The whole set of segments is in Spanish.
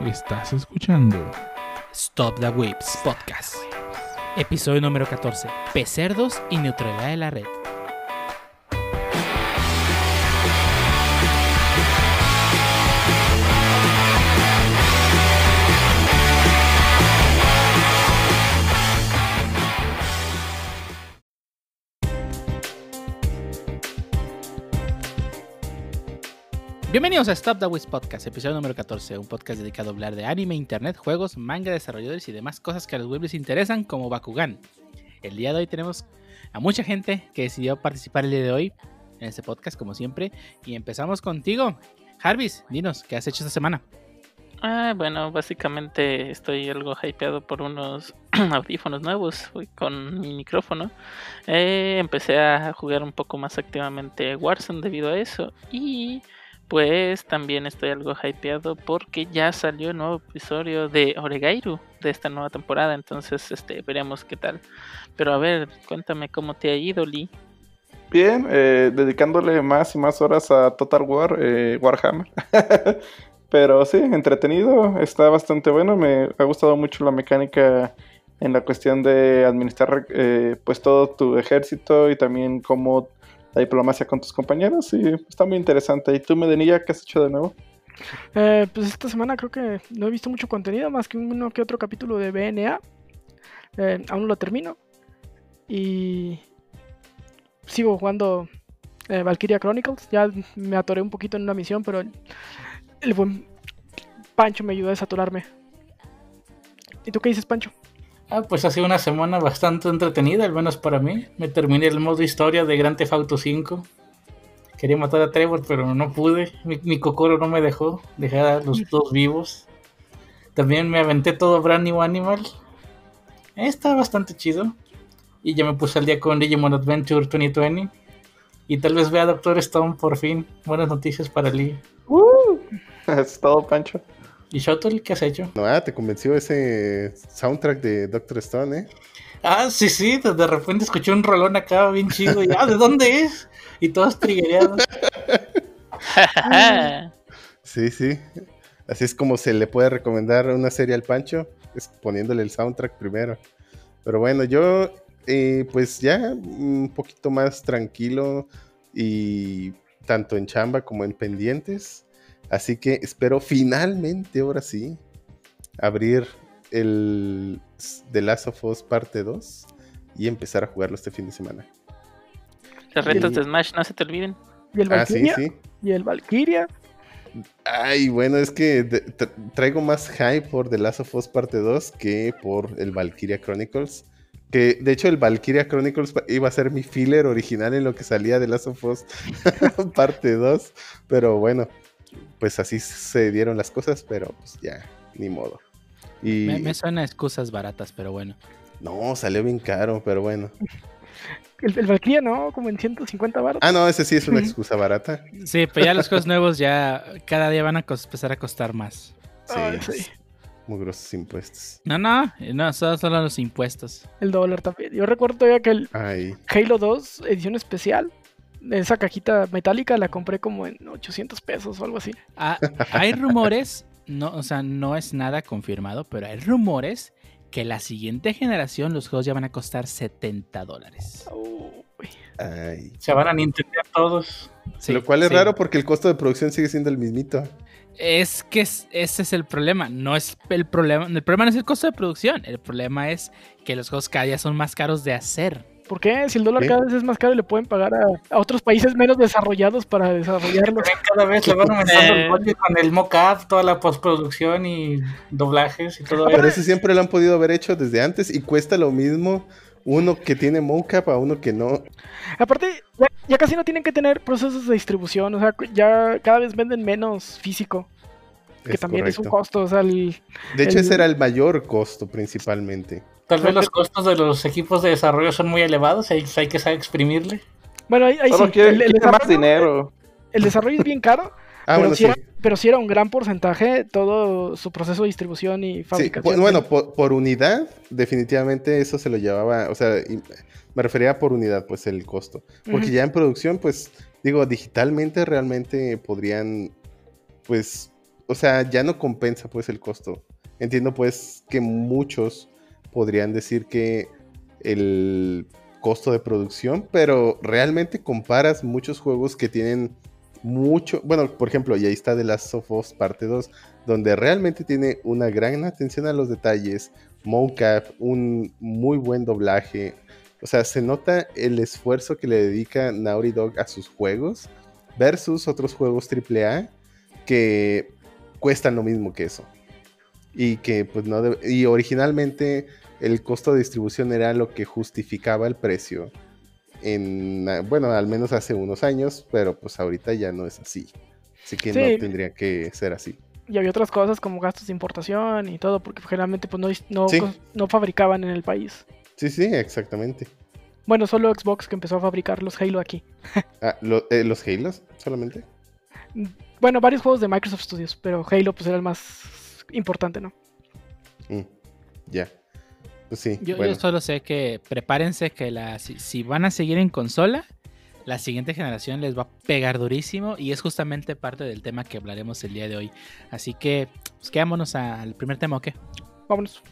Estás escuchando Stop the Whips Podcast. Episodio número 14. Pecerdos y neutralidad de la red. Bienvenidos a Stop the Wiz Podcast, episodio número 14, un podcast dedicado a hablar de anime, internet, juegos, manga, desarrolladores y demás cosas que a los web les interesan, como Bakugan. El día de hoy tenemos a mucha gente que decidió participar el día de hoy en este podcast, como siempre, y empezamos contigo. Jarvis, dinos, ¿qué has hecho esta semana? Ah, bueno, básicamente estoy algo hypeado por unos audífonos nuevos con mi micrófono. Eh, empecé a jugar un poco más activamente Warzone debido a eso y pues también estoy algo hypeado porque ya salió el nuevo episodio de Oregairu de esta nueva temporada, entonces este veremos qué tal. Pero a ver, cuéntame cómo te ha ido, Lee. Bien, eh, dedicándole más y más horas a Total War, eh, Warhammer. Pero sí, entretenido, está bastante bueno, me ha gustado mucho la mecánica en la cuestión de administrar eh, pues todo tu ejército y también cómo la diplomacia con tus compañeros y está muy interesante. ¿Y tú, Medenilla, qué has hecho de nuevo? Eh, pues esta semana creo que no he visto mucho contenido, más que uno que otro capítulo de BNA. Eh, aún no lo termino. Y sigo jugando eh, Valkyria Chronicles. Ya me atoré un poquito en una misión, pero el, buen Pancho me ayudó a desaturarme. ¿Y tú qué dices, Pancho? Ah, pues ha sido una semana bastante entretenida, al menos para mí. Me terminé el modo historia de Grand Theft Auto 5. Quería matar a Trevor, pero no pude. Mi, mi cocoro no me dejó dejar a los dos vivos. También me aventé todo Brand New Animal. Está bastante chido. Y ya me puse al día con Digimon Adventure 2020. Y tal vez vea Doctor Stone por fin. Buenas noticias para Lee. Uh, es todo, Pancho. ¿Y Shottle qué has hecho? No, ah, te convenció ese soundtrack de Doctor Stone, ¿eh? Ah, sí, sí, de repente escuché un rolón acá bien chido y ah, ¿de dónde es? Y todos trigueados. sí, sí. Así es como se le puede recomendar una serie al Pancho, es poniéndole el soundtrack primero. Pero bueno, yo eh, pues ya un poquito más tranquilo y tanto en chamba como en pendientes. Así que espero finalmente, ahora sí, abrir el The Last of Us parte 2 y empezar a jugarlo este fin de semana. Los retos de Smash no se te olviden. ¿Y el Valkyria? Ah, sí, sí. ¿Y el Valkyria? Ay, bueno, es que traigo más hype por The Last of Us parte 2 que por el Valkyria Chronicles. Que de hecho el Valkyria Chronicles iba a ser mi filler original en lo que salía de Last of Us parte 2. Pero bueno, pues así se dieron las cosas, pero pues ya, ni modo. Y... Me, me suena excusas baratas, pero bueno. No, salió bien caro, pero bueno. El, el Valkyria, ¿no? Como en 150 baros. Ah, no, ese sí es una excusa barata. Sí, pero ya los juegos nuevos ya cada día van a empezar a costar más. Sí, Ay, sí. Muy grosos impuestos. No, no, no, solo son los impuestos. El dólar también. Yo recuerdo todavía que el Ay. Halo 2, edición especial, esa cajita metálica la compré como en 800 pesos o algo así. Ah, hay rumores, no, o sea, no es nada confirmado, pero hay rumores que la siguiente generación los juegos ya van a costar 70 dólares. Ay. Se van a Nintendo todos. Sí, Lo cual es sí. raro porque el costo de producción sigue siendo el mismito. Es que es, ese es el problema. No es el problema. El problema no es el costo de producción. El problema es que los juegos cada día son más caros de hacer. ¿Por qué? Si el dólar cada vez es más caro, le pueden pagar a, a otros países menos desarrollados para desarrollarlos. Cada vez le van aumentando el budget con el mock-up, toda la postproducción y doblajes y todo eso. Pero eso siempre lo han podido haber hecho desde antes y cuesta lo mismo uno que tiene mocap a uno que no. Aparte, ya, ya, casi no tienen que tener procesos de distribución, o sea, ya cada vez venden menos físico. Que es también correcto. es un costo, o sea, el, De hecho, el... ese era el mayor costo principalmente. Tal vez los costos de los equipos de desarrollo son muy elevados, hay, hay que saber exprimirle. Bueno, ahí, ahí sí. quiere, el, el quiere más dinero. El desarrollo es bien caro. Ah, pero, bueno, sí sí. era, pero sí era un gran porcentaje todo su proceso de distribución y fabricación. Sí, bueno, por, por, unidad, definitivamente eso se lo llevaba, o sea, me refería por unidad, pues el costo. Porque uh -huh. ya en producción, pues, digo, digitalmente realmente podrían, pues, o sea, ya no compensa pues el costo. Entiendo pues que muchos podrían decir que el costo de producción, pero realmente comparas muchos juegos que tienen mucho, bueno, por ejemplo, y ahí está The Last of Us parte 2, donde realmente tiene una gran atención a los detalles, mocap, un muy buen doblaje, o sea, se nota el esfuerzo que le dedica Naughty Dog a sus juegos versus otros juegos AAA que cuestan lo mismo que eso. Y que pues no y originalmente el costo de distribución era lo que justificaba el precio en bueno, al menos hace unos años, pero pues ahorita ya no es así. Así que no tendría que ser así. Y había otras cosas como gastos de importación y todo, porque generalmente pues no, no fabricaban en el país. Sí, sí, exactamente. Bueno, solo Xbox que empezó a fabricar los Halo aquí. ah, eh, ¿los Halos solamente? Bueno, varios juegos de Microsoft Studios, pero Halo pues era el más importante, ¿no? Mm, ya. Sí. Yo, solo sé que prepárense que la, si, van a seguir en consola, la siguiente generación les va a pegar durísimo y es justamente parte del tema que hablaremos el día de hoy. Así que, pues quedámonos al primer tema, ¿o qué? Vámonos.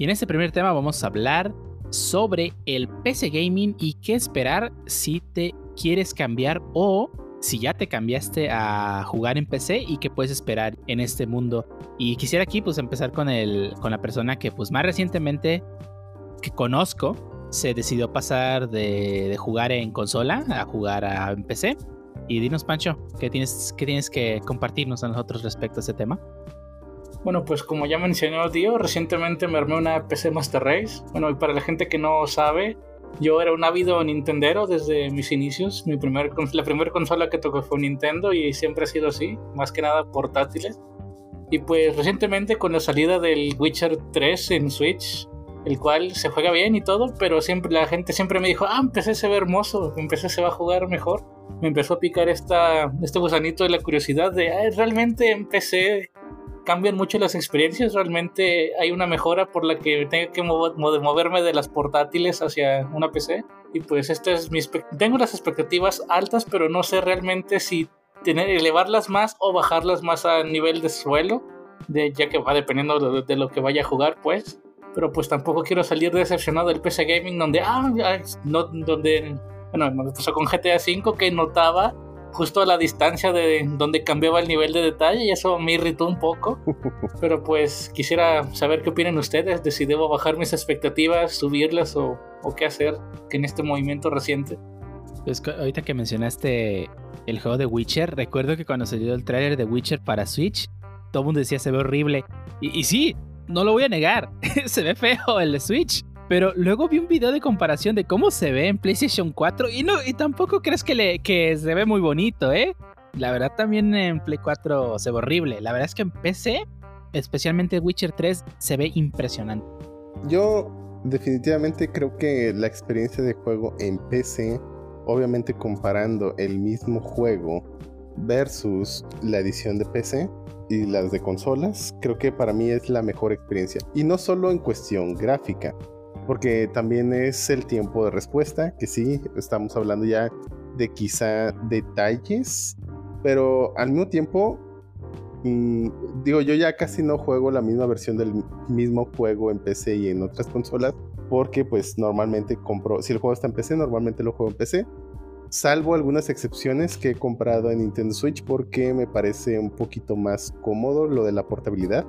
Y en este primer tema vamos a hablar sobre el PC gaming y qué esperar si te quieres cambiar o si ya te cambiaste a jugar en PC y qué puedes esperar en este mundo. Y quisiera aquí pues empezar con, el, con la persona que pues más recientemente que conozco se decidió pasar de, jugar en consola a jugar a, en PC. Y dinos Pancho, ¿qué tienes, qué tienes que compartirnos a nosotros respecto a ese tema? Bueno, pues como ya mencionó Dio, recientemente me armé una PC Master Race. Bueno, y para la gente que no sabe, yo era un ávido Nintendero desde mis inicios. Mi primer, la primera consola que tocó fue Nintendo y siempre ha sido así, más que nada portátiles. Y pues recientemente con la salida del Witcher 3 en Switch, el cual se juega bien y todo, pero siempre la gente siempre me dijo, ah, empecé se ve hermoso, empecé se va a jugar mejor. Me empezó a picar esta, este gusanito de la curiosidad de, ah, realmente empecé cambian mucho las experiencias. Realmente hay una mejora por la que tengo que moverme de las portátiles hacia una PC. Y pues esta es mi tengo las expectativas altas, pero no sé realmente si tener, elevarlas más o bajarlas más a nivel de suelo, de, ya que va dependiendo de, lo que vaya a jugar, pues. Pero pues tampoco quiero salir decepcionado del PC Gaming, donde, ah, no, donde, bueno, me pasó con GTA V que notaba justo a la distancia de donde cambiaba el nivel de detalle y eso me irritó un poco. Pero pues quisiera saber qué opinan ustedes de si debo bajar mis expectativas, subirlas o, qué hacer en este movimiento reciente. Pues ahorita que mencionaste el juego de Witcher, recuerdo que cuando salió el trailer de Witcher para Switch, todo el mundo decía se ve horrible. Y, y sí, no lo voy a negar, se ve feo el de Switch. Pero luego vi un video de comparación de cómo se ve en PlayStation 4 y no y tampoco crees que, le, que se ve muy bonito, ¿eh? La verdad también en Play 4 se ve horrible. La verdad es que en PC, especialmente Witcher 3, se ve impresionante. Yo definitivamente creo que la experiencia de juego en PC, obviamente comparando el mismo juego versus la edición de PC y las de consolas, creo que para mí es la mejor experiencia. Y no solo en cuestión gráfica, porque también es el tiempo de respuesta, que sí, estamos hablando ya de quizá detalles, pero al mismo tiempo, mm, digo, yo ya casi no juego la misma versión del mismo juego en PC y en otras consolas, porque pues normalmente compro, si el juego está en PC, normalmente lo juego en PC, salvo algunas excepciones que he comprado en Nintendo Switch porque me parece un poquito más cómodo lo de la portabilidad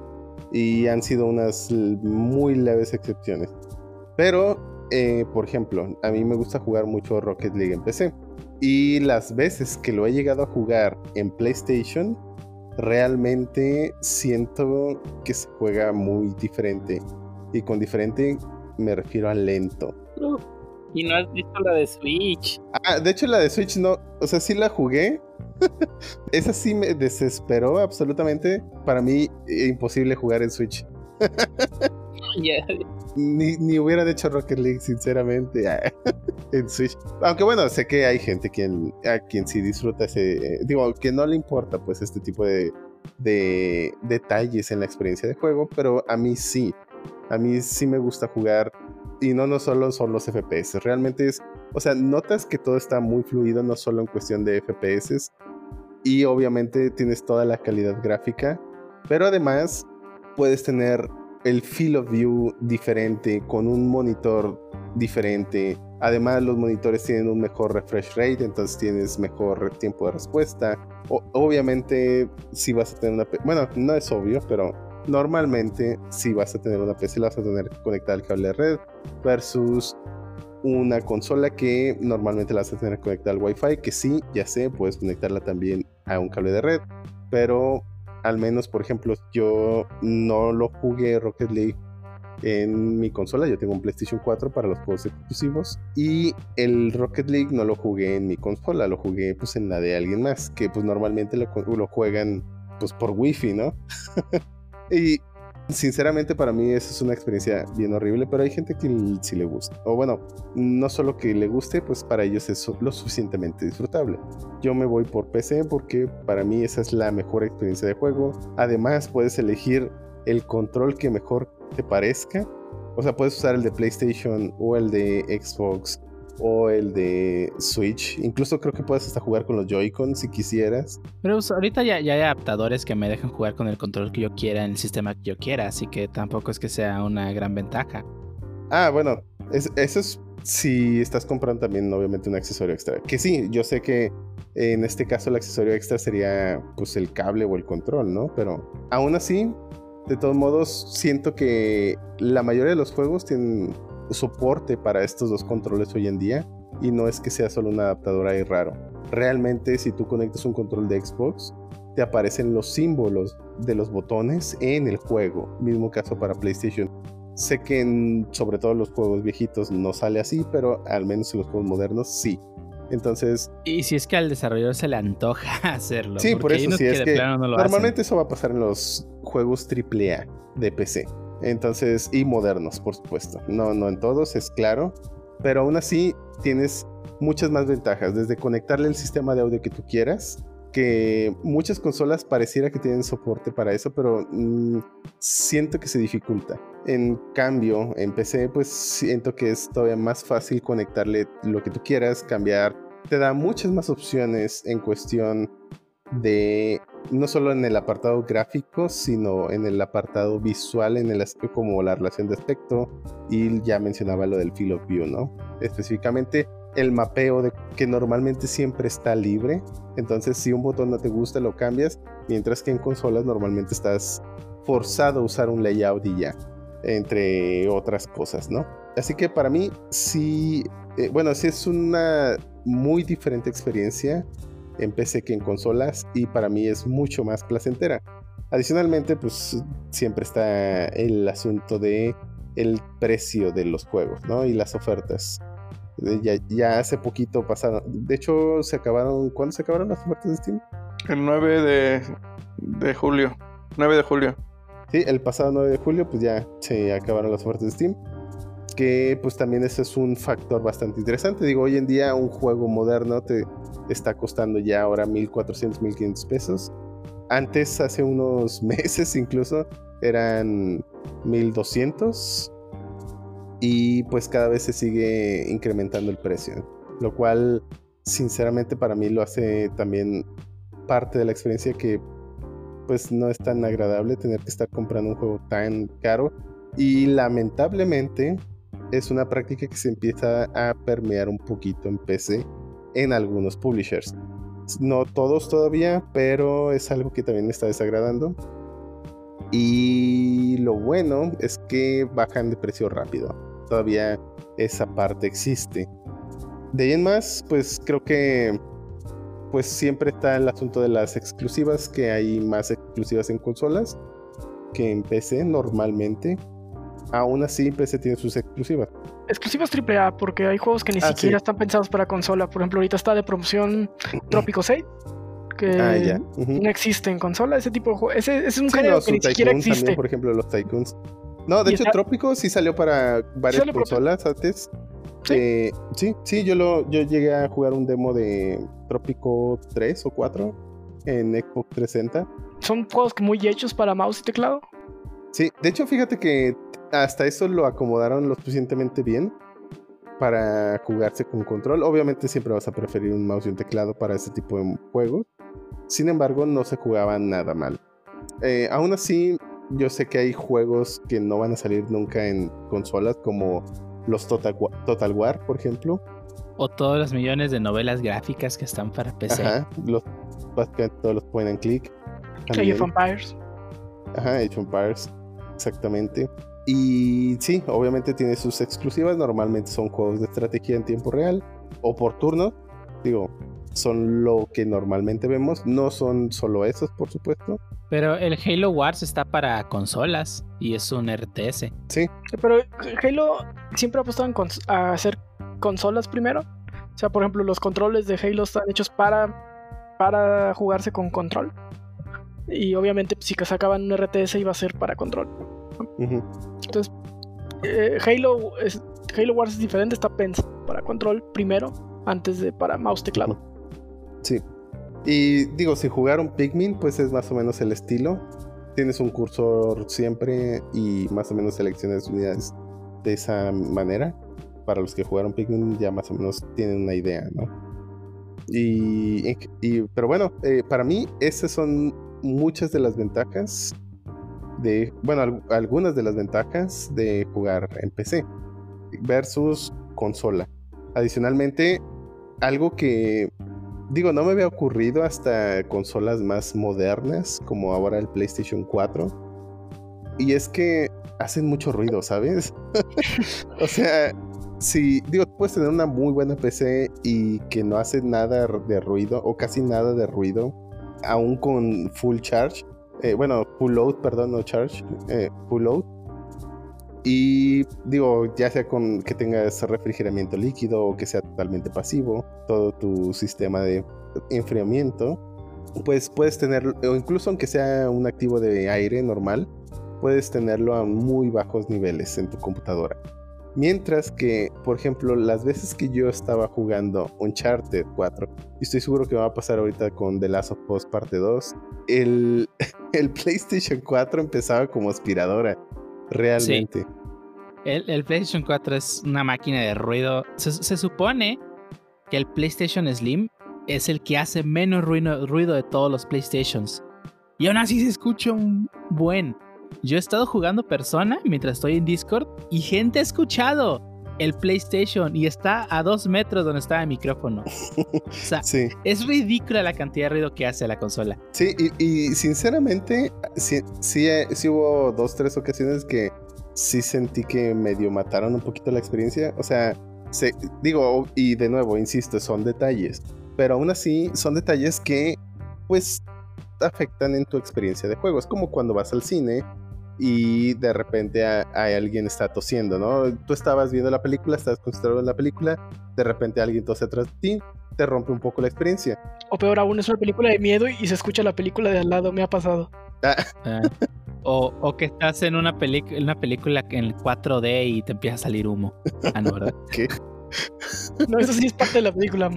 y han sido unas muy leves excepciones. Pero, eh, por ejemplo, a mí me gusta jugar mucho Rocket League en PC. Y las veces que lo he llegado a jugar en PlayStation, realmente siento que se juega muy diferente. Y con diferente me refiero a lento. y no has visto la de Switch. Ah, de hecho la de Switch no, o sea, sí la jugué. Esa sí me desesperó absolutamente. Para mí, imposible jugar en Switch. Ni, ni hubieran hecho Rocket League, sinceramente, en Switch. Aunque bueno, sé que hay gente a quien sí disfruta ese. digo, que no le importa, pues, este tipo de, de detalles en la experiencia de juego, pero a mí sí. A mí sí me gusta jugar y no, no solo son los FPS, realmente es, o sea, notas que todo está muy fluido, no solo en cuestión de FPS, y obviamente tienes toda la calidad gráfica, pero además puedes tener el field of view diferente, con un monitor diferente. Además, los monitores tienen un mejor refresh rate, entonces tienes mejor tiempo de respuesta. obviamente, si vas a tener una... Bueno, no es obvio, pero normalmente si vas a tener una PC la vas a tener conectada al cable de red versus una consola que normalmente la vas a tener conectada al Wi-Fi, que sí, ya sé, puedes conectarla también a un cable de red, pero al menos, por ejemplo, yo no lo jugué Rocket League en mi consola, yo tengo un PlayStation 4 para los juegos exclusivos y el Rocket League no lo jugué en mi consola, lo jugué pues en la de alguien más, que pues normalmente lo, juegan pues por wifi, ¿no? y sinceramente para mí eso es una experiencia bien horrible, pero hay gente que sí le gusta. O bueno, no solo que le guste, pues para ellos es lo suficientemente disfrutable. Yo me voy por PC porque para mí esa es la mejor experiencia de juego. Además puedes elegir el control que mejor te parezca. O sea, puedes usar el de PlayStation o el de Xbox o el de Switch. Incluso creo que puedes hasta jugar con los Joy-Con si quisieras. Pero pues, ahorita ya, ya, hay adaptadores que me dejan jugar con el control que yo quiera en el sistema que yo quiera, así que tampoco es que sea una gran ventaja. Ah, bueno, eso es si estás comprando también obviamente un accesorio extra. Que sí, yo sé que en este caso el accesorio extra sería pues el cable o el control, ¿no? Pero aún así, de todos modos, siento que la mayoría de los juegos tienen soporte para estos dos controles hoy en día y no es que sea solo un adaptador ahí raro. Realmente si tú conectas un control de Xbox, te aparecen los símbolos de los botones en el juego. Mismo caso para PlayStation. Sé que en, sobre todo en los juegos viejitos no sale así, pero al menos en los juegos modernos sí. Entonces. Y si es que al desarrollador se le antoja hacerlo. Sí, por eso sí es que, normalmente eso va a pasar en los juegos AAA de PC. Entonces, y modernos, por supuesto. No, no en todos, es claro. Pero aún así, tienes muchas más ventajas. Desde conectarle el sistema de audio que tú quieras, que muchas consolas pareciera que tienen soporte para eso, pero mm, siento que se dificulta. En cambio, en PC, pues siento que es todavía más fácil conectarle lo que tú quieras, cambiar. Te da muchas más opciones en cuestión de no solo en el apartado gráfico, sino en el apartado visual, en el como la relación de aspecto, y ya mencionaba lo del field of view, ¿no? Específicamente el mapeo de que normalmente siempre está libre, entonces si un botón no te gusta lo cambias, mientras que en consolas normalmente estás forzado a usar un layout y ya, entre otras cosas, ¿no? Así que para mí sí, eh, bueno, sí es una muy diferente experiencia en PC que en consolas y para mí es mucho más placentera. Adicionalmente, pues siempre está el asunto de el precio de los juegos, ¿no? Y las ofertas. Ya, ya hace poquito pasaron, de hecho se acabaron, ¿cuándo se acabaron las ofertas de Steam? El 9 de, de julio, 9 de julio. Sí, el pasado 9 de julio pues ya se acabaron las ofertas de Steam que pues también ese es un factor bastante interesante. Digo, hoy en día un juego moderno te está costando ya ahora 1400, 1500 pesos. Antes, hace unos meses incluso, eran 1200 y pues cada vez se sigue incrementando el precio, lo cual sinceramente para mí lo hace también parte de la experiencia que pues no es tan agradable tener que estar comprando un juego tan caro y lamentablemente es una práctica que se empieza a permear un poquito en PC en algunos publishers. No todos todavía, pero es algo que también me está desagradando. Y lo bueno es que bajan de precio rápido. Todavía esa parte existe. De ahí en más, pues creo que pues siempre está el asunto de las exclusivas, que hay más exclusivas en consolas que en PC normalmente aún así PC tiene sus exclusivas. Exclusivas AAA, porque hay juegos que ni ah, siquiera están pensados para consola. Por ejemplo, ahorita está de promoción Trópico 6, que ah, no existe en consola. Ese tipo de juego. Ese, es un género que ni siquiera existe. También, por ejemplo, los Tycoons. No, de hecho, Trópico sí salió para varias consolas antes. ¿Sí? Eh, sí, sí, yo, lo, yo llegué a jugar un demo de Trópico 3 o 4 en Xbox 360 son juegos muy hechos para mouse y teclado. Sí, de hecho, fíjate que hasta eso lo acomodaron lo suficientemente bien para jugarse con control. Obviamente siempre vas a preferir un mouse y un teclado para ese tipo de juegos. Sin embargo, no se jugaba nada mal. Eh, aún así, yo sé que hay juegos que no van a salir nunca en consolas, como los Total, Wa- Total War, por ejemplo. O todos los millones de novelas gráficas que están para PC. Ajá, los, básicamente todos los point and click. Age of Empires. Ajá, Age of Empires, exactamente. Y sí, obviamente tiene sus exclusivas. Normalmente son juegos de estrategia en tiempo real o por turno. Digo, son lo que normalmente vemos. No son solo esos, por supuesto. Pero el Halo Wars está para consolas y es un RTS. Sí, Pero Halo siempre ha apostado a hacer consolas primero. O sea, por ejemplo, los controles de Halo están hechos para, para jugarse con control. Y obviamente, si sacaban un RTS, iba a ser para control. ujú, Entonces, eh, Halo, Halo Wars es diferente, está pensado para control primero, antes de para mouse teclado. sí. Y digo, si jugaron Pikmin, pues es más o menos el estilo. Tienes un cursor siempre y más o menos seleccionas unidades de esa manera. Para los que jugaron Pikmin ya más o menos tienen una idea, ¿no? Y, y- pero bueno, eh, para mí esas son muchas de las ventajas de, bueno, al- algunas de las ventajas de jugar en PC versus consola. Adicionalmente, algo que digo, no me había ocurrido hasta consolas más modernas, como ahora el PlayStation 4. Y es que hacen mucho ruido, ¿sabes? o sea, si, digo, puedes tener una muy buena PC y que no hace nada de ruido, o casi nada de ruido, aún con full charge. Eh, bueno, full load, perdón, no charge, eh, full load. Y digo, ya sea con que tengas refrigeramiento líquido o que sea totalmente pasivo, todo tu sistema de enfriamiento, pues puedes tener, o incluso aunque sea un activo de aire normal, puedes tenerlo a muy bajos niveles en tu computadora. Mientras que, por ejemplo, las veces que yo estaba jugando Uncharted 4, y estoy seguro que va a pasar ahorita con The Last of Us parte 2, el, el PlayStation 4 empezaba como aspiradora. Realmente. El, el PlayStation 4 es una máquina de ruido. Se, se supone que el PlayStation Slim es el que hace menos ruido, ruido de todos los PlayStations. Y aún así se escucha un buen. Yo he estado jugando persona mientras estoy en Discord y gente ha escuchado el PlayStation y está a dos metros donde está el micrófono. O sea, Sí. es ridícula la cantidad de ruido que hace la consola. Sí, y, y sinceramente, sí, sí, eh, sí hubo dos, tres ocasiones que sí sentí que medio mataron un poquito la experiencia. O sea, se, digo, y de nuevo, insisto, son detalles. Pero aún así, son detalles que, pues, afectan en tu experiencia de juego. Es como cuando vas al cine y de repente a- hay alguien está tosiendo, ¿no? Tú estabas viendo la película, estabas concentrado en la película, de repente alguien tose atrás de ti, te rompe un poco la experiencia. O peor aún, es una película de miedo y se escucha la película de al lado, me ha pasado. Ah. O, o que estás en una, una película en 4D y te empieza a salir humo. Ah, no, ¿verdad? ¿Qué? No, eso sí es parte de la película.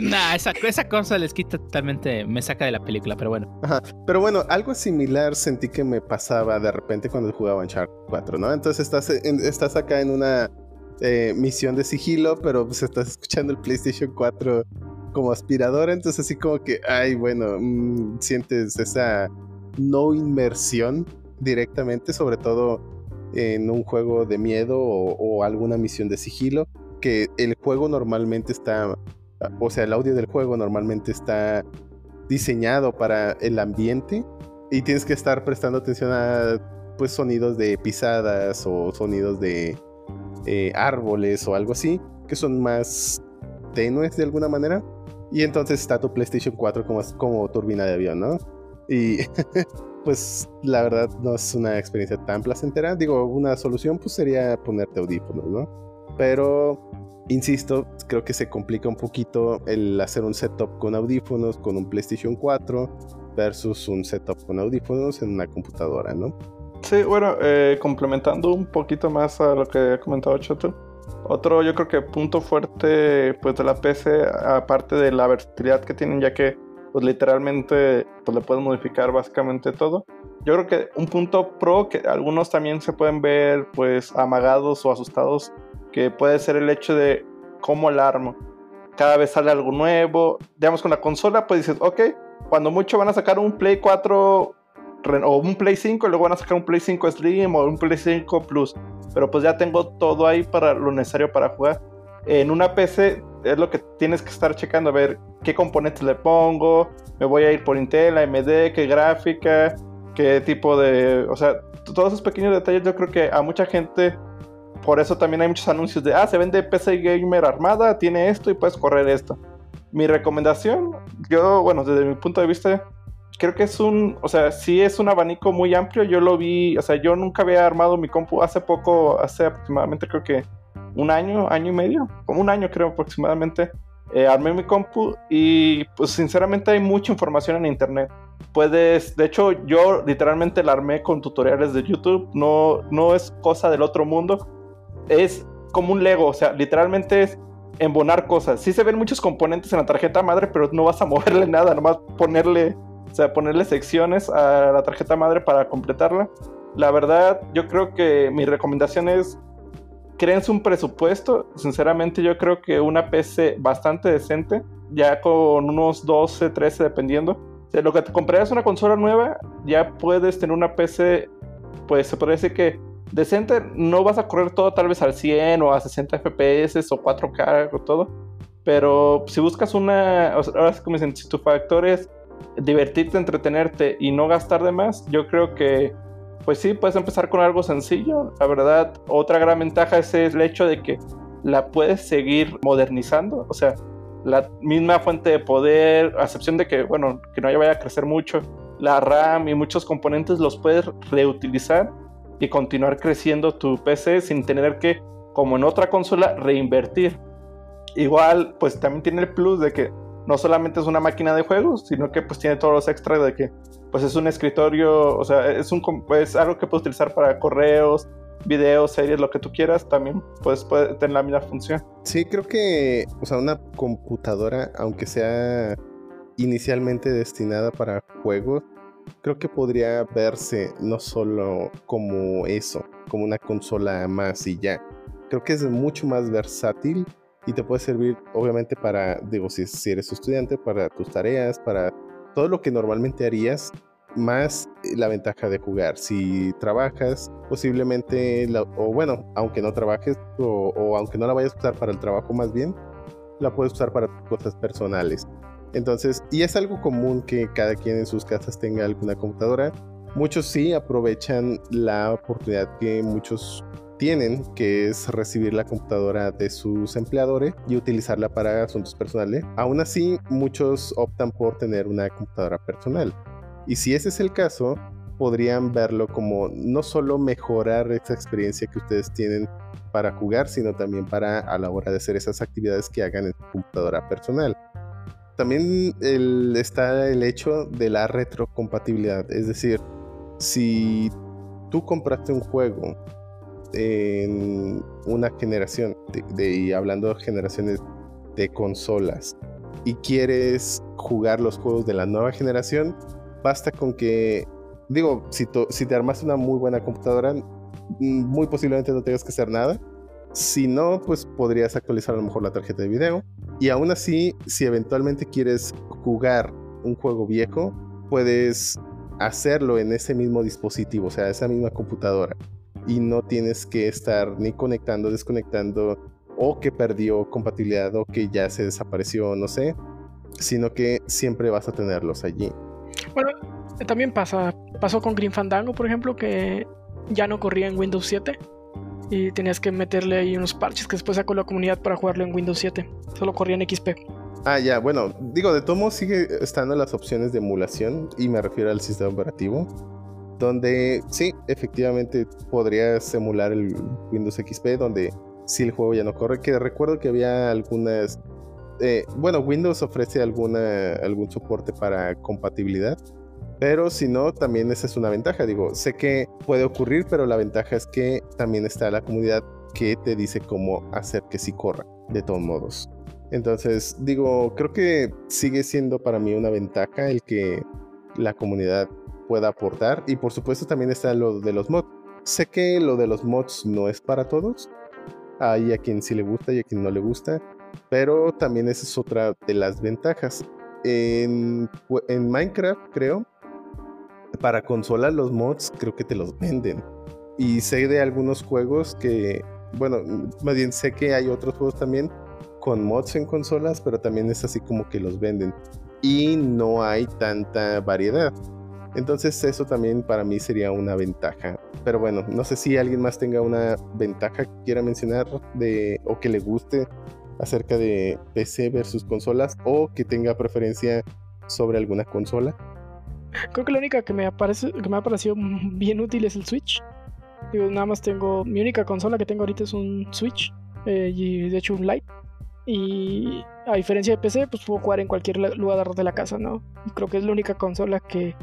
Nah, esa, esa cosa les quita totalmente, me saca de la película, pero bueno. Pero bueno, algo similar sentí que me pasaba de repente cuando jugaba en Shark 4, ¿no? Entonces estás, en- estás acá en una eh, misión de sigilo, pero pues estás escuchando el PlayStation 4 como aspiradora, entonces así como que, ay, bueno, mm, sientes esa no inmersión directamente, sobre todo en un juego de miedo o alguna misión de sigilo, que el juego normalmente está, o sea, el audio del juego normalmente está diseñado para el ambiente y tienes que estar prestando atención a pues sonidos de pisadas o sonidos de eh, árboles o algo así que son más tenues de alguna manera y entonces está tu PlayStation 4 como, como turbina de avión, ¿no? Y pues la verdad no es una experiencia tan placentera. Digo, una solución pues sería ponerte audífonos, ¿no? Pero insisto, creo que se complica un poquito el hacer un setup con audífonos con un PlayStation 4 versus un setup con audífonos en una computadora, ¿no? Sí, bueno, eh, complementando un poquito más a lo que ha comentado Choto. Otro, yo creo que punto fuerte pues de la PC, aparte de la versatilidad que tienen, ya que pues literalmente pues le puedes modificar básicamente todo. Yo creo que un punto pro que algunos también se pueden ver pues amagados o asustados que puede ser el hecho de cómo la armo. Cada vez sale algo nuevo. Digamos con la consola pues dices, ok, cuando mucho van a sacar un Play 4 o un Play 5 y luego van a sacar un Play 5 Slim o un Play 5 Plus. Pero pues ya tengo todo ahí para lo necesario para jugar. En una PC es lo que tienes que estar checando, a ver qué componentes le pongo, me voy a ir por Intel, AMD, qué gráfica, qué tipo de... O sea, todos esos pequeños detalles yo creo que a mucha gente... Por eso también hay muchos anuncios de, ah, se vende PC Gamer armada, tiene esto y puedes correr esto. Mi recomendación, yo, bueno, desde mi punto de vista, creo que es un, o sea, sí es un abanico muy amplio. Yo lo vi, o sea, yo nunca había armado mi compu hace poco, hace aproximadamente creo que un año, año y medio, como un año creo aproximadamente. Eh, armé mi compu y pues sinceramente hay mucha información en internet. Puedes, de hecho yo literalmente la armé con tutoriales de YouTube, no, no es cosa del otro mundo, es como un Lego, o sea, literalmente es embonar cosas. Sí se ven muchos componentes en la tarjeta madre, pero no vas a moverle nada, nomás ponerle o sea, ponerle secciones a la tarjeta madre para completarla. La verdad, yo creo que mi recomendación es créense un presupuesto. Sinceramente, yo creo que una PC bastante decente, ya con unos 12, 13 dependiendo. Sea, lo que te comprarías una consola nueva, ya puedes tener una PC, pues se podría decir que decente. No vas a correr todo tal vez al 100 o a 60 FPS o 4K o todo. Pero si buscas una, ahora sí como dicen, si tu factor es divertirte, entretenerte y no gastar de más, yo creo que, pues sí, puedes empezar con algo sencillo. La verdad, otra gran ventaja es el hecho de que la puedes seguir modernizando. O sea, la misma fuente de poder, a excepción de que, bueno, que no vaya a crecer mucho, la RAM y muchos componentes los puedes reutilizar y continuar creciendo tu PC sin tener que, como en otra consola, reinvertir. Igual, pues también tiene el plus de que no solamente es una máquina de juegos, sino que pues tiene todos los extras de que pues es un escritorio, o sea, es, un, es algo que puedes utilizar para correos, videos, series, lo que tú quieras, también pues puede tener la misma función. Sí, creo que, o sea, una computadora, aunque sea inicialmente destinada para juegos, creo que podría verse no solo como eso, como una consola más y ya. Creo que es mucho más versátil y te puede servir obviamente para, digo, si, si eres estudiante, para tus tareas, para todo lo que normalmente harías, más la ventaja de jugar. Si trabajas, posiblemente, o bueno, aunque no trabajes, o, aunque no la vayas a usar para el trabajo más bien, la puedes usar para cosas personales. Entonces, y es algo común que cada quien en sus casas tenga alguna computadora. Muchos sí aprovechan la oportunidad que muchos tienen, que es recibir la computadora de sus empleadores y utilizarla para asuntos personales. Aún así, muchos optan por tener una computadora personal. Y si ese es el caso, podrían verlo como no solo mejorar esa experiencia que ustedes tienen para jugar, sino también para a la hora de hacer esas actividades que hagan en su computadora personal. También está el hecho de la retrocompatibilidad, es decir, si tú compraste un juego en una generación, de, y hablando de generaciones de consolas, y quieres jugar los juegos de la nueva generación, basta con que, digo, si, si te armas una muy buena computadora, mm, muy posiblemente no tengas que hacer nada. Si no, pues podrías actualizar a lo mejor la tarjeta de video. Y aún así, si eventualmente quieres jugar un juego viejo, puedes hacerlo en ese mismo dispositivo, o sea, esa misma computadora y no tienes que estar ni conectando, desconectando o que perdió compatibilidad o que ya se desapareció, no sé, sino que siempre vas a tenerlos allí. Bueno, también pasa, pasó con Green Fandango, por ejemplo, que ya no corría en Windows 7 y tenías que meterle ahí unos parches que después sacó la comunidad para jugarlo en Windows 7, solo corría en XP. Ah, ya, bueno, digo, de tomo sigue estando las opciones de emulación y me refiero al sistema operativo donde sí, efectivamente podrías emular el Windows XP, donde si el juego ya no corre, que recuerdo que había algunas... Eh, bueno, Windows ofrece alguna, algún soporte para compatibilidad, pero si no, también esa es una ventaja. Digo, sé que puede ocurrir, pero la ventaja es que también está la comunidad que te dice cómo hacer que sí corra, de todos modos. Entonces, digo, creo que sigue siendo para mí una ventaja el que la comunidad pueda aportar. Y por supuesto también está lo de los mods. Sé que lo de los mods no es para todos. Hay a quien sí le gusta y a quien no le gusta. Pero también esa es otra de las ventajas. En, en Minecraft, creo, para consola los mods creo que te los venden. Y sé de algunos juegos que, bueno, más bien sé que hay otros juegos también con mods en consolas, pero también es así como que los venden. Y no hay tanta variedad. Entonces eso también para mí sería una ventaja. Pero bueno, no sé si alguien más tenga una ventaja que quiera mencionar de o que le guste acerca de PC versus consolas o que tenga preferencia sobre alguna consola. Creo que la única que me, aparece, que me ha parecido bien útil es el Switch. Digo, nada más tengo. Mi única consola que tengo ahorita es un Switch. Eh, y de hecho un Lite. Y a diferencia de PC, pues puedo jugar en cualquier lugar de la casa, ¿no? Creo que es la única consola que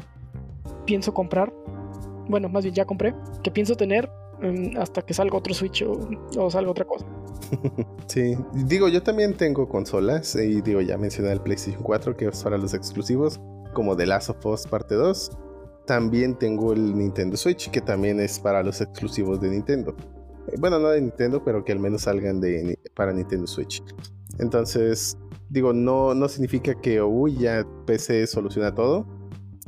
pienso comprar. Bueno, más bien ya compré. Que pienso tener mm, hasta que salga otro Switch o, salga otra cosa. Sí, digo, yo también tengo consolas. Y digo, ya mencioné el PlayStation 4, que es para los exclusivos como The Last of Us Parte 2. También tengo el Nintendo Switch, que también es para los exclusivos de Nintendo. Eh, bueno, no de Nintendo, pero que al menos salgan para Nintendo Switch. Entonces, digo, no, no significa que, uy, ya PC soluciona todo.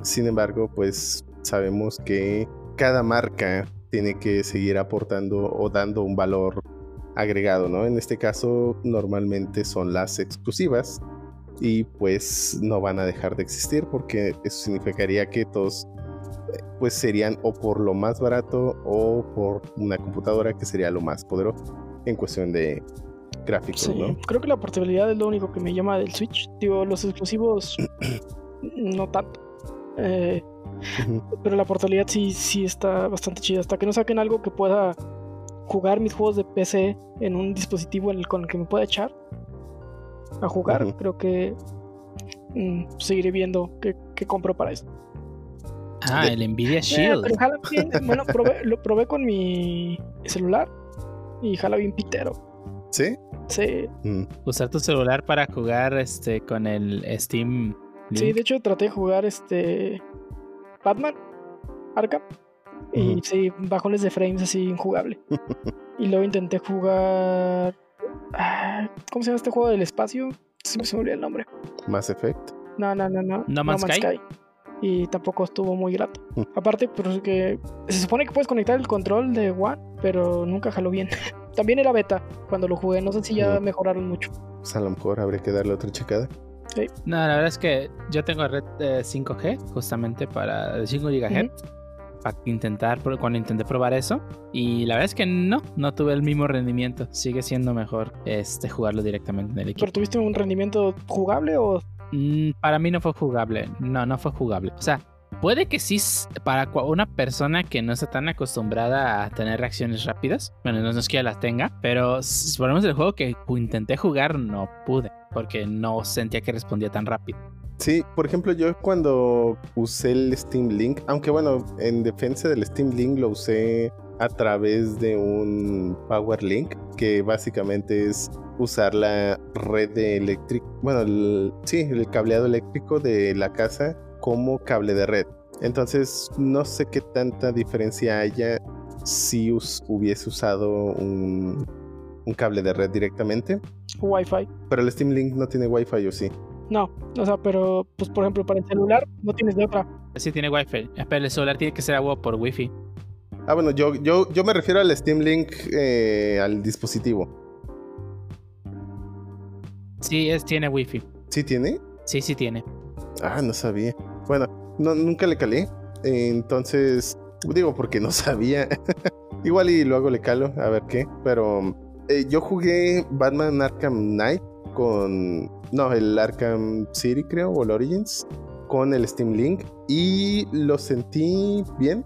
Sin embargo, pues sabemos que cada marca tiene que seguir aportando o dando un valor agregado, ¿no? En este caso, normalmente son las exclusivas y pues no van a dejar de existir porque eso significaría que todos pues serían o por lo más barato o por una computadora que sería lo más poderoso en cuestión de gráficos, sí, Creo que la portabilidad es lo único que me llama del Switch. Digo, los exclusivos no tanto. Eh, pero la portabilidad sí, sí está bastante chida. Hasta que no saquen algo que pueda jugar mis juegos de PC en un dispositivo en el, con el que me pueda echar, a jugar, creo que mm, seguiré viendo qué, compro para eso. Ah, el Nvidia eh, Shield. bueno, lo probé con mi celular y jala bien pitero. ¿Sí? Sí. Mm. Usar tu celular para jugar este con el Steam. Sí, de hecho traté de jugar este Batman Arkham y sí, bajones de frames así injugable. y luego intenté jugar ¿Cómo se llama este juego del espacio? Se me, olvidó el nombre. Mass Effect. No, no, no, no. No Man's, Sky? Y tampoco estuvo muy grato. Mm. Aparte, porque se supone que puedes conectar el control de One, pero nunca jaló bien. También era beta cuando lo jugué. No sé si ya mm. mejoraron mucho. Pues a lo mejor habría que darle otra checada. Sí. No, la verdad es que yo tengo red 5G justamente para 5 GHz para intentar, cuando intenté probar eso. Y la verdad es que no, no tuve el mismo rendimiento. Sigue siendo mejor este jugarlo directamente en el equipo. ¿Pero tuviste un rendimiento jugable o...? Mm, para mí no fue jugable. No, no fue jugable. O sea, puede que sí para una persona que no está tan acostumbrada a tener reacciones rápidas. Bueno, no es que las tenga, pero si ponemos el juego que intenté jugar, no pude. Porque no sentía que respondía tan rápido. Sí, por ejemplo, yo cuando usé el Steam Link, aunque bueno, en defensa del Steam Link lo usé a través de un Power Link, que básicamente es usar la red de eléctrica, bueno, sí, el cableado eléctrico de la casa como cable de red. Entonces, no sé qué tanta diferencia haya si hubiese usado un, un cable de red directamente. Wi-Fi. Pero el Steam Link no tiene Wi-Fi, ¿o sí? No, o sea, pero pues por ejemplo para el celular no tienes de otra. Sí tiene wifi, pero el celular tiene que ser agua por wifi. Ah, bueno, yo, yo, yo me refiero al Steam Link eh, al dispositivo. Sí, es, tiene wifi. ¿Sí tiene? Sí, sí tiene. Ah, no sabía. Bueno, no, nunca le calé. entonces, digo porque no sabía. Igual y luego le calo, a ver qué. Pero eh, yo jugué Batman Arkham Knight con. No, el Arkham City, creo, o el Origins, con el Steam Link. Y lo sentí bien,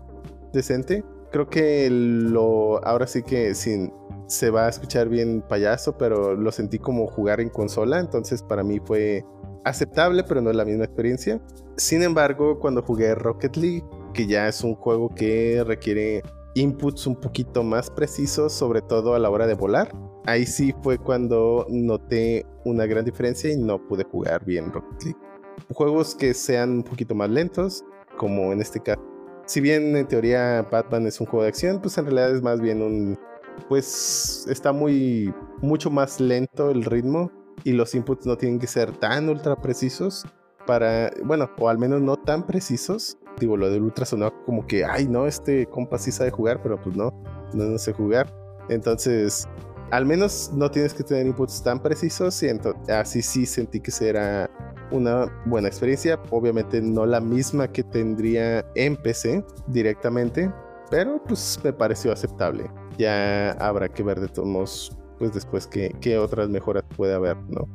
decente. Creo que lo. Ahora sí que sin. Se va a escuchar bien payaso, pero lo sentí como jugar en consola. Entonces, para mí fue aceptable, pero no es la misma experiencia. Sin embargo, cuando jugué Rocket League, que ya es un juego que requiere inputs un poquito más precisos, sobre todo a la hora de volar, ahí sí fue cuando noté una gran diferencia y no pude jugar bien Rocket League. Juegos que sean un poquito más lentos, como en este caso. Si bien en teoría Batman es un juego de acción, pues en realidad es más bien un... Pues está muy... mucho más lento el ritmo y los inputs no tienen que ser tan ultra precisos para... Bueno, o al menos no tan precisos. Digo, lo del ultra sonó como que, ay no, este compa sí sabe jugar, pero pues no, no, no sé jugar. Entonces, al menos no tienes que tener inputs tan precisos y así sí sentí que será una buena experiencia. Obviamente no la misma que tendría en PC directamente, pero pues me pareció aceptable. Ya habrá que ver de todos modos, pues después qué, qué otras mejoras puede haber, ¿no?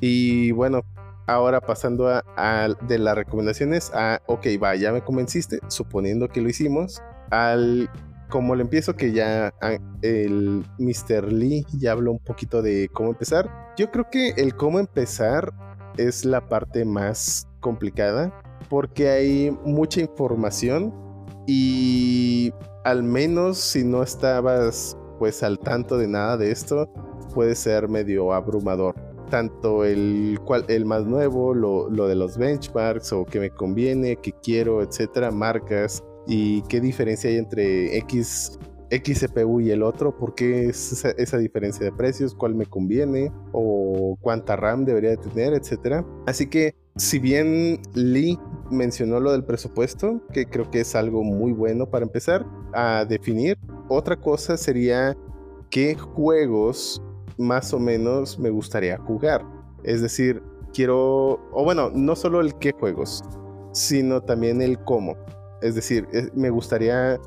Y bueno, ahora pasando a, de las recomendaciones a, ok, va, ya me convenciste, suponiendo que lo hicimos, al como le empiezo, que ya ah, el Mr. Lee ya habló un poquito de cómo empezar. Yo creo que el cómo empezar es la parte más complicada porque hay mucha información y al menos si no estabas pues al tanto de nada de esto puede ser medio abrumador tanto el cual el más nuevo lo, lo de los benchmarks o que me conviene que quiero etcétera marcas y qué diferencia hay entre X, y el otro, por qué es esa, diferencia de precios, cuál me conviene o cuánta RAM debería de tener, etcétera. Así que si bien Lee mencionó lo del presupuesto, que creo que es algo muy bueno para empezar a definir, otra cosa sería qué juegos más o menos me gustaría jugar. Es decir, quiero, o bueno, no solo el qué juegos, sino también el cómo. Es decir, me gustaría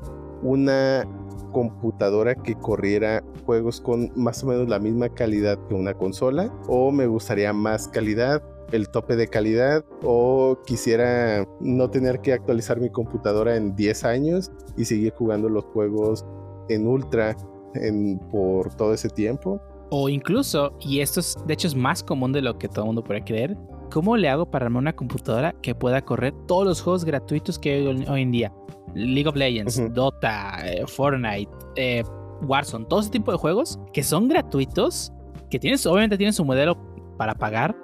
una computadora que corriera juegos con más o menos la misma calidad que una consola o me gustaría más calidad el tope de calidad o quisiera no tener que actualizar mi computadora en 10 años y seguir jugando los juegos en ultra por todo ese tiempo. O incluso, y esto es de hecho es más común de lo que todo el mundo puede creer, ¿cómo le hago para armar una computadora que pueda correr todos los juegos gratuitos que hay hoy en día? League of Legends, Dota, eh, Fortnite, eh, Warzone, todo ese tipo de juegos que son gratuitos, que tienes, obviamente tienen su modelo para pagar,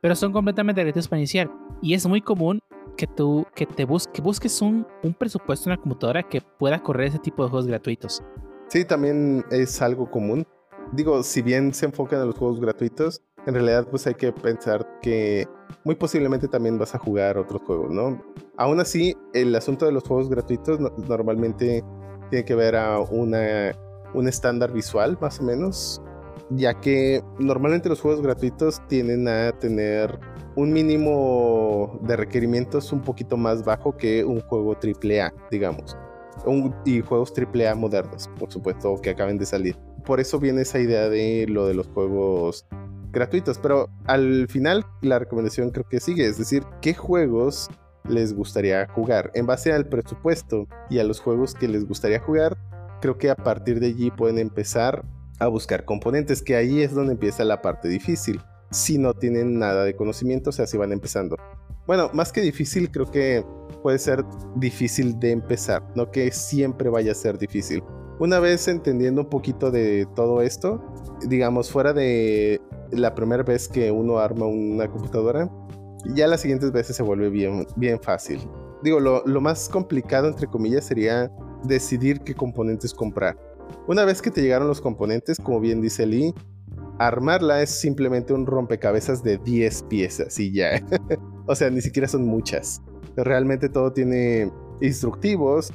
pero son completamente gratuitos para iniciar. Y es muy común que tú que te busques un, un presupuesto en la computadora que pueda correr ese tipo de juegos gratuitos. Sí, también es algo común. Digo, si bien se enfocan en los juegos gratuitos, en realidad pues hay que pensar que muy posiblemente también vas a jugar otros juegos, ¿no? Aún así, el asunto de los juegos gratuitos normalmente tiene que ver a una, un estándar visual, más o menos, ya que normalmente los juegos gratuitos tienden a tener un mínimo de requerimientos un poquito más bajo que un juego AAA, digamos. y juegos AAA modernos, por supuesto, que acaben de salir. Por eso viene esa idea de lo de los juegos gratuitos, pero al final la recomendación creo que sigue, es decir, ¿qué juegos les gustaría jugar? En base al presupuesto y a los juegos que les gustaría jugar, creo que a partir de allí pueden empezar a buscar componentes, que ahí es donde empieza la parte difícil, si no tienen nada de conocimiento, o sea, si van empezando. Bueno, más que difícil, creo que puede ser difícil de empezar, no que siempre vaya a ser difícil. Una vez entendiendo un poquito de todo esto, digamos, fuera de la primera vez que uno arma una computadora, ya las siguientes veces se vuelve bien, bien fácil. Digo, lo, lo más complicado, entre comillas, sería decidir qué componentes comprar. Una vez que te llegaron los componentes, como bien dice Lee, armarla es simplemente un rompecabezas de 10 piezas y ya. o sea, ni siquiera son muchas. Realmente todo tiene instructivos,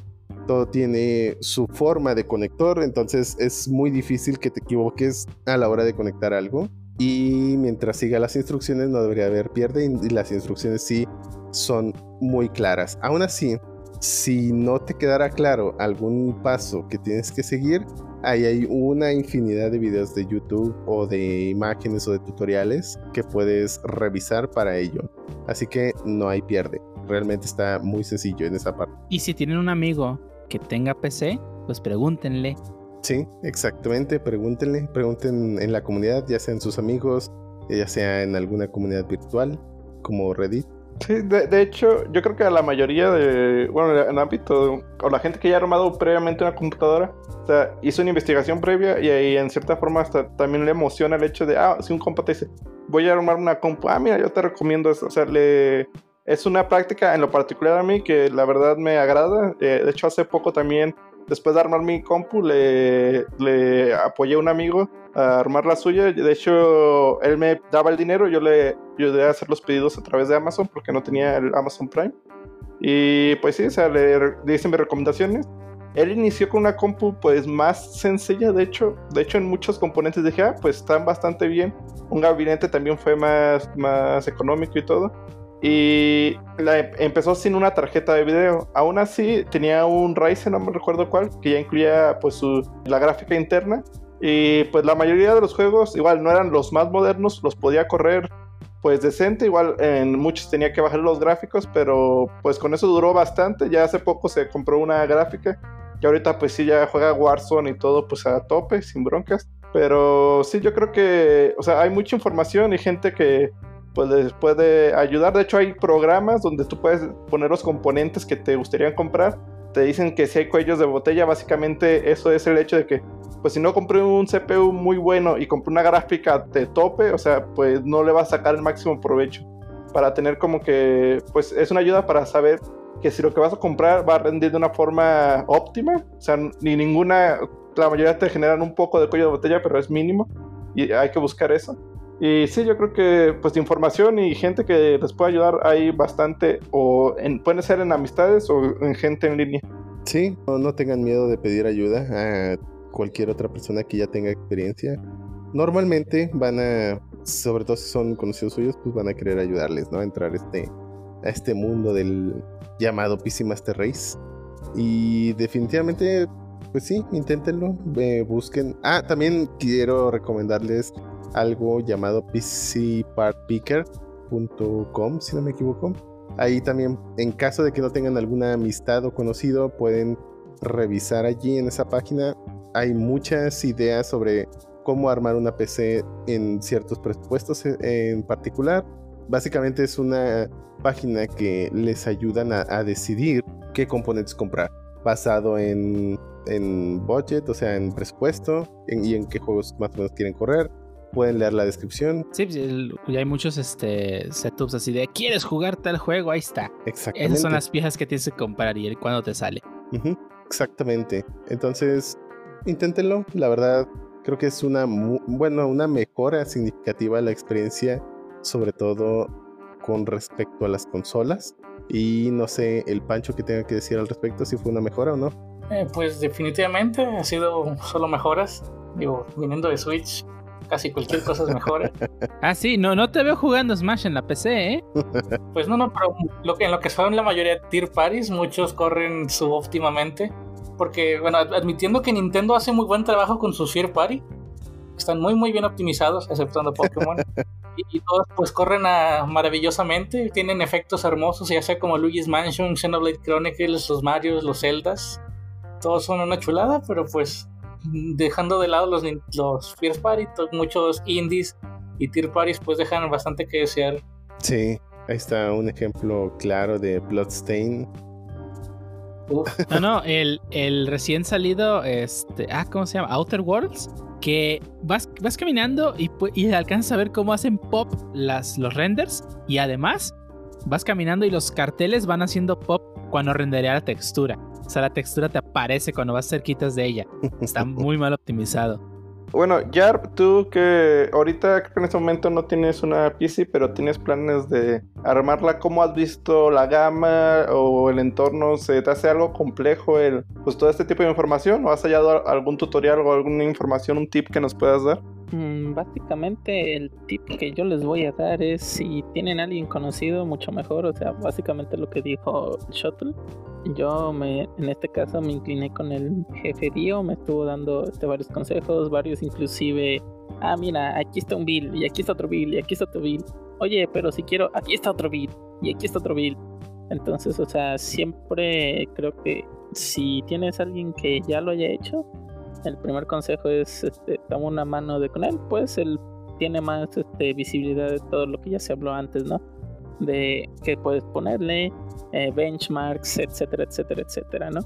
todo tiene su forma de conector, entonces es muy difícil que te equivoques a la hora de conectar algo. Y mientras siga las instrucciones no debería haber pierde y las instrucciones sí son muy claras. Aún así, si no te quedara claro algún paso que tienes que seguir, ahí hay una infinidad de videos de YouTube o de imágenes o de tutoriales que puedes revisar para ello. Así que no hay pierde. Realmente está muy sencillo en esa parte. Y si tienen un amigo que tenga PC, pues pregúntenle Sí, exactamente. Pregúntenle, pregunten en la comunidad, ya sean sus amigos, ya sea en alguna comunidad virtual como Reddit, Sí, de, de hecho, yo creo que a la mayoría de, bueno, en el ámbito, o la gente que ya ha armado previamente una computadora, o sea, hizo una investigación previa y ahí en cierta forma hasta también le emociona el hecho de, ah, si un compa te dice, voy a armar una compu, ah, mira, yo te recomiendo eso, o sea, le, es una práctica en lo particular a mí que la verdad me agrada, eh, de hecho hace poco también, después de armar mi compu, le, apoyé a un amigo a armar la suya. De hecho, él me daba el dinero, yo le ayudé a hacer los pedidos a través de Amazon porque no tenía el Amazon Prime. Y pues sí, o sea, le, le mis recomendaciones. Él inició con una compu pues más sencilla, de hecho, de hecho en muchos componentes dije, ah, pues están bastante bien. Un gabinete también fue más, más económico y todo. Y la, empezó sin una tarjeta de video. Aún así tenía un Ryzen, no me recuerdo cuál, que ya incluía pues su, la gráfica interna. Y pues la mayoría de los juegos igual no eran los más modernos, los podía correr pues decente, igual en muchos tenía que bajar los gráficos, pero pues con eso duró bastante. Ya hace poco se compró una gráfica y ahorita pues sí ya juega Warzone y todo pues a tope, sin broncas. Pero sí, yo creo que, o sea, hay mucha información y gente que pues les puede ayudar. De hecho, hay programas donde tú puedes poner los componentes que te gustaría comprar. Te dicen que si hay cuellos de botella, básicamente eso es el hecho de que, pues si no compré un CPU muy bueno y compré una gráfica de tope, o sea, pues no le va a sacar el máximo provecho. Para tener como que, pues es una ayuda para saber que si lo que vas a comprar va a rendir de una forma óptima, o sea, ni ninguna, la mayoría te generan un poco de cuello de botella, pero es mínimo y hay que buscar eso. Y sí, yo creo que pues información y gente que les puede ayudar hay bastante, o en, pueden ser en amistades o en gente en línea. Sí, no, tengan miedo de pedir ayuda a cualquier otra persona que ya tenga experiencia. Normalmente van a, sobre todo si son conocidos suyos, pues van a querer ayudarles, ¿no? A entrar este, a este mundo del llamado PC Master Race. Y definitivamente, pues sí, inténtenlo, eh, busquen. Ah, también quiero recomendarles algo llamado pcpartpicker.com, si no me equivoco. Ahí también, en caso de que no tengan alguna amistad o conocido, pueden revisar allí en esa página. Hay muchas ideas sobre cómo armar una PC en ciertos presupuestos en particular. Básicamente es una página que les ayudan a, a decidir qué componentes comprar, basado en, en budget, o sea, en presupuesto y en qué juegos más o menos quieren correr pueden leer la descripción. Sí, pues, ya hay muchos este, setups así de ¿quieres jugar tal juego? Ahí está. Exactamente. Esas son las piezas que tienes que comprar y el cuándo te sale. Exactamente. Entonces, inténtenlo. La verdad, creo que es una, bueno, una mejora significativa a la experiencia, sobre todo con respecto a las consolas. Y no sé, el Pancho que tenga que decir al respecto, si fue una mejora o no. Eh, pues definitivamente ha sido solo mejoras. Digo, viniendo de Switch, casi cualquier cosa es mejora. Ah, sí, no, no te veo jugando Smash en la PC, ¿eh? Pues no, no, pero lo que, en lo que son la mayoría de tier parties, muchos corren subóptimamente. Porque, bueno, ad- admitiendo que Nintendo hace muy buen trabajo con sus tier party, están muy, muy bien optimizados, exceptuando Pokémon. y, y todos, pues, corren a- maravillosamente, tienen efectos hermosos, ya sea como Luigi's Mansion, Xenoblade Chronicles, los Marios, los Zeldas. Todos son una chulada, pero pues, dejando de lado los, los tier party, muchos indies y tier parties, pues, dejan bastante que desear. Sí, ahí está un ejemplo claro de Bloodstain. No, no, el, el recién salido, este, ah, ¿cómo se llama? Outer Worlds, que vas, vas caminando y, y alcanzas a ver cómo hacen pop las, los renders y además vas caminando y los carteles van haciendo pop cuando renderea la textura. O sea, la textura te aparece cuando vas cerquitas de ella. Está muy mal optimizado. Bueno, Yarp, tú que ahorita creo que en este momento no tienes una PC, pero tienes planes de armarla, ¿cómo has visto la gama o el entorno? ¿Se te hace algo complejo el, pues todo este tipo de información? ¿O has hallado algún tutorial o alguna información, un tip que nos puedas dar? Mm, Básicamente el tip que yo les voy a dar es si tienen a alguien conocido, mucho mejor. O sea, básicamente lo que dijo Shuttle. Yo me, en este caso me incliné con el jefe Dio, me estuvo dando este, varios consejos, varios inclusive, ah mira, aquí está un bill, y aquí está otro bill, y aquí está otro bill. Oye, pero si quiero, aquí está otro bill, y aquí está otro bill. Entonces, o sea, siempre creo que si tienes a alguien que ya lo haya hecho, el primer consejo es este, toma una mano de con él, pues él tiene más este, visibilidad de todo lo que ya se habló antes, ¿no? de que puedes ponerle, eh, benchmarks, etcétera, etcétera, etcétera, ¿no?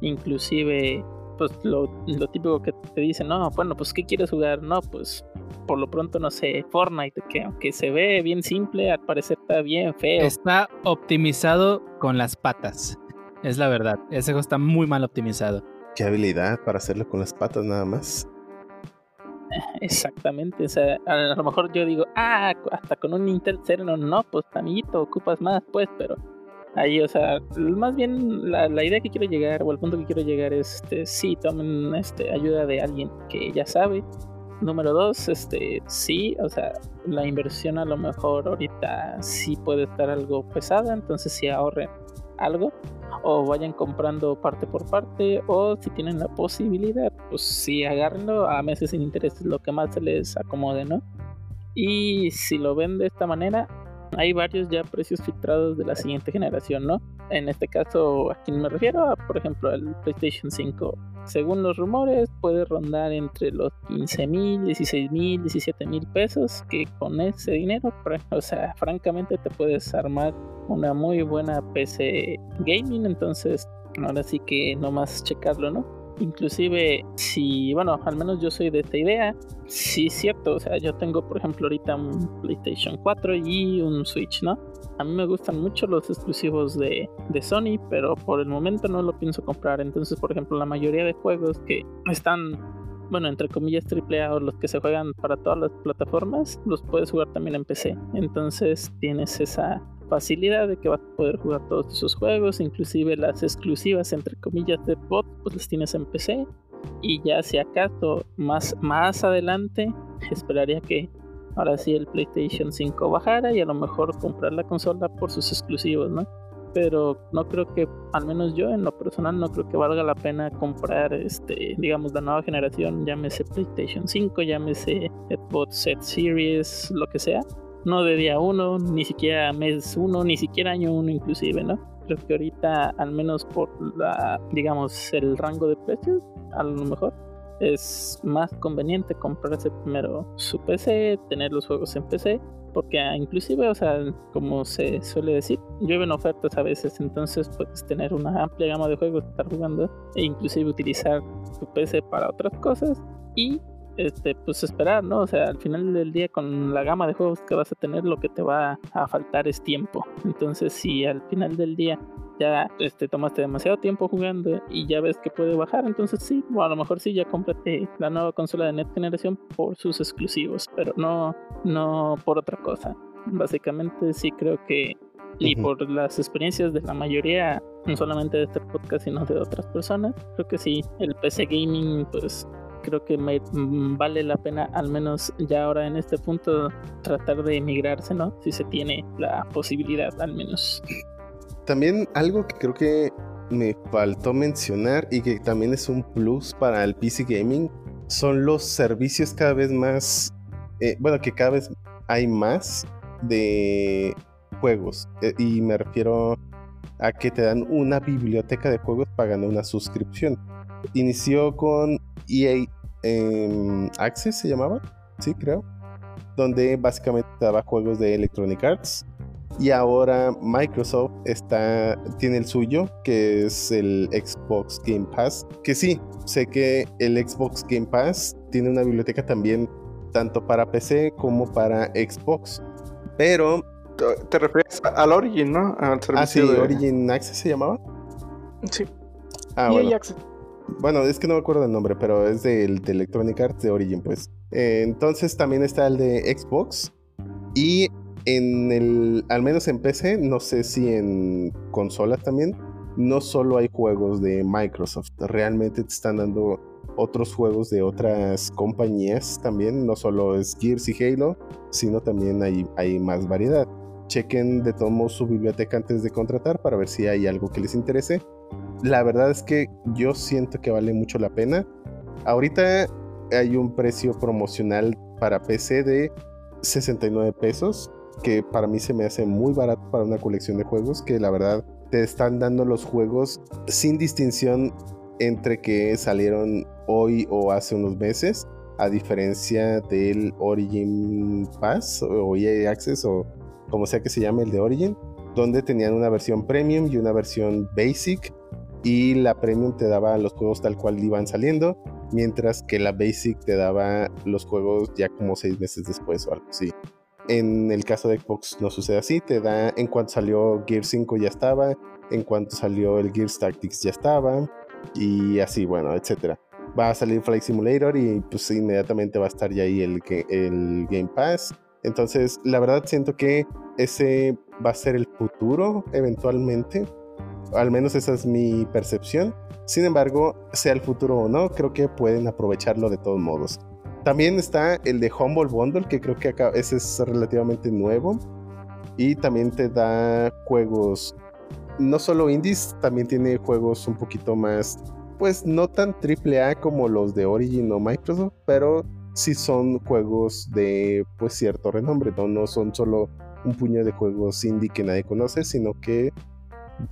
Inclusive, pues lo, lo típico que te dicen, no, bueno, pues ¿qué quieres jugar? No, pues por lo pronto, no sé, Fortnite, que aunque se ve bien simple, al parecer está bien feo. Está optimizado con las patas. Es la verdad. Ese juego está muy mal optimizado. Qué habilidad para hacerlo con las patas nada más. Exactamente, o sea, a lo mejor yo digo, ah, hasta con un Intel Sereno, no, pues amiguito, ocupas más, pues, pero ahí, o sea, más bien la, la, idea que quiero llegar o el punto que quiero llegar es, este, sí, tomen este, ayuda de alguien que ya sabe. Número dos, este, sí, o sea, la inversión a lo mejor ahorita sí puede estar algo pesada, entonces sí ahorren algo o vayan comprando parte por parte o si tienen la posibilidad pues sí agárrenlo a meses sin interés lo que más se les acomode no y si lo ven de esta manera hay varios ya precios filtrados de la siguiente generación no en este caso a quién me refiero por ejemplo al PlayStation 5 según los rumores puede rondar entre los 15 mil 16 mil 17 mil pesos que con ese dinero o sea francamente te puedes armar una muy buena PC gaming, entonces ahora sí que no más checarlo, ¿no? Inclusive si, bueno, al menos yo soy de esta idea, sí es cierto, o sea, yo tengo por ejemplo ahorita un PlayStation 4 y un Switch, ¿no? A mí me gustan mucho los exclusivos de, de Sony, pero por el momento no lo pienso comprar, entonces por ejemplo la mayoría de juegos que están bueno, entre comillas AAA o los que se juegan para todas las plataformas, los puedes jugar también en PC. Entonces tienes esa facilidad de que vas a poder jugar todos esos juegos, inclusive las exclusivas entre comillas de bot, pues las tienes en PC. Y ya si acaso más, más adelante esperaría que ahora sí el PlayStation 5 bajara y a lo mejor comprar la consola por sus exclusivos, ¿no? Pero no creo que, al menos yo en lo personal, no creo que valga la pena comprar, este, digamos, la nueva generación, llámese PlayStation 5, llámese Xbox Set Series, lo que sea, no de día uno, ni siquiera mes uno, ni siquiera año uno inclusive, ¿no? Creo que ahorita, al menos por la, digamos, el rango de precios, a lo mejor es más conveniente comprarse primero su PC, tener los juegos en PC, porque ah, inclusive, o sea, como se suele decir, llueven ofertas a veces, entonces puedes tener una amplia gama de juegos que estar jugando e inclusive utilizar tu PC para otras cosas y este, pues esperar, ¿no? O sea, al final del día con la gama de juegos que vas a tener, lo que te va a faltar es tiempo. Entonces, si al final del día ya este, tomaste demasiado tiempo jugando y ya ves que puede bajar, entonces sí, o a lo mejor sí, ya cómprate la nueva consola de Net Generación por sus exclusivos, pero no, no por otra cosa. Básicamente sí creo que y por las experiencias de la mayoría, no solamente de este podcast, sino de otras personas, creo que sí, el PC gaming pues creo que me mm, vale la pena al menos ya ahora en este punto tratar de emigrarse, ¿no? Si se tiene la posibilidad al menos. También algo que creo que me faltó mencionar y que también es un plus para el PC gaming son los servicios cada vez más, eh, bueno, que cada vez hay más de juegos eh, y me refiero a que te dan una biblioteca de juegos pagando una suscripción. Inició con EA em, Access se llamaba, sí creo, donde básicamente daba juegos de Electronic Arts. Y ahora Microsoft está, tiene el suyo, que es el Xbox Game Pass. Que sí, sé que el Xbox Game Pass tiene una biblioteca también tanto para PC como para Xbox. Pero... Te refieres al Origin, ¿no? Al ah, sí, Origin Access se llamaba. Sí. Ah, EA Access. Bueno, es que no me acuerdo el nombre, pero es del de Electronic Arts de Origin, pues. Eh, entonces también está el de Xbox. Y en el, al menos en PC, no sé si en consolas también, no solo hay juegos de Microsoft, realmente te están dando otros juegos de otras compañías también, no solo es Gears y Halo, sino también hay, hay más variedad. Chequen de todos modos su biblioteca antes de contratar para ver si hay algo que les interese la verdad es que yo siento que vale mucho la pena. Ahorita hay un precio promocional para PC de 69 pesos, que para mí se me hace muy barato para una colección de juegos, que la verdad te están dando los juegos sin distinción entre que salieron hoy o hace unos meses, a diferencia del Origin Pass o EA Access o como sea que se llame el de Origin, donde tenían una versión premium y una versión basic. Y la premium te daba los juegos tal cual iban saliendo, mientras que la basic te daba los juegos ya como seis meses después o algo así. En el caso de Xbox no sucede así, te da en cuanto salió Gear 5 ya estaba, en cuanto salió el Gears Tactics ya estaba, y así, bueno, etcétera. Va a salir Flight Simulator y pues inmediatamente va a estar ya ahí el, el Game Pass. Entonces, la verdad siento que ese va a ser el futuro eventualmente. Al menos esa es mi percepción. Sin embargo, sea el futuro o no, creo que pueden aprovecharlo de todos modos. También está el de Humble Bundle, que creo que acá ese es relativamente nuevo. Y también te da juegos, no solo indies, también tiene juegos un poquito más, pues no tan triple A como los de Origin o Microsoft, pero sí son juegos de pues cierto renombre, no, no son solo un puño de juegos indie que nadie conoce, sino que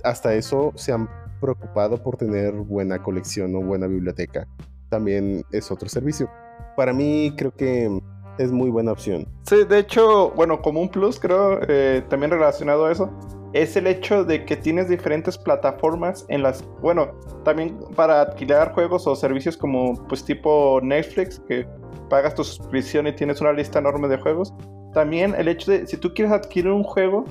hasta eso se han preocupado por tener buena colección o buena biblioteca. También es otro servicio. Para mí creo que es muy buena opción. Sí, de hecho, bueno, como un plus creo, eh, también relacionado a eso, es el hecho de que tienes diferentes plataformas en las, bueno, también para adquirir juegos o servicios como pues tipo Netflix, que pagas tu suscripción y tienes una lista enorme de juegos. También el hecho de, si tú quieres adquirir un juego,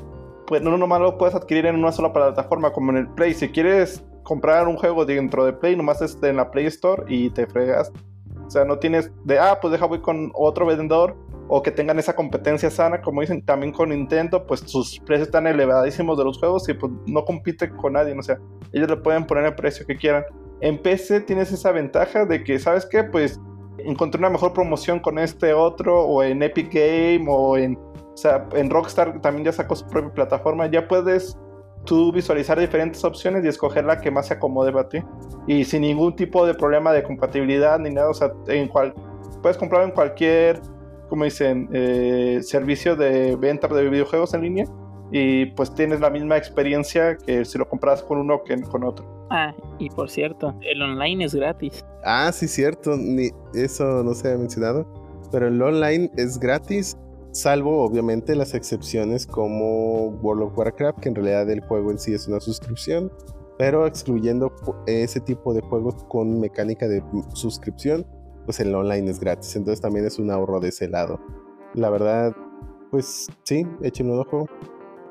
no nomás lo puedes adquirir en una sola plataforma como en el Play. Si quieres comprar un juego dentro de Play, nomás es en la Play Store y te fregas. O sea, no tienes de, ah, pues deja voy con otro vendedor o que tengan esa competencia sana, como dicen también con Nintendo, pues sus precios están elevadísimos de los juegos y pues no compite con nadie, o sea, ellos le pueden poner el precio que quieran. En PC tienes esa ventaja de que, ¿sabes qué? Pues encontré una mejor promoción con este otro, o en Epic Game, o en, sea, en Rockstar también ya sacó su propia plataforma, ya puedes tú visualizar diferentes opciones y escoger la que más se acomode para ti. Y sin ningún tipo de problema de compatibilidad ni nada, o sea, en cual, puedes comprarlo en cualquier, como dicen, eh, servicio de venta de videojuegos en línea y pues tienes la misma experiencia que si lo compras con uno que con otro. Ah, y por cierto, el online es gratis. Ah, sí, cierto. Ni, eso no se ha mencionado. Pero el online es gratis, salvo obviamente las excepciones como World of Warcraft, que en realidad el juego en sí es una suscripción. Pero excluyendo ese tipo de juegos con mecánica de suscripción, pues el online es gratis. Entonces también es un ahorro de ese lado. La verdad, pues sí, échenle un ojo.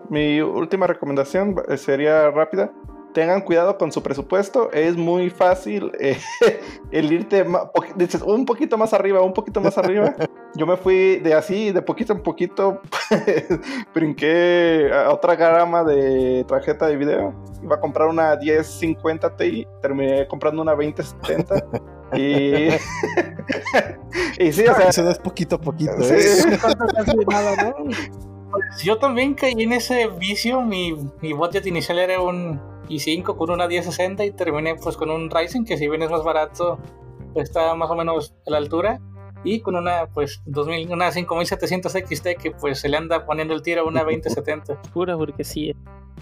Mi última recomendación sería rápida tengan cuidado con su presupuesto. Es muy fácil eh, el irte dices, un poquito más arriba, un poquito más arriba. Yo me fui de así, de poquito en poquito, brinqué a otra gama de tarjeta de video. Iba a comprar una 1050 Ti, terminé comprando una 2070. Y, y sí, o sea, eso es poquito a poquito. ¿eh? Pues yo también caí en ese vicio. Mi, mi budget inicial era un i5 con una 1060 y terminé pues con un Ryzen que si bien es más barato, pues está más o menos a la altura. Y con una pues 2000, una 5700 XT que pues se le anda poniendo el tiro a una 2070. Pura porque sí.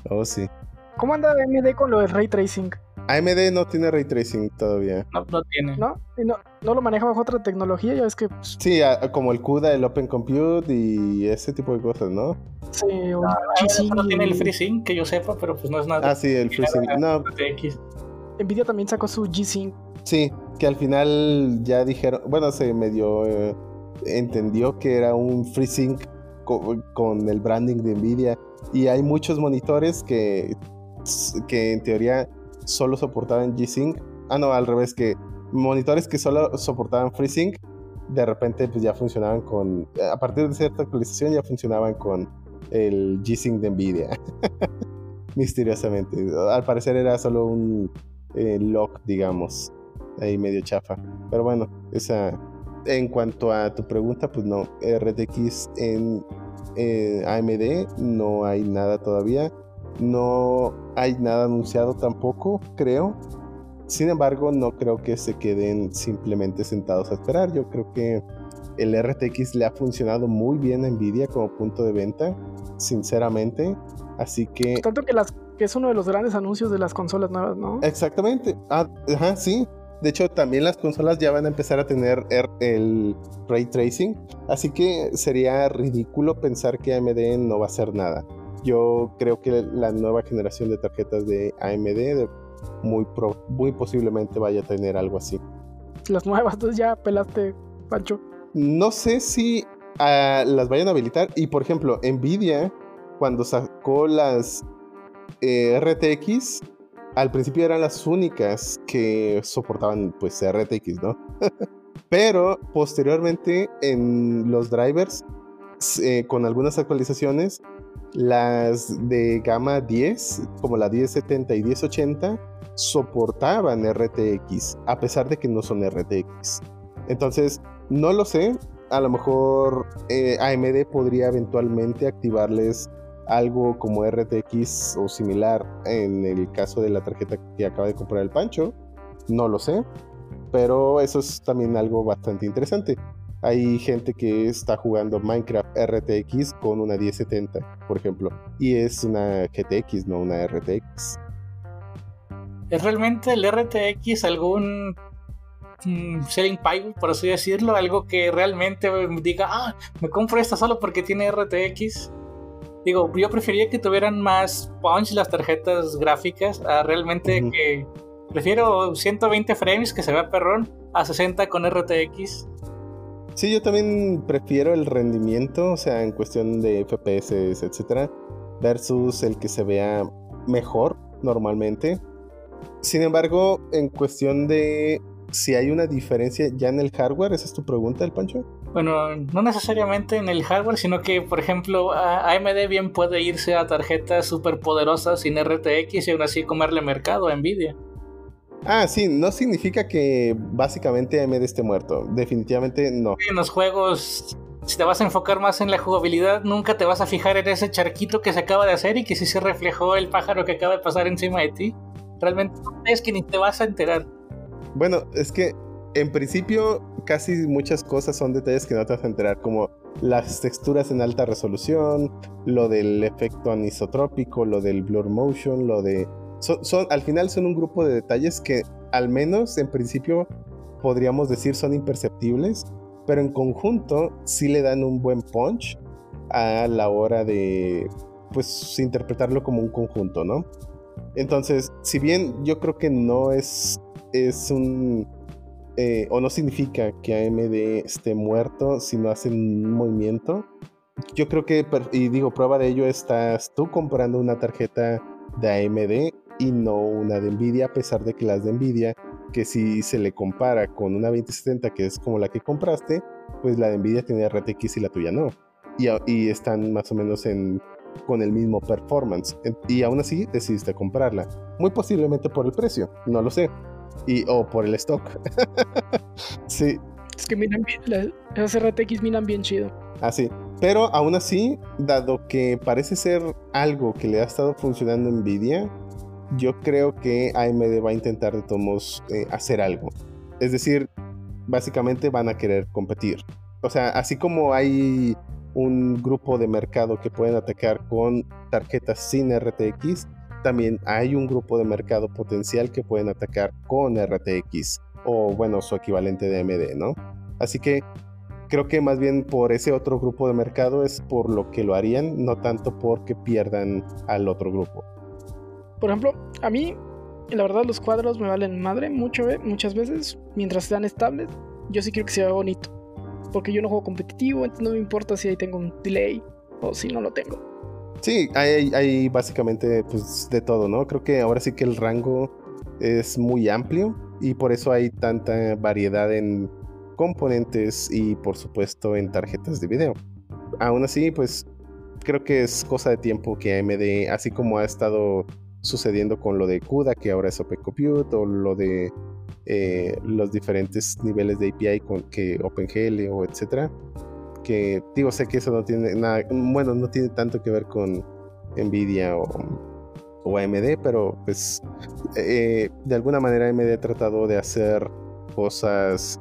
Oh, sí. ¿Cómo anda AMD con lo de ray tracing? AMD no tiene ray tracing todavía. No, no tiene. ¿No? ¿No, no lo maneja bajo otra tecnología? Ya es que. Pues, sí, como el CUDA, el Open Compute y ese tipo de cosas, ¿no? Sí, o no, no tiene el FreeSync que yo sepa, pero pues no es nada. Ah, sí, el FreeSync. No. Nvidia también sacó su G-Sync. Sí, que al final ya dijeron, bueno, se medio eh, entendió que era un FreeSync con, con el branding de Nvidia y hay muchos monitores que que en teoría solo soportaban G-Sync. Ah, no, al revés, que monitores que solo soportaban FreeSync, de repente pues ya funcionaban con, a partir de cierta actualización ya funcionaban con el G-Sync de Nvidia. Misteriosamente. Al parecer era solo un eh, lock, digamos, ahí medio chafa. Pero bueno, esa... En cuanto a tu pregunta, pues no, RTX en eh, AMD no hay nada todavía. No hay nada anunciado tampoco, creo. Sin embargo, no creo que se queden simplemente sentados a esperar. Yo creo que el RTX le ha funcionado muy bien a Nvidia como punto de venta, sinceramente. Así que. Tanto que, las, que es uno de los grandes anuncios de las consolas nuevas, ¿no? Exactamente. Ah, ajá, sí. De hecho, también las consolas ya van a empezar a tener er- el ray tracing, así que sería ridículo pensar que AMD no va a hacer nada. Yo creo que la nueva generación de tarjetas de AMD muy, pro- muy posiblemente vaya a tener algo así. Las nuevas, entonces ya pelaste, Pancho. No sé si ah, las vayan a habilitar. Y por ejemplo, Nvidia, cuando sacó las eh, RTX, al principio eran las únicas que soportaban pues RTX, ¿no? Pero posteriormente en los drivers, eh, con algunas actualizaciones, las de gama 10, como la 1070 y 1080, soportaban RTX, a pesar de que no son RTX. Entonces, no lo sé. A lo mejor eh, AMD podría eventualmente activarles algo como RTX o similar en el caso de la tarjeta que acaba de comprar el Pancho. No lo sé. Pero eso es también algo bastante interesante. Hay gente que está jugando Minecraft RTX con una 1070, por ejemplo. Y es una GTX, no una RTX. ¿Es realmente el RTX algún mm, selling point, por así decirlo? Algo que realmente diga, ah, me compro esta solo porque tiene RTX. Digo, yo preferiría que tuvieran más punch las tarjetas gráficas a realmente que... Prefiero 120 frames que se vea perrón a 60 con RTX. Sí, yo también prefiero el rendimiento, o sea, en cuestión de FPS, etcétera, versus el que se vea mejor normalmente. Sin embargo, en cuestión de si hay una diferencia ya en el hardware, esa es tu pregunta, el Pancho. Bueno, no necesariamente en el hardware, sino que, por ejemplo, AMD bien puede irse a tarjetas súper poderosas sin RTX y aún así comerle mercado a Nvidia. Ah, sí, no significa que básicamente AMD esté muerto. Definitivamente no. En los juegos, si te vas a enfocar más en la jugabilidad, nunca te vas a fijar en ese charquito que se acaba de hacer y que sí se reflejó el pájaro que acaba de pasar encima de ti. Realmente es que ni te vas a enterar. Bueno, es que en principio casi muchas cosas son detalles que no te vas a enterar, como las texturas en alta resolución, lo del efecto anisotrópico, lo del blur motion, lo de... Son, al final son un grupo de detalles que al menos en principio podríamos decir son imperceptibles, pero en conjunto sí le dan un buen punch a la hora de pues interpretarlo como un conjunto, ¿no? Entonces, si bien yo creo que no es, es un... eh, o no significa que AMD esté muerto si no hacen movimiento, yo creo que, y digo, prueba de ello, estás tú comprando una tarjeta de AMD y no una de Nvidia, a pesar de que las de Nvidia, que si se le compara con una 2070, que es como la que compraste, pues la de Nvidia tiene RTX y la tuya no. Y, y están más o menos en, con el mismo performance. Y aún así decidiste comprarla. Muy posiblemente por el precio, no lo sé. Y, o por el stock. sí, Es que miran bien, las esas RTX miran bien chido. así. Pero aún así, dado que parece ser algo que le ha estado funcionando a Nvidia, yo creo que AMD va a intentar de todos eh, hacer algo. Es decir, básicamente van a querer competir. O sea, así como hay un grupo de mercado que pueden atacar con tarjetas sin RTX, también hay un grupo de mercado potencial que pueden atacar con RTX o bueno, su equivalente de AMD, ¿no? Así que creo que más bien por ese otro grupo de mercado es por lo que lo harían, no tanto porque pierdan al otro grupo. Por ejemplo, a mí, la verdad, los cuadros me valen madre mucho, ve- muchas veces. Mientras sean estables, yo sí quiero que sea bonito. Porque yo no juego competitivo, entonces no me importa si ahí tengo un delay o si no lo tengo. Sí, hay, hay básicamente pues, de todo, ¿no? Creo que ahora sí que el rango es muy amplio y por eso hay tanta variedad en componentes y por supuesto en tarjetas de video. Aún así, pues creo que es cosa de tiempo que AMD, así como ha estado sucediendo con lo de CUDA, que ahora es Open Compute, o lo de eh, los diferentes niveles de API con que OpenGL o etcétera, que digo, sé que eso no tiene nada, bueno, no tiene tanto que ver con Nvidia o, o AMD, pero pues eh, de alguna manera AMD ha tratado de hacer cosas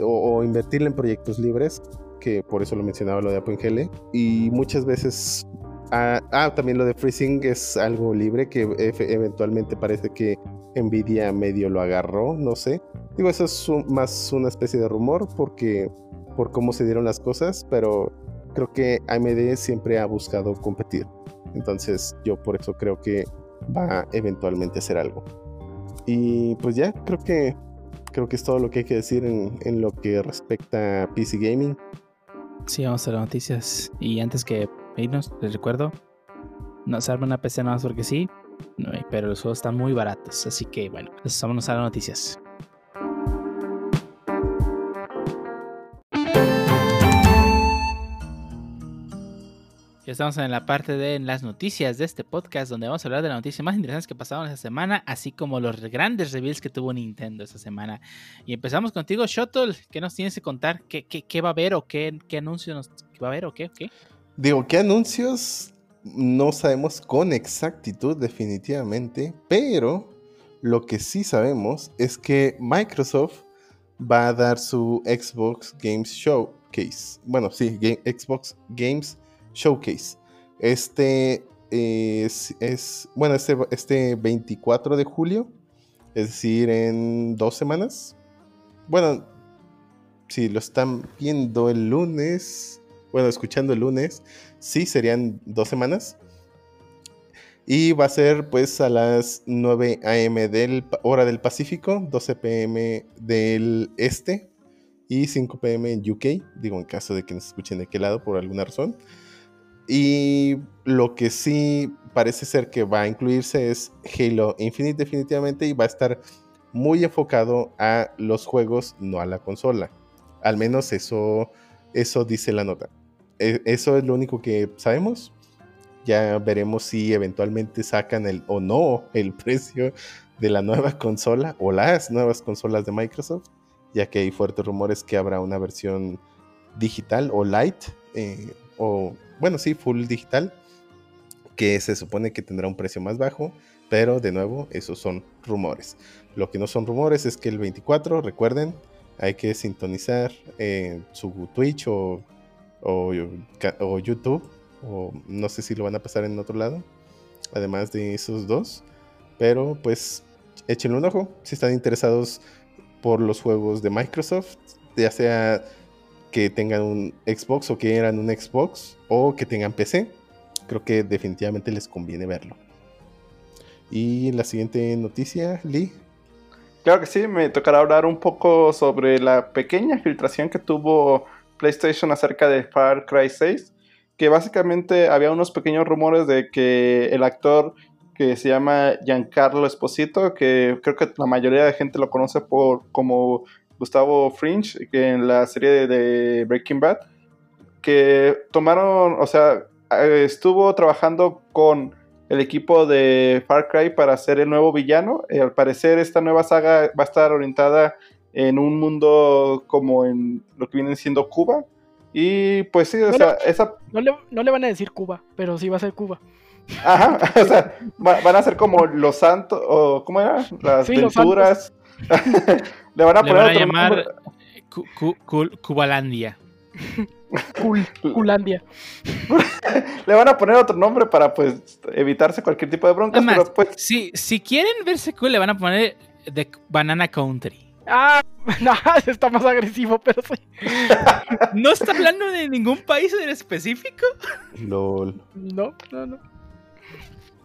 o, o invertirle en proyectos libres, que por eso lo mencionaba lo de OpenGL, y muchas veces Ah, ah, también lo de FreeSync es algo libre que eventualmente parece que Nvidia medio lo agarró, no sé. Digo, eso es un- más una especie de rumor porque por cómo se dieron las cosas, pero creo que AMD siempre ha buscado competir. Entonces, yo por eso creo que va eventualmente a hacer algo. Y pues ya, creo que creo que es todo lo que hay que decir en, en lo que respecta a PC Gaming. Sí, vamos a las noticias. Y antes que les recuerdo, no se arma una PC nada más porque sí, pero los juegos están muy baratos. Así que bueno, pues vámonos a las noticias. Ya estamos en la parte de las noticias de este podcast, donde vamos a hablar de las noticias más interesantes que pasaron esta semana, así como los grandes reveals que tuvo Nintendo esta semana. Y empezamos contigo, Shuttle. ¿Qué nos tienes que contar? ¿Qué, qué, qué va a haber o qué, qué anuncio nos va a haber o qué? qué? Digo, ¿qué anuncios? No sabemos con exactitud definitivamente, pero lo que sí sabemos es que Microsoft va a dar su Xbox Games Showcase. Bueno, sí, Xbox Games Showcase. Este es, es- bueno, este, este 24 de julio, es decir, en dos semanas. Bueno, si lo están viendo el lunes, bueno, escuchando el lunes, sí, serían dos semanas. Y va a ser pues a las 9 a.m. del hora del Pacífico, 12 p.m. del este y 5 p.m. en UK, digo en caso de que nos escuchen de qué lado por alguna razón. Y lo que sí parece ser que va a incluirse es Halo Infinite definitivamente y va a estar muy enfocado a los juegos, no a la consola. Al menos eso, eso dice la nota. E- Eso es lo único que sabemos. Ya veremos si eventualmente sacan el o no el precio de la nueva consola o las nuevas consolas de Microsoft, ya que hay fuertes rumores que habrá una versión digital o light, eh, o bueno, sí, full digital, que se supone que tendrá un precio más bajo, pero de nuevo, esos son rumores. Lo que no son rumores es que el 24, recuerden, hay que sintonizar eh, su Twitch o, o, o YouTube, o no sé si lo van a pasar en otro lado, además de esos dos, pero pues échenle un ojo si están interesados por los juegos de Microsoft, ya sea que tengan un Xbox o que eran un Xbox o que tengan PC, creo que definitivamente les conviene verlo. Y la siguiente noticia, Lee. Claro que sí, me tocará hablar un poco sobre la pequeña filtración que tuvo PlayStation acerca de Far Cry 6, que básicamente había unos pequeños rumores de que el actor que se llama Giancarlo Esposito, que creo que la mayoría de gente lo conoce por como Gustavo Fringe, que en la serie de, Breaking Bad, que tomaron, o sea, estuvo trabajando con el equipo de Far Cry para hacer el nuevo villano. Eh, al parecer esta nueva saga va a estar orientada en un mundo como en lo que viene siendo Cuba. Y pues sí, o Bueno. sea, esa... No le, no le van a decir Cuba, pero sí va a ser Cuba. Ajá, o sea, va- van a ser como Los Santos, o ¿cómo era? Las Sí, Venturas. Le van a Le poner van a otro llamar nombre. Cu- Cu- Cu- Cubalandia. Cul, Culandia. Le van a poner otro nombre para pues evitarse cualquier tipo de broncas, Además, pero pues si, si quieren verse cool, le van a poner The Banana Country. Ah, no, está más agresivo, pero sí. ¿No está hablando de ningún país en específico? LOL. No, no, no.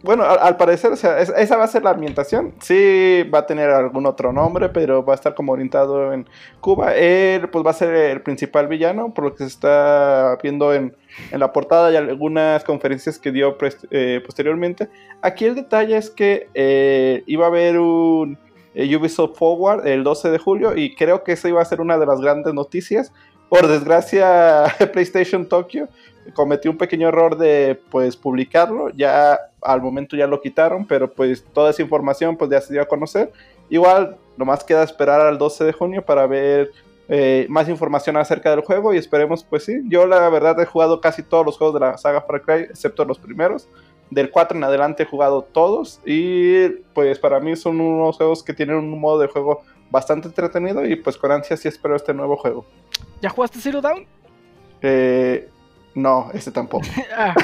Bueno, al, parecer, o sea, es- esa va a ser la ambientación. Sí, va a tener algún otro nombre, pero va a estar como orientado en Cuba. Él, pues, va a ser el principal villano, por lo que se está viendo en, en la portada y algunas conferencias que dio eh, posteriormente. Aquí el detalle es que eh, iba a haber un eh, Ubisoft Forward el 12 de julio y creo que esa iba a ser una de las grandes noticias. Por desgracia, PlayStation Tokyo cometió un pequeño error de pues publicarlo, ya al momento ya lo quitaron, pero pues toda esa información pues ya se dio a conocer. Igual, nomás queda esperar al 12 de junio para ver eh, más información acerca del juego y esperemos pues sí, yo la verdad he jugado casi todos los juegos de la saga Far Cry, excepto los primeros. Del 4 en adelante he jugado todos y pues para mí son unos juegos que tienen un modo de juego bastante entretenido y pues con ansia sí espero este nuevo juego. ¿Ya jugaste Zero Down? Eh, No, ese tampoco. Ah,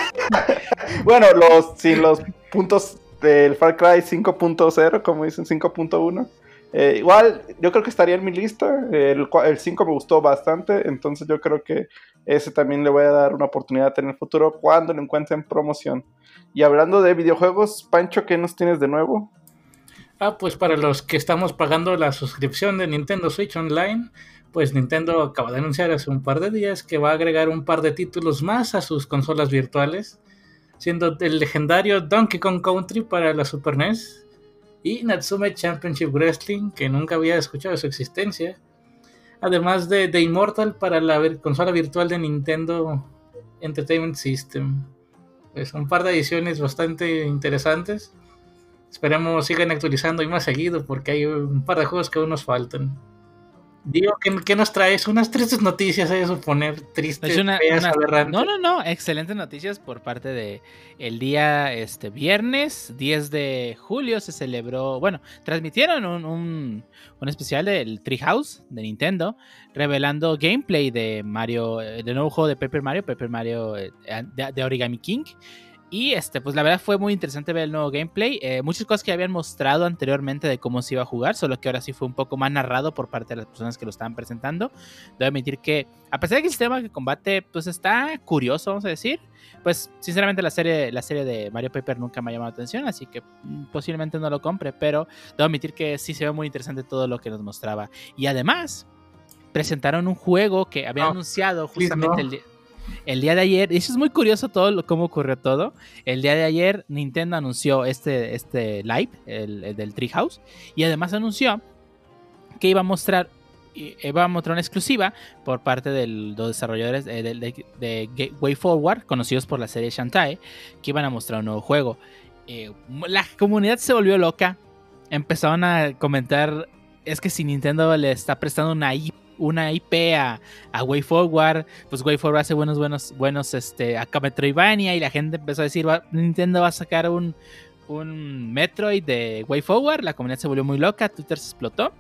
bueno, los, sin los puntos del Far Cry 5.0, como dicen 5.1. Eh, igual, yo creo que estaría en mi lista. El, el 5 me gustó bastante, entonces yo creo que ese también le voy a dar una oportunidad en el futuro cuando lo encuentre en promoción. Y hablando de videojuegos, Pancho, ¿qué nos tienes de nuevo? Ah, pues para los que estamos pagando la suscripción de Nintendo Switch Online, pues Nintendo acaba de anunciar hace un par de días que va a agregar un par de títulos más a sus consolas virtuales, siendo el legendario Donkey Kong Country para la Super NES y Natsume Championship Wrestling, que nunca había escuchado su existencia, además de The Immortal para la consola virtual de Nintendo Entertainment System. Es un par de ediciones bastante interesantes. Esperemos sigan actualizando y más seguido porque hay un par de juegos que aún nos faltan. Digo, ¿qué, qué nos traes? Unas tristes noticias, hay que suponer, tristes, Es una- feas, una- aberrantes. no, no, no, excelentes noticias por parte de el día este viernes 10 de julio se celebró, bueno, transmitieron un, un, un especial del Treehouse de Nintendo revelando gameplay de Mario, eh, del nuevo juego de Paper Mario, Paper Mario eh, de, de Origami King. Y este, pues la verdad fue muy interesante ver el nuevo gameplay. Eh, muchas cosas que habían mostrado anteriormente de cómo se iba a jugar, solo que ahora sí fue un poco más narrado por parte de las personas que lo estaban presentando. Debo admitir que, a pesar de que el sistema de combate pues está curioso, vamos a decir, pues sinceramente la serie, la serie de Mario Paper nunca me ha llamado la atención, así que mm, posiblemente no lo compre, pero debo admitir que sí se ve muy interesante todo lo que nos mostraba. Y además, presentaron un juego que habían No, anunciado justamente no. el día. El día de ayer, y eso es muy curioso todo cómo ocurrió todo. El día de ayer Nintendo anunció este, este live, el, el del Treehouse, y además anunció que iba a mostrar i- iba a mostrar una exclusiva por parte de los desarrolladores eh, de, de- Way Forward, conocidos por la serie Shantae, que iban a mostrar un nuevo juego. Eh, la comunidad se volvió loca. Empezaron a comentar, es que si Nintendo le está prestando una IP, una IP a, a Way Forward, pues Way Forward hace buenos, buenos, buenos, este, acá Metroidvania y la gente empezó a decir, "Va- Nintendo va a sacar un, un Metroid de Way Forward, la comunidad se volvió muy loca, Twitter se explotó.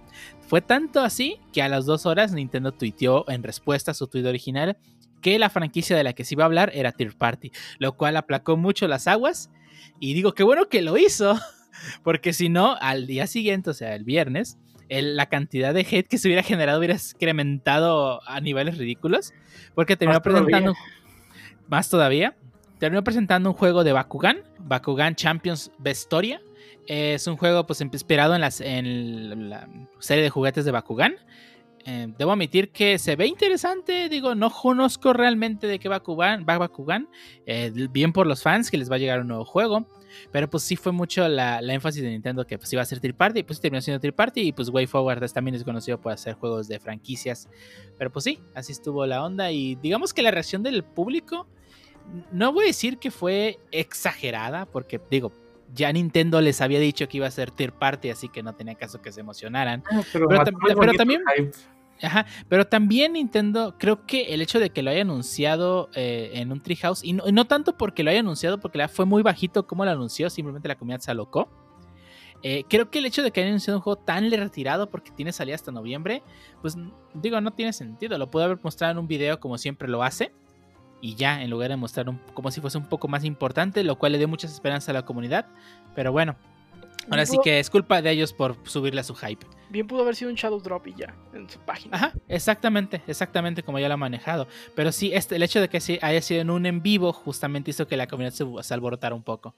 Fue tanto así que a las dos horas Nintendo tuiteó en respuesta a su tweet original que la franquicia de la que se iba a hablar era Third Party, lo cual aplacó mucho las aguas. Y digo, qué bueno que lo hizo, porque si no, al día siguiente, o sea, el viernes, el- la cantidad de hate que se hubiera generado hubiera incrementado a niveles ridículos, porque terminó Más todavía. presentando más todavía. Terminó presentando un juego de Bakugan, Bakugan Champions Vestoria. Es un juego pues inspirado en, las, en la serie de juguetes de Bakugan. Eh, debo admitir que se ve interesante. Digo, no conozco realmente de qué Bakugan, va Bakugan. Eh, bien por los fans que les va a llegar un nuevo juego. Pero pues sí fue mucho la, la énfasis de Nintendo que pues iba a ser Third Party. Y pues terminó siendo Third Party. Y pues Way Forward también es conocido por hacer juegos de franquicias. Pero pues sí, así estuvo la onda. Y digamos que la reacción del público, no voy a decir que fue exagerada. Porque digo, ya Nintendo les había dicho que iba a ser Third Party. Así que no tenía caso que se emocionaran. Ah, Pero, tam- también- hype. Ajá, pero también Nintendo, creo que el hecho de que lo haya anunciado eh, en un Treehouse, y no, y no tanto porque lo haya anunciado, porque la- fue muy bajito como lo anunció, simplemente la comunidad se alocó. Eh, creo que el hecho de que haya anunciado un juego tan retirado, porque tiene salida hasta noviembre, pues digo, no tiene sentido. Lo puede haber mostrado en un video como siempre lo hace, y ya, en lugar de mostrar un- como si fuese un poco más importante, lo cual le dio muchas esperanzas a la comunidad. Pero bueno, ahora sí pudo- que es culpa de ellos por subirle a su hype. Bien pudo haber sido un Shadow Drop y ya, en su página. Ajá, exactamente, exactamente como ya lo ha manejado. Pero sí, este, el hecho de que sí haya sido en un en vivo justamente hizo que la comunidad se, se alborotara un poco.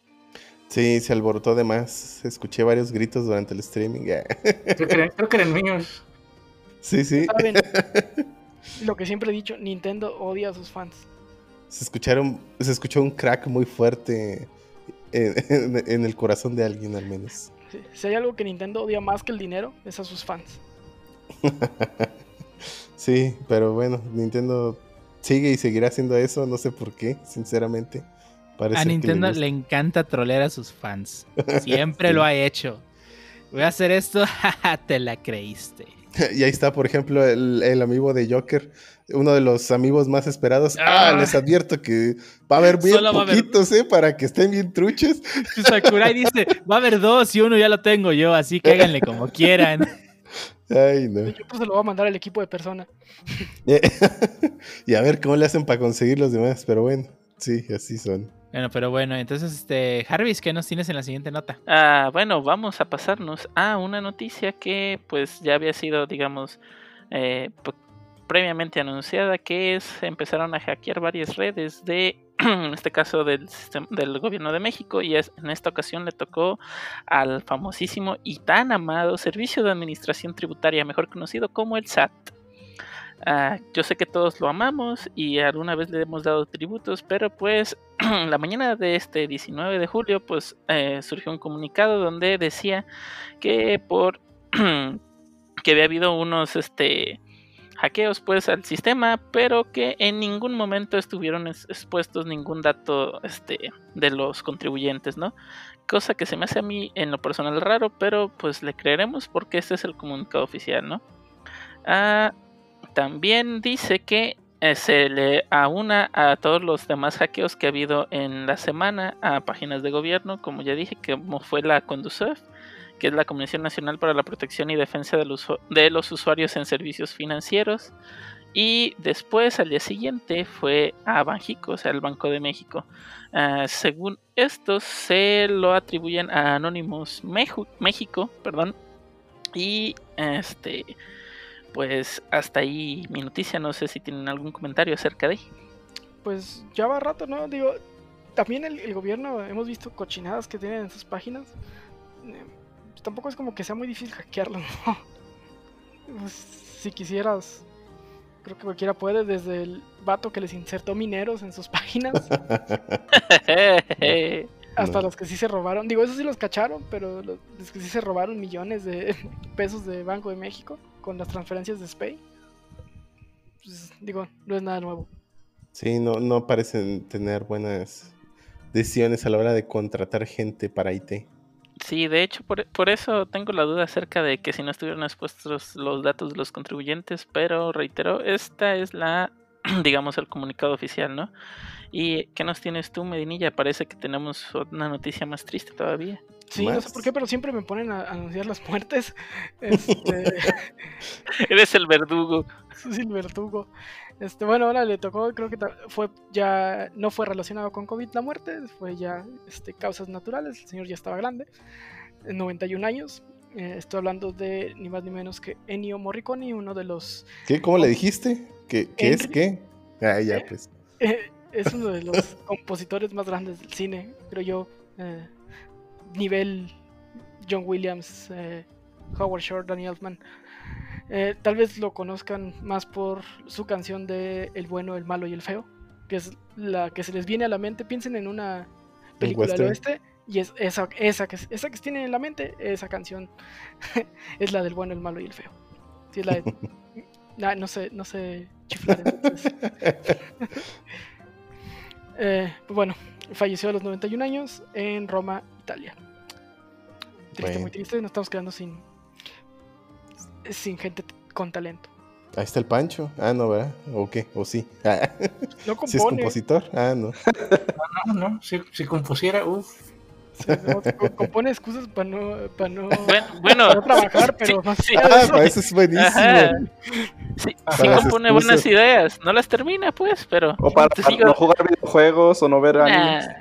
Sí, se alborotó de más. Escuché varios gritos durante el streaming. Creo que, eran- creo que eran míos. Sí, sí. ¿Saben? Lo que siempre he dicho, Nintendo odia a sus fans. Se escucharon, se escuchó un crack muy fuerte en, en- en el corazón de alguien al menos. Sí, Si hay algo que Nintendo odia más que el dinero, es a sus fans. Sí, pero bueno, Nintendo sigue y seguirá haciendo eso, no sé por qué, sinceramente. Parece a que le Nintendo le encanta trolear a sus fans. Siempre Sí. lo ha hecho. Voy a hacer esto, jaja, te la creíste. Y ahí está, por ejemplo, el, el amigo de Joker, uno de los amigos más esperados. Ah, Ah. les advierto que va a haber bien Solo haber- poquitos, ¿eh? Para que estén bien truchos. Sakurai dice, va a haber dos y uno ya lo tengo yo, así que háganle como quieran. Ay, no. Yo pues se lo voy a mandar al equipo de persona. y a ver cómo le hacen para conseguir los demás, pero bueno, sí, así son. Bueno, pero bueno, entonces, este, Jarvis, ¿qué nos tienes en la siguiente nota? Ah, bueno, vamos a pasarnos a una noticia que pues ya había sido, digamos, eh, p- previamente anunciada, que es empezaron a hackear varias redes de, en este caso del, del gobierno de México, y es, en esta ocasión le tocó al famosísimo y tan amado Servicio de Administración Tributaria, mejor conocido como el SAT. Ah, yo sé que todos lo amamos y alguna vez le hemos dado tributos, pero pues la mañana de este 19 de julio pues eh, surgió un comunicado donde decía que por que había habido unos este hackeos pues al sistema, pero que en ningún momento estuvieron es- expuestos ningún dato este de los contribuyentes, ¿no? Cosa que se me hace a mí en lo personal raro, pero pues le creeremos porque este es el comunicado oficial, ¿no? Ah, también dice que eh, se le aúna a todos los demás hackeos que ha habido en la semana a páginas de gobierno, como ya dije, como fue la Conducef, que es la Comisión Nacional para la Protección y Defensa del usu- de los Usuarios en Servicios Financieros. Y después, al día siguiente, fue a Banjico, o sea, el Banco de México. Ah, según estos, se lo atribuyen a Anonymous México, perdón. Y este, pues hasta ahí mi noticia. No sé si tienen algún comentario acerca de. Pues ya va rato, ¿no? Digo, también el, el gobierno, hemos visto cochinadas que tienen en sus páginas. Eh, tampoco es como que sea muy difícil hackearlo, ¿no? Pues, si quisieras, creo que cualquiera puede, desde el vato que les insertó mineros en sus páginas, hasta No. los que sí se robaron. Digo, esos sí los cacharon, pero los, los que sí se robaron millones de pesos de Banco de México con las transferencias de SPAY. Pues, digo, no es nada nuevo. Sí, no, no parecen tener buenas decisiones a la hora de contratar gente para IT. Sí, de hecho, por, por eso tengo la duda acerca de que si no estuvieron expuestos los datos de los contribuyentes, pero reitero, esta es la, digamos, el comunicado oficial, ¿no? ¿Y qué nos tienes tú, Medinilla? Parece que tenemos una noticia más triste todavía. Sí, no sé por qué, pero siempre me ponen a anunciar las muertes. Este, Eres el verdugo. sí, el verdugo. Este, bueno, ahora le tocó, creo que fue ya no fue relacionado con COVID la muerte, fue ya este, causas naturales. El señor ya estaba grande, eh, 91 años. Eh, estoy hablando de ni más ni menos que Ennio Morricone, uno de los ¿Qué? ¿Cómo le dijiste? ¿Qué, qué es qué? Ah, ya, pues. eh, es uno de los compositores más grandes del cine, creo yo. eh, nivel John Williams, eh, Howard Shore, Danny Elfman. Eh, tal vez lo conozcan más por su canción de El bueno, el malo y el feo, que es la que se les viene a la mente. Piensen en una película del oeste y es esa, esa, que, esa que tienen en la mente, esa canción es la del bueno, el malo y el feo. Sí, es la de- Nah, no sé, no sé chiflar entonces. Eh, pues bueno, falleció a los 91 años en Roma, Italia. Triste, Bueno. muy triste, nos estamos quedando sin, sin gente con talento. Ahí está el Pancho. Ah, no, ¿verdad? ¿O qué? ¿O sí? Ah, No ¿Sí es compone, compositor? Ah, no. No, no, si, si compusiera, uff. Compone excusas para no, para no, Bueno, bueno para no trabajar, pero sí, más sí. Ah, eso, para eso es buenísimo. Ajá. sí, sí compone buenas ideas, no las termina, pues, pero. O para sigo- no jugar videojuegos o no ver animes. Nah,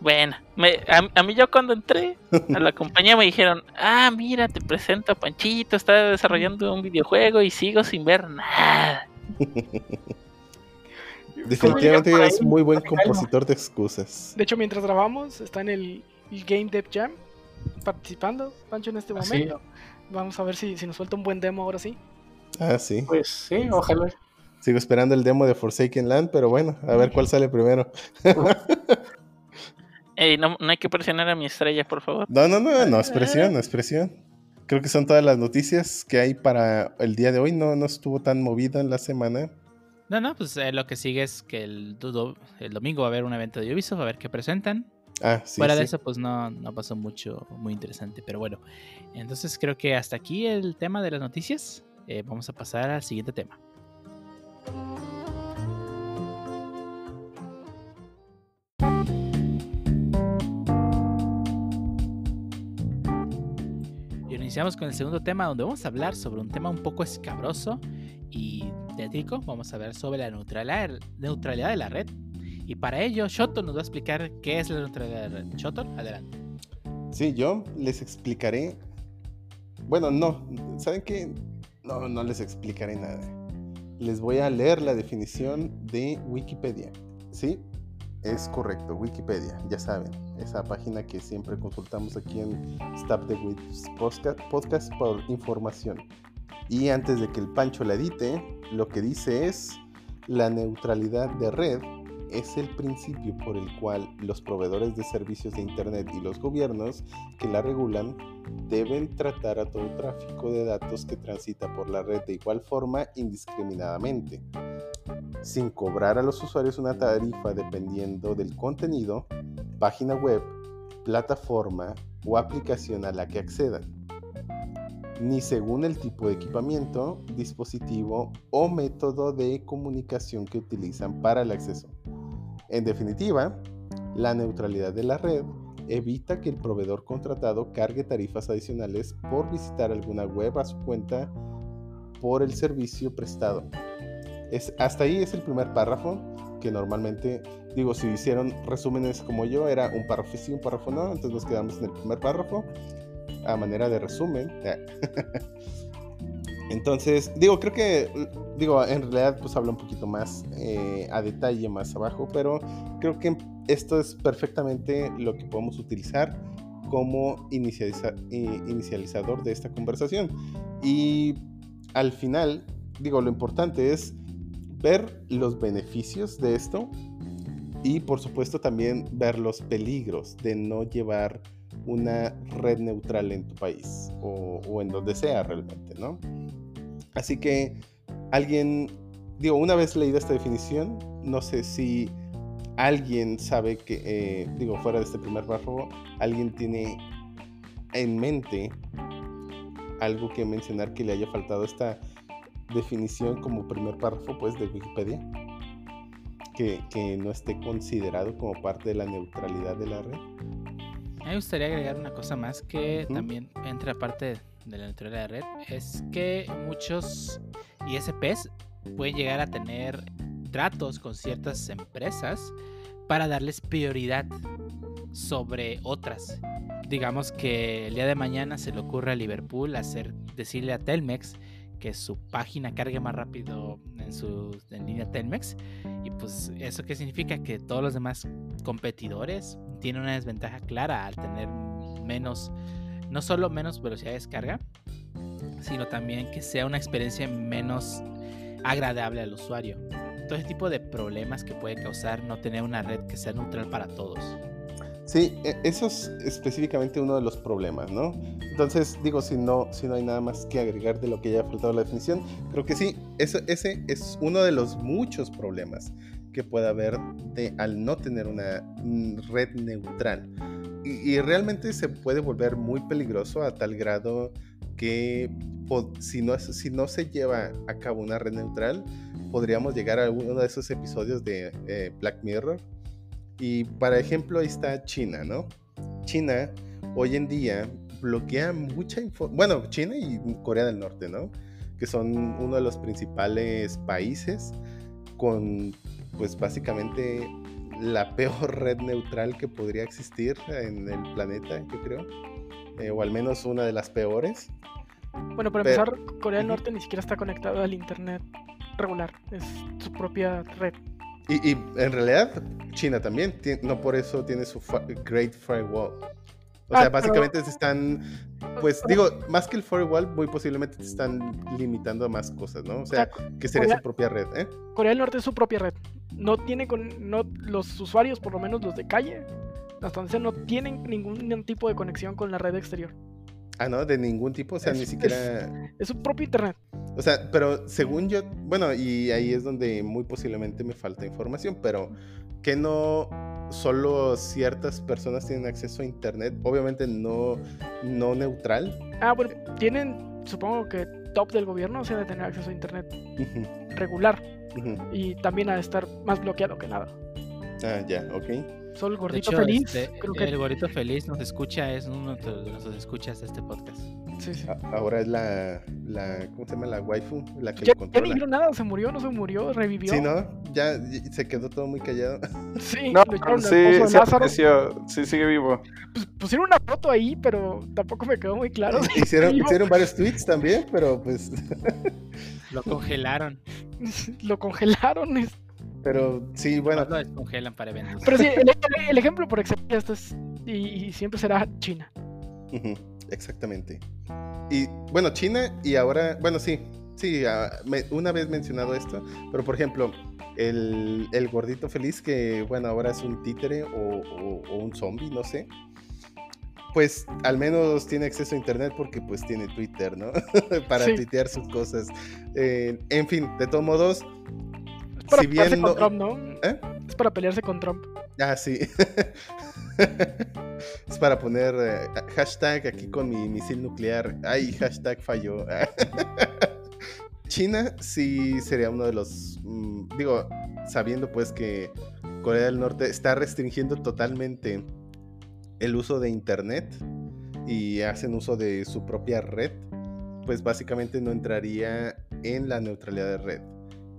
bueno, me- a, a mí yo cuando entré a la compañía me dijeron, ah, mira, te presento a Panchito, está desarrollando un videojuego y sigo sin ver nada. Definitivamente es muy buen compositor de excusas. de hecho, mientras grabamos, está en el, el Game Dev Jam participando, Pancho, en este Ah, sí. momento. Vamos a ver si, si nos suelta un buen demo ahora sí. Ah, sí. Pues sí, ojalá. Sigo esperando el demo de Forsaken Land, pero bueno, a ver cuál sale primero. Ey, no, no hay que presionar a mi estrella, por favor. No, no, no, no es presión, no es presión. Creo que son todas las noticias que hay para el día de hoy. No, no estuvo tan movida en la semana. No, no, pues eh, lo que sigue es que el, el domingo va a haber un evento de Ubisoft, a ver qué presentan. Ah, sí. Fuera de eso, pues no, no pasó mucho muy interesante, pero bueno. Entonces creo que hasta aquí el tema de las noticias. Eh, vamos a pasar al siguiente tema. Iniciamos con el segundo tema donde vamos a hablar sobre un tema un poco escabroso y tétrico. Vamos a hablar sobre la neutralidad, neutralidad de la red. Y para ello, Shoto nos va a explicar qué es la neutralidad de red. Shoto, adelante. Sí, yo les explicaré. Bueno, no, ¿saben qué? No, no les explicaré nada. Les voy a leer la definición de Wikipedia. ¿Sí? Es correcto, Wikipedia, ya saben, esa página que siempre consultamos aquí en Stop the Wits podcast por información. Y antes de que el Pancho la edite, lo que dice es la neutralidad de red es el principio por el cual los proveedores de servicios de Internet y los gobiernos que la regulan deben tratar a todo tráfico de datos que transita por la red de igual forma indiscriminadamente, sin cobrar a los usuarios una tarifa dependiendo del contenido, página web, plataforma o aplicación a la que accedan ni según el tipo de equipamiento, dispositivo o método de comunicación que utilizan para el acceso. En definitiva, la neutralidad de la red evita que el proveedor contratado cargue tarifas adicionales por visitar alguna web a su cuenta por el servicio prestado. Es, hasta ahí es el primer párrafo que normalmente, digo, si hicieron resúmenes como yo, era un párrafo sí, un párrafo no, entonces nos quedamos en el primer párrafo a manera de resumen. Entonces, digo, creo que, digo, en realidad pues habla un poquito más eh, a detalle más abajo, pero creo que esto es perfectamente lo que podemos utilizar como inicializador de esta conversación. Y al final, digo, lo importante es ver los beneficios de esto y por supuesto también ver los peligros de no llevar una red neutral en tu país o, en donde sea realmente, ¿no? Así que alguien, digo, una vez leída esta definición, no sé si alguien sabe que, eh, digo, fuera de este primer párrafo, alguien tiene en mente algo que mencionar que le haya faltado esta definición como primer párrafo, pues, de Wikipedia. Que no esté considerado como parte de la neutralidad de la red. Me gustaría agregar una cosa más que también entra aparte de la neutralidad de red, es que muchos ISPs pueden llegar a tener tratos con ciertas empresas para darles prioridad sobre otras. Digamos que el día de mañana se le ocurre a Liverpool hacer decirle a Telmex que su página cargue más rápido en su en línea Telmex y pues eso qué significa que todos los demás competidores tienen una desventaja clara al tener menos no solo menos velocidad de descarga, sino también que sea una experiencia menos agradable al usuario. Todo ese tipo de problemas que puede causar no tener una red que sea neutral para todos. Sí, e, eso es específicamente uno de los problemas, ¿no? Entonces, digo, si no, si no hay nada más que agregar de lo que ya ha faltado la definición, creo que sí, ese, ese es uno de los muchos problemas que puede haber de, al no tener una red neutral y, realmente se puede volver muy peligroso a tal grado que si no, si no se lleva a cabo una red neutral, podríamos llegar a uno de esos episodios de eh, Black Mirror. Y para ejemplo, ahí está China, ¿no? China hoy en día bloquea mucha información. Bueno, China y Corea del Norte, ¿no? Que son uno de los principales países con, pues básicamente la peor red neutral que podría existir en el planeta, yo creo. Eh, o al menos una de las peores. Bueno, para empezar, Corea del Norte ni siquiera está conectado al Internet regular, es su propia red. Y, en realidad, China también, no por eso tiene su Great Firewall. O sea, ah, básicamente se están, pues digo, más que el firewall, muy posiblemente se están limitando a más cosas, ¿no? O sea, que sería su propia red, ¿eh? Corea del Norte es su propia red. No tiene con, no, los usuarios, por lo menos los de calle, hasta donde no tienen ningún tipo de conexión con la red exterior. Ah, no, de ningún tipo, o sea, ni siquiera. Es, su propio internet. O sea, pero según yo, bueno, y ahí es donde muy posiblemente me falta información, pero que no solo ciertas personas tienen acceso a internet, obviamente no, no neutral. Ah, bueno, tienen, supongo que top del gobierno se debe tener acceso a internet regular y también a estar más bloqueado que nada. Ah, ya, ok. Solo el gordito hecho, feliz. este, creo que el gordito feliz nos escucha, es uno de los escuchas de este podcast. sí, sí. A- Ahora es la, la. ¿Cómo se llama? La waifu, la que Ya, lo ya ni controla. vieron nada, se murió, no se murió, revivió. Sí, ¿no? Ya se quedó todo muy callado. Sí, No, lo sí, sí apareció, sí sigue vivo. Pues, pusieron una foto ahí, pero tampoco me quedó muy claro. si Hicieron, hicieron varios tweets también, pero pues. Lo congelaron. Lo congelaron. es- Pero sí, bueno. Lo descongelan para eventos. Pero sí, el, el- el ejemplo por excelencia esto es, y, y siempre será China. Exactamente. Y bueno, China y ahora, bueno, sí, sí, ah, me- una vez mencionado esto, pero por ejemplo, el, el gordito feliz que, bueno, ahora es un títere o, o- o un zombie, no sé. Pues al menos tiene acceso a internet porque pues tiene Twitter, ¿no? Para Sí. tuitear sus cosas. Eh, en fin, de todos modos, para Si pelearse bien con no- Trump, ¿no? ¿eh? Es para pelearse con Trump. Ah, sí. es para poner eh, hashtag aquí con mi misil nuclear. Ay, hashtag falló. China sí sería uno de los... mm, digo, sabiendo pues que Corea del Norte está restringiendo totalmente el uso de Internet y hacen uso de su propia red, pues básicamente no entraría en la neutralidad de red,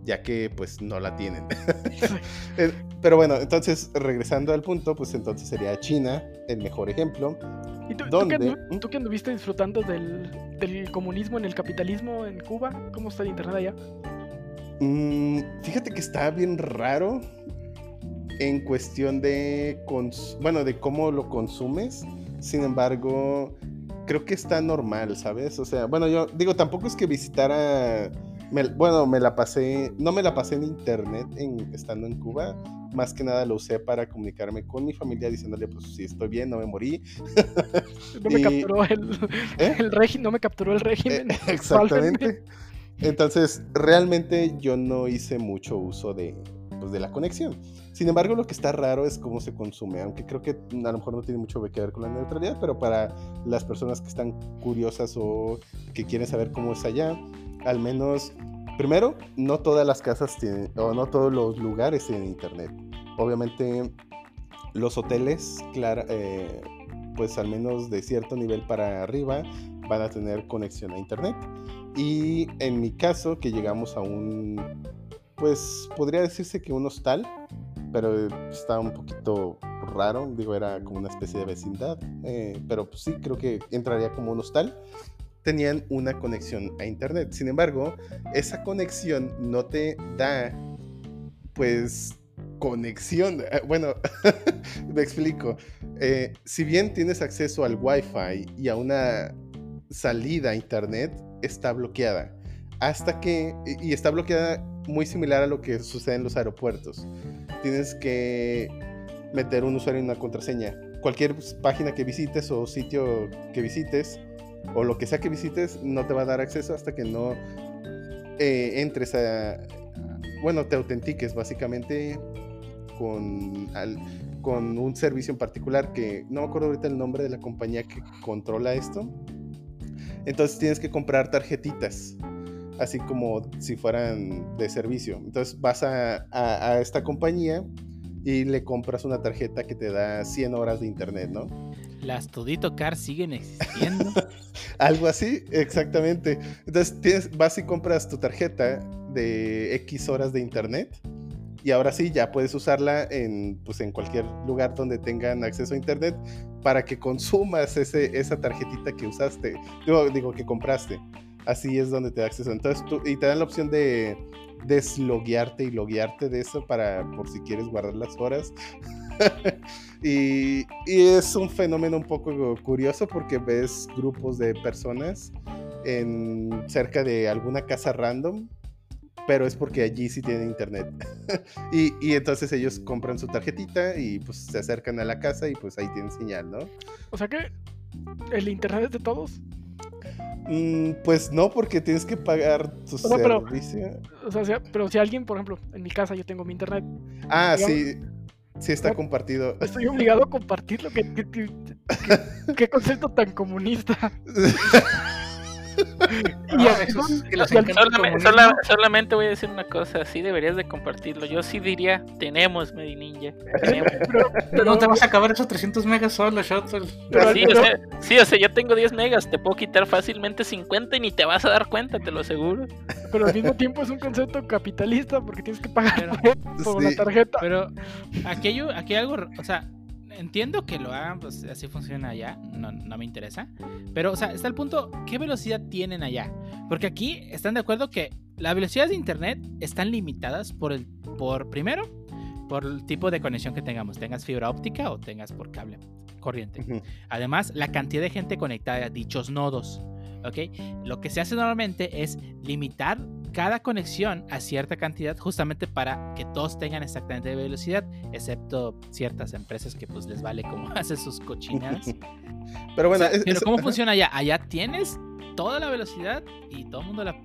ya que pues no la tienen. Eh, Pero bueno, entonces regresando al punto, pues entonces sería China el mejor ejemplo. ¿Y tú, tú ¿Dónde? que, andu- tú que anduviste disfrutando del, del comunismo en el capitalismo en Cuba? ¿Cómo está el internet allá? Mm, fíjate que está bien raro en cuestión de, bueno, de cómo lo consumes. Sin embargo, creo que está normal, ¿sabes? O sea, bueno, yo digo, tampoco es que visitara, me- bueno, me la pasé, no me la pasé en internet en, estando en Cuba. Más que nada lo usé para comunicarme con mi familia diciéndole, pues si estoy bien, no me morí. No me Y- capturó el, ¿Eh? el régimen, no me capturó el régimen. Exactamente. Entonces, realmente yo no hice mucho uso de, pues, de la conexión. Sin embargo, lo que está raro es cómo se consume, aunque creo que a lo mejor no tiene mucho que ver con la neutralidad, pero para las personas que están curiosas o que quieren saber cómo es allá, al menos, primero, no todas las casas tienen, o no todos los lugares tienen internet. Obviamente, los hoteles, clara- eh, pues al menos de cierto nivel para arriba, van a tener conexión a internet. Y en mi caso, que llegamos a un, pues podría decirse que un hostal, pero está un poquito raro, digo, era como una especie de vecindad, eh, pero pues sí, creo que entraría como un hostal. Tenían una conexión a internet. Sin embargo, esa conexión no te da, pues, conexión. Eh, Bueno, me explico. Eh, si bien tienes acceso al Wi-Fi y a una salida a internet, está bloqueada. Hasta que, y está bloqueada muy similar a lo que sucede en los aeropuertos. Tienes que meter un usuario y una contraseña. Cualquier página que visites o sitio que visites, o lo que sea que visites, no te va a dar acceso hasta que no eh, entres a, bueno, te autentiques básicamente con, al- con un servicio en particular que no me acuerdo ahorita el nombre de la compañía que controla esto. Entonces tienes que comprar tarjetitas, así como si fueran de servicio. Entonces vas a, a- esta compañía y le compras una tarjeta que te da 100 horas de internet, ¿no? Las Todito Cars siguen existiendo. Algo así, exactamente. Entonces tienes, vas y compras tu tarjeta de X horas de internet y ahora sí ya puedes usarla en, pues, en cualquier lugar donde tengan acceso a internet para que consumas ese, esa tarjetita que usaste, digo, digo que compraste. Así es donde te da acceso. Entonces tú, y te dan la opción de desloguearte y loguearte de eso para por si quieres guardar las horas. y, es un fenómeno un poco curioso porque ves grupos de personas en cerca de alguna casa random, pero es porque allí sí tienen internet. y, y entonces ellos compran su tarjetita y pues se acercan a la casa y pues ahí tienen señal, ¿no? O sea que el internet es de todos. Mm, pues no, porque tienes que pagar tu sea, pero- servicio. O sea, si- pero si alguien, por ejemplo, en mi casa yo tengo mi internet, Ah, digamos- sí. Sí está compartido. estoy obligado a compartirlo. ¿Qué, qué, qué- qué- qué concepto tan comunista? Solamente, voy a decir una cosa, sí deberías de compartirlo. Yo sí diría, tenemos Medi Ninja. tenemos. pero- pero- No te vas a acabar esos 300 megas solo, Sí, o sea, sí, o sea, yo tengo 10 megas, te puedo quitar fácilmente 50 y ni te vas a dar cuenta, te lo aseguro. pero al mismo tiempo es un concepto capitalista porque tienes que pagar Pero- por, Sí. tarjeta. Pero aquí hay, aquí hay algo, o sea, entiendo que lo hagan, pues así funciona allá, no, no me interesa. Pero, o sea, está el punto, ¿qué velocidad tienen allá? Porque aquí están de acuerdo que las velocidades de internet están limitadas por el, por primero, por el tipo de conexión que tengamos, tengas fibra óptica o tengas por cable corriente. Además, la cantidad de gente conectada a dichos nodos. ¿ok? Lo que se hace normalmente es limitar cada conexión a cierta cantidad justamente para que todos tengan exactamente la velocidad, excepto ciertas empresas que pues les vale como hacen sus cochinadas. Pero bueno, O sea, es- pero es- ¿cómo ajá. funciona allá? Allá tienes toda la velocidad y todo el mundo la,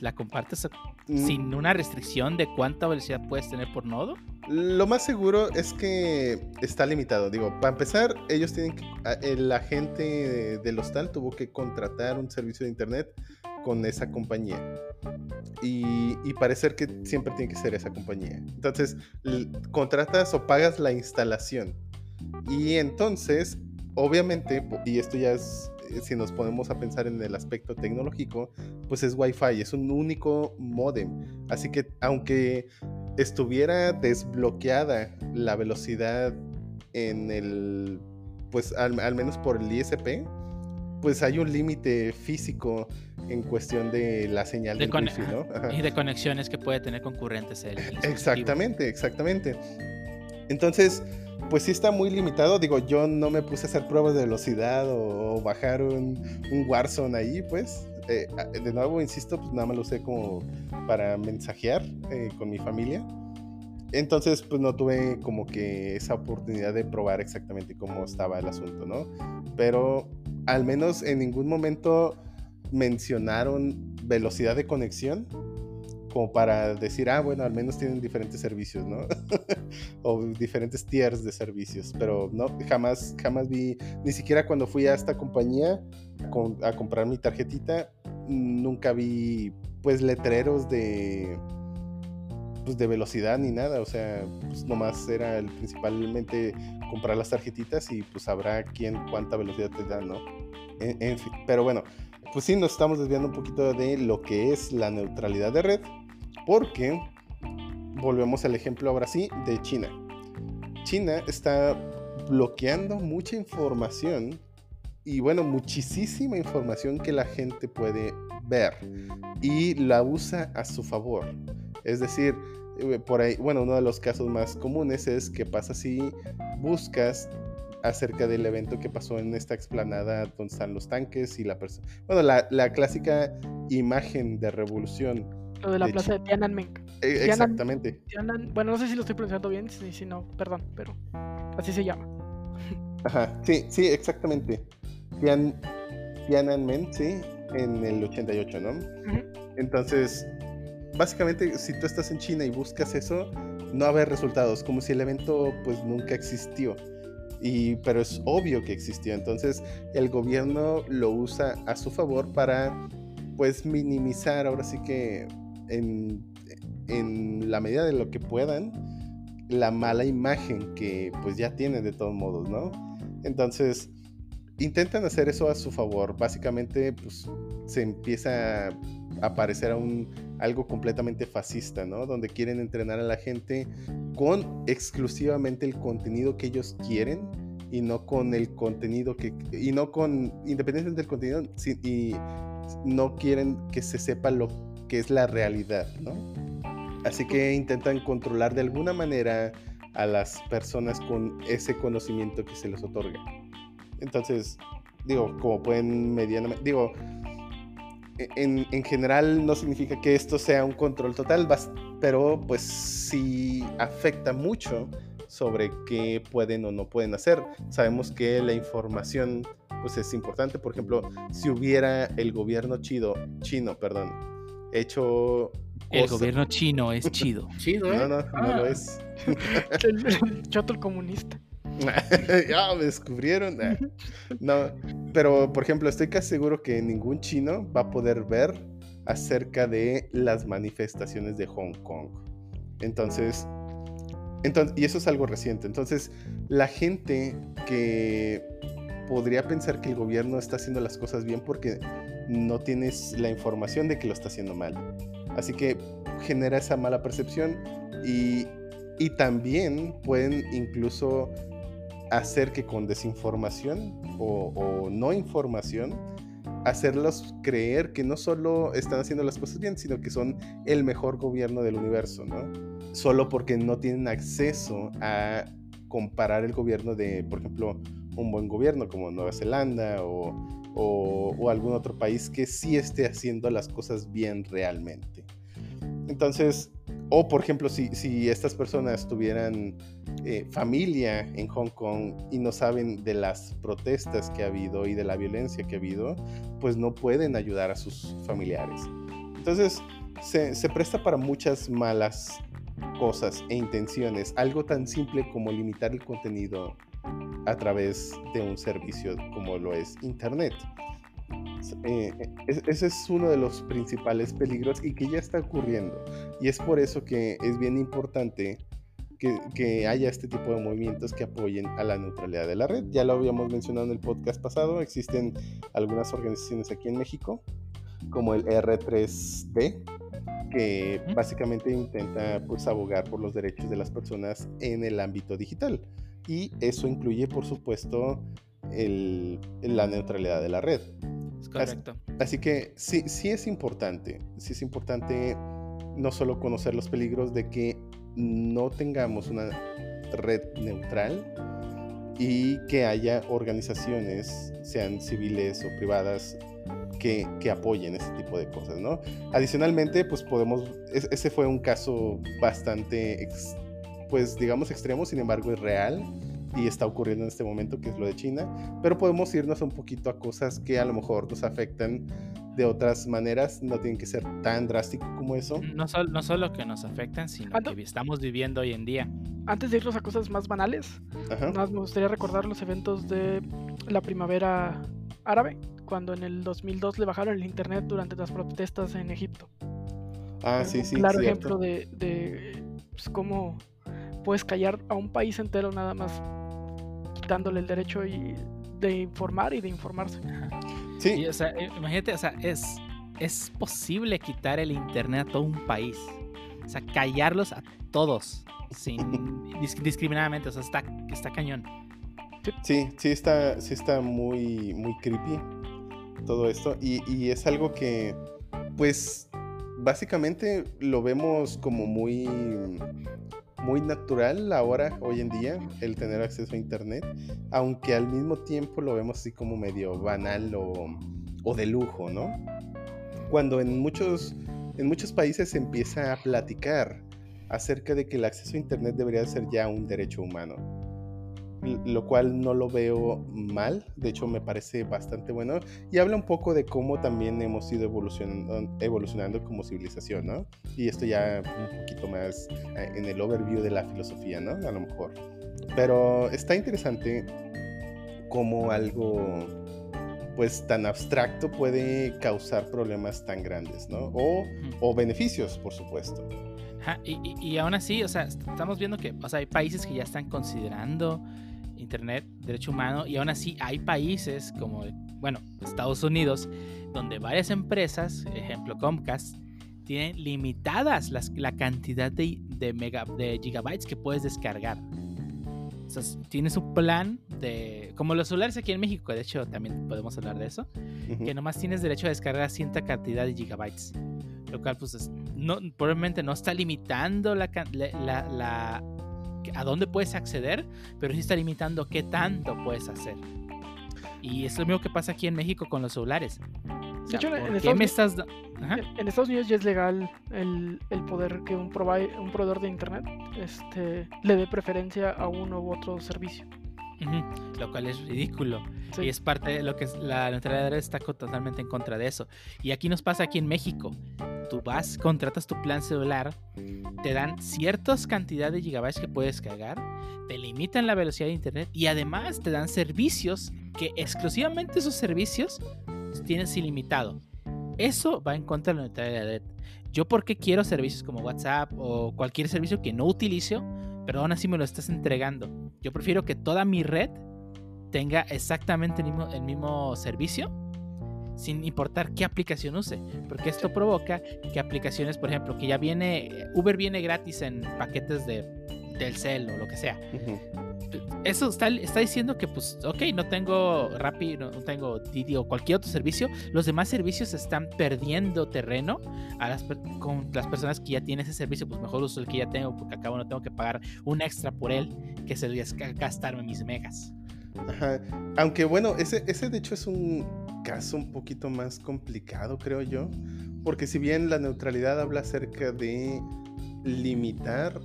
la compartes Mm, sin una restricción de cuánta velocidad puedes tener por nodo. Lo más seguro es que está limitado. Digo, para empezar, ellos tienen que. a- El agente del hostal tuvo que contratar un servicio de internet con esa compañía. Y, y parecer que siempre tiene que ser esa compañía. Entonces, contratas o pagas la instalación. Y entonces, obviamente, y esto ya es. eh, Si nos ponemos a pensar en el aspecto tecnológico, pues es Wi-Fi, es un único modem. Así que, aunque estuviera desbloqueada la velocidad en el, pues al menos por el ISP, pues hay un límite físico en cuestión de la señal De. Ajá. Y de conexiones que puede tener concurrentes el, el dispositivo. Exactamente, exactamente. Entonces, pues sí está muy limitado. Digo, yo no me puse a hacer pruebas de velocidad o, o bajar un, un Warzone ahí, pues. Eh, a- de nuevo, insisto, pues nada más lo usé como para mensajear eh, con mi familia. Entonces, pues no tuve como que esa oportunidad de probar exactamente cómo estaba el asunto, ¿no? Pero al menos en ningún momento mencionaron velocidad de conexión como para decir, ah, bueno, al menos tienen diferentes servicios, ¿no? o diferentes tiers de servicios, pero no, jamás, jamás vi, ni siquiera cuando fui a esta compañía a comprar mi tarjetita, nunca vi, pues, letreros de, pues, de velocidad ni nada, o sea, pues, nomás era el, principalmente comprar las tarjetitas y pues sabrá quién cuánta velocidad te da, ¿no? En- en fin, pero bueno, pues sí, nos estamos desviando un poquito de lo que es la neutralidad de red, porque volvemos al ejemplo ahora sí de China. China está bloqueando mucha información y bueno, muchísima información que la gente puede ver y la usa a su favor. Es decir, por ahí, bueno, uno de los casos más comunes es que pasa si buscas acerca del evento que pasó en esta explanada donde están los tanques y la persona. Bueno, la, la clásica imagen de revolución. Lo de la de plaza de Tiananmen. Eh, exactamente. Tianan- bueno, no sé si lo estoy pronunciando bien, si, si no, perdón, pero así se llama. Ajá, sí, sí, exactamente. Tian, Tiananmen, sí, en el 88, ¿no? Entonces, básicamente, si tú estás en China y buscas eso, no va a haber resultados, como si el evento pues nunca existió. Y, pero es obvio que existió. Entonces, el gobierno lo usa a su favor para pues minimizar, ahora sí que en, en la medida de lo que puedan, la mala imagen que pues ya tienen de todos modos, ¿no? Entonces, intentan hacer eso a su favor. Básicamente, pues se empieza a aparecer a un, algo completamente fascista, ¿no? Donde quieren entrenar a la gente con exclusivamente el contenido que ellos quieren y no con el contenido que y no con independientemente del contenido y no quieren que se sepa lo que es la realidad, ¿no? Así que intentan controlar de alguna manera a las personas con ese conocimiento que se les otorga. Entonces, digo, como pueden medianamente, digo, en, en general no significa que esto sea un control total, pero pues sí afecta mucho sobre qué pueden o no pueden hacer. Sabemos que la información pues es importante, por ejemplo, si hubiera el gobierno chido, chino, perdón, hecho El cosa- gobierno chino es chido. Chido, ¿eh? No, no, no Ah. lo es. El, el choto el comunista. ya me descubrieron. No, pero por ejemplo, estoy casi seguro que ningún chino va a poder ver acerca de las manifestaciones de Hong Kong. Entonces, entonces, y eso es algo reciente. Entonces, la gente que podría pensar que el gobierno está haciendo las cosas bien porque no tienes la información de que lo está haciendo mal. Así que genera esa mala percepción y, y también pueden incluso hacer que con desinformación o, o, no información, hacerlos creer que no solo están haciendo las cosas bien, sino que son el mejor gobierno del universo, ¿no? Solo porque no tienen acceso a comparar el gobierno de, por ejemplo, un buen gobierno como Nueva Zelanda o, o, algún otro país que sí esté haciendo las cosas bien realmente. Entonces, o por ejemplo, si, estas personas tuvieran eh, familia en Hong Kong y no saben de las protestas que ha habido y de la violencia que ha habido, pues no pueden ayudar a sus familiares. Entonces, se presta para muchas malas cosas e intenciones. Algo tan simple como limitar el contenido a través de un servicio como lo es Internet. Eh, ese es uno de los principales peligros y que ya está ocurriendo. Y es por eso que es bien importante que, que, haya este tipo de movimientos que apoyen a la neutralidad de la red. Ya lo habíamos mencionado en el podcast pasado, existen algunas organizaciones aquí en México, como el R3D, que básicamente intenta pues, abogar por los derechos de las personas en el ámbito digital y eso incluye, por supuesto, el, la neutralidad de la red. Es correcto. Así, así, que sí, sí es importante, sí es importante no solo conocer los peligros de que no tengamos una red neutral y que haya organizaciones, sean civiles o privadas, que, que, apoyen ese tipo de cosas, ¿no? Adicionalmente, pues podemos, ese fue un caso bastante pues digamos extremo, sin embargo es real y está ocurriendo en este momento, que es lo de China, pero podemos irnos un poquito a cosas que a lo mejor nos afectan de otras maneras, no tienen que ser tan drástico como eso. No, solo, no solo que nos afectan, sino que estamos viviendo hoy en día. Antes de irnos a cosas más banales, más me gustaría recordar los eventos de la primavera árabe, cuando en el 2002 le bajaron el internet durante las protestas en Egipto. Ah, sí, sí. Claro ejemplo de, de pues, cómo puedes callar a un país entero nada más quitándole el derecho y de informar y de informarse. Sí. o sea, imagínate, o sea, es, es posible quitar el internet a todo un país. O sea, callarlos a todos sin discriminadamente. O sea, está, está cañón. Sí, sí está, sí está muy, muy creepy todo esto. Y, y es algo que, pues, básicamente lo vemos como muy muy natural ahora, hoy en día, el tener acceso a Internet, aunque al mismo tiempo lo vemos así como medio banal o, de lujo, ¿no? Cuando en muchos, en muchos países se empieza a platicar acerca de que el acceso a Internet debería ser ya un derecho humano lo cual no lo veo mal, de hecho me parece bastante bueno y habla un poco de cómo también hemos ido evolucionando, evolucionando como civilización, ¿no? Y esto ya un poquito más eh, en el overview de la filosofía, ¿no? A lo mejor. Pero está interesante cómo algo pues tan abstracto puede causar problemas tan grandes, ¿no? O, o beneficios, por supuesto. y, y, y, aún así, o sea, estamos viendo que o sea, hay países que ya están considerando Internet, derecho humano, y aún así hay países como, bueno, Estados Unidos, donde varias empresas, ejemplo Comcast, tienen limitadas las, la cantidad de, de, mega, de gigabytes que puedes descargar. O sea, tienes un plan de. Como los celulares aquí en México, de hecho, también podemos hablar de eso. Que nomás tienes derecho a descargar cierta cantidad de gigabytes. Lo cual, pues, no, probablemente no está limitando la, la, la, a dónde puedes acceder, pero sí está limitando qué tanto puedes hacer. Y es lo mismo que pasa aquí en México con los celulares. de hecho, en, Estados en, Estados Unidos ya es legal el, poder que un, un proveedor de internet este, le dé preferencia a uno u otro servicio. Lo cual es ridículo. Y es parte de lo que es, la neutralidad está totalmente en contra de eso. Y aquí nos pasa aquí en México. tú vas, contratas tu plan celular, te dan ciertas cantidades de gigabytes que puedes cargar, te limitan la velocidad de internet y además te dan servicios que exclusivamente esos servicios tienes ilimitado. Eso va en contra de la neutralidad de la red. Yo porque quiero servicios como WhatsApp o cualquier servicio que no utilizo, pero aún así me lo estás entregando. Yo prefiero que toda mi red tenga exactamente el mismo, el mismo servicio sin importar qué aplicación use, porque esto provoca que aplicaciones, por ejemplo, que ya viene, Uber viene gratis en paquetes de Telcel o lo que sea. Eso está, está diciendo que, pues, ok, no tengo Rappi, no, no, tengo Didi o cualquier otro servicio. Los demás servicios están perdiendo terreno a las, con las personas que ya tienen ese servicio. Pues mejor uso el que ya tengo, porque acabo no tengo que pagar un extra por él, que sería gastarme mis megas. Ajá. Aunque bueno, ese, ese de hecho es un caso un poquito más complicado, creo yo. Porque si bien la neutralidad habla acerca de limitar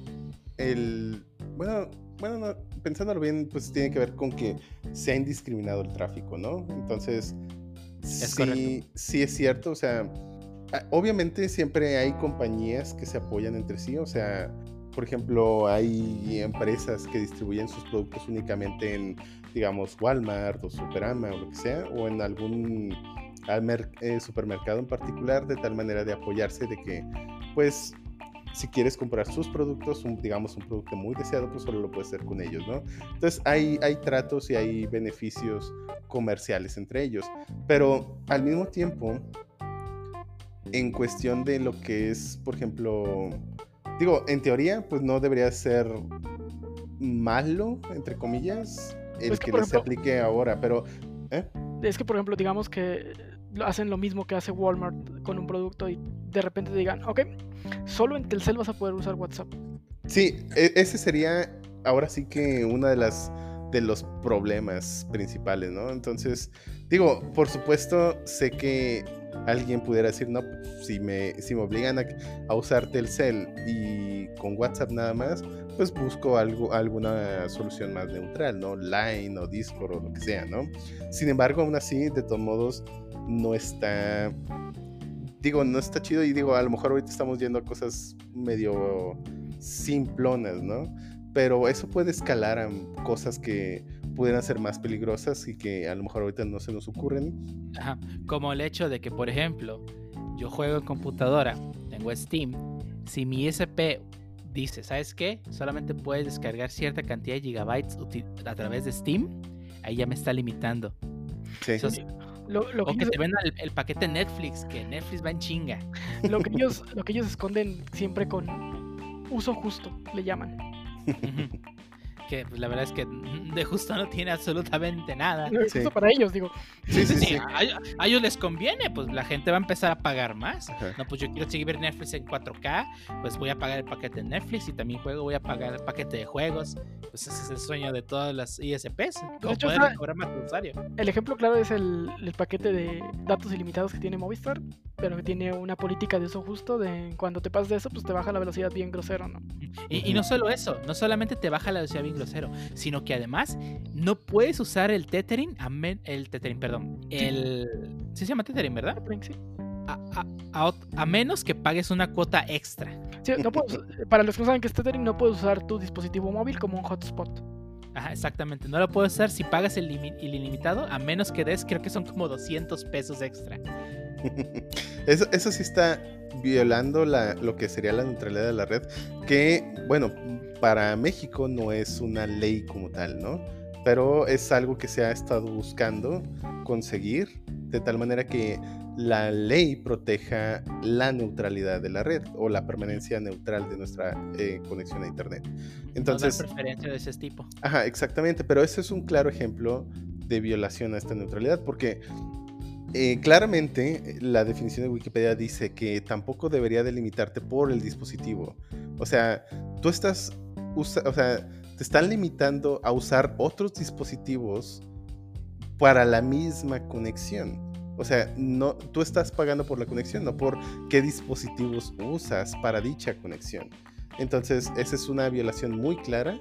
el... Bueno, bueno no, pensándolo bien, pues tiene que ver con que se ha indiscriminado el tráfico, ¿no? Entonces, Es sí, correcto. sí es cierto, o sea, a- obviamente siempre hay compañías que se apoyan entre sí, o sea, por ejemplo, hay empresas que distribuyen sus productos únicamente en, digamos, Walmart o Superama o lo que sea, o en algún al eh, supermercado en particular, de tal manera de apoyarse de que, pues, si quieres comprar sus productos, un- digamos, un producto muy deseado, pues solo lo puedes hacer con ellos, ¿no? Entonces, hay, hay tratos y hay beneficios comerciales entre ellos, pero al mismo tiempo, en cuestión de lo que es, por ejemplo, digo, en teoría, pues no debería ser malo, entre comillas, el que, que, les ejemplo- aplique ahora, pero ¿eh? Es que, por ejemplo, digamos que hacen lo mismo que hace Walmart con un producto y de repente te digan, ok, solo en Telcel vas a poder usar WhatsApp. Sí, e- ese sería ahora sí que una de las de los problemas principales, ¿no? Entonces, digo, por supuesto, sé que alguien pudiera decir, no, si me, si me obligan a, a usar Telcel y con WhatsApp nada más, pues busco algo, alguna solución más neutral, ¿no? Line o Discord o lo que sea, ¿no? Sin embargo, aún así, de todos modos, no está digo, no está chido y digo, a lo mejor ahorita estamos yendo a cosas medio simplonas, ¿no? Pero eso puede escalar a cosas que pudieran ser más peligrosas y que a lo mejor ahorita no se nos ocurren. Ajá. Como el hecho de que, por ejemplo, yo juego en computadora, tengo Steam. Si mi ISP dice, ¿sabes qué? Solamente puedes descargar cierta cantidad de gigabytes a través de Steam, ahí ya me está limitando. Sí. Lo, lo que, O que ellos, te vendan el, el paquete Netflix, que Netflix va en chinga. lo que ellos, lo que ellos esconden siempre con uso justo, le llaman. Que pues, la verdad es que de justo no tiene absolutamente nada. No es Sí. justo para ellos, digo. Sí, sí, Sí, sí. A, a ellos les conviene, pues la gente va a empezar a pagar más. Ajá. No, pues yo quiero seguir ver Netflix en 4K, pues voy a pagar el paquete de Netflix y también juego, voy a pagar el paquete de juegos. Pues ese es el sueño de todas las ISPs, como hecho, poder está- cobrar más por usuario. El ejemplo claro es el, el paquete de datos ilimitados que tiene Movistar, pero que tiene una política de uso justo de cuando te pasas de eso, pues te baja la velocidad bien grosero, ¿no? Y, y no solo eso, no solamente te baja la velocidad bien grosero, sino que además no puedes usar el tethering, a el tethering, perdón, el... Sí se llama tethering, ¿verdad? Sí. A, a- a ot- a menos que pagues una cuota extra. Sí, no puedes- para los que no saben que es tethering, no puedes usar tu dispositivo móvil como un hotspot. Ajá, exactamente. No lo puedes usar si pagas el, el ilimitado, a menos que des, creo que son como 200 pesos extra. Eso, eso sí está violando la, lo que sería la neutralidad de la red, que, bueno, para México no es una ley como tal, ¿no? Pero es algo que se ha estado buscando conseguir de tal manera que la ley proteja la neutralidad de la red o la permanencia neutral de nuestra eh, conexión a Internet. Entonces, no preferencia de ese tipo. Ajá, exactamente, pero ese es un claro ejemplo de violación a esta neutralidad, porque eh, claramente eh, la definición de Wikipedia dice que tampoco debería delimitarte por el dispositivo. O sea, tú estás, o sea, te están limitando a usar otros dispositivos para la misma conexión. O sea, no, tú estás pagando por la conexión, no por qué dispositivos usas para dicha conexión. Entonces, esa es una violación muy clara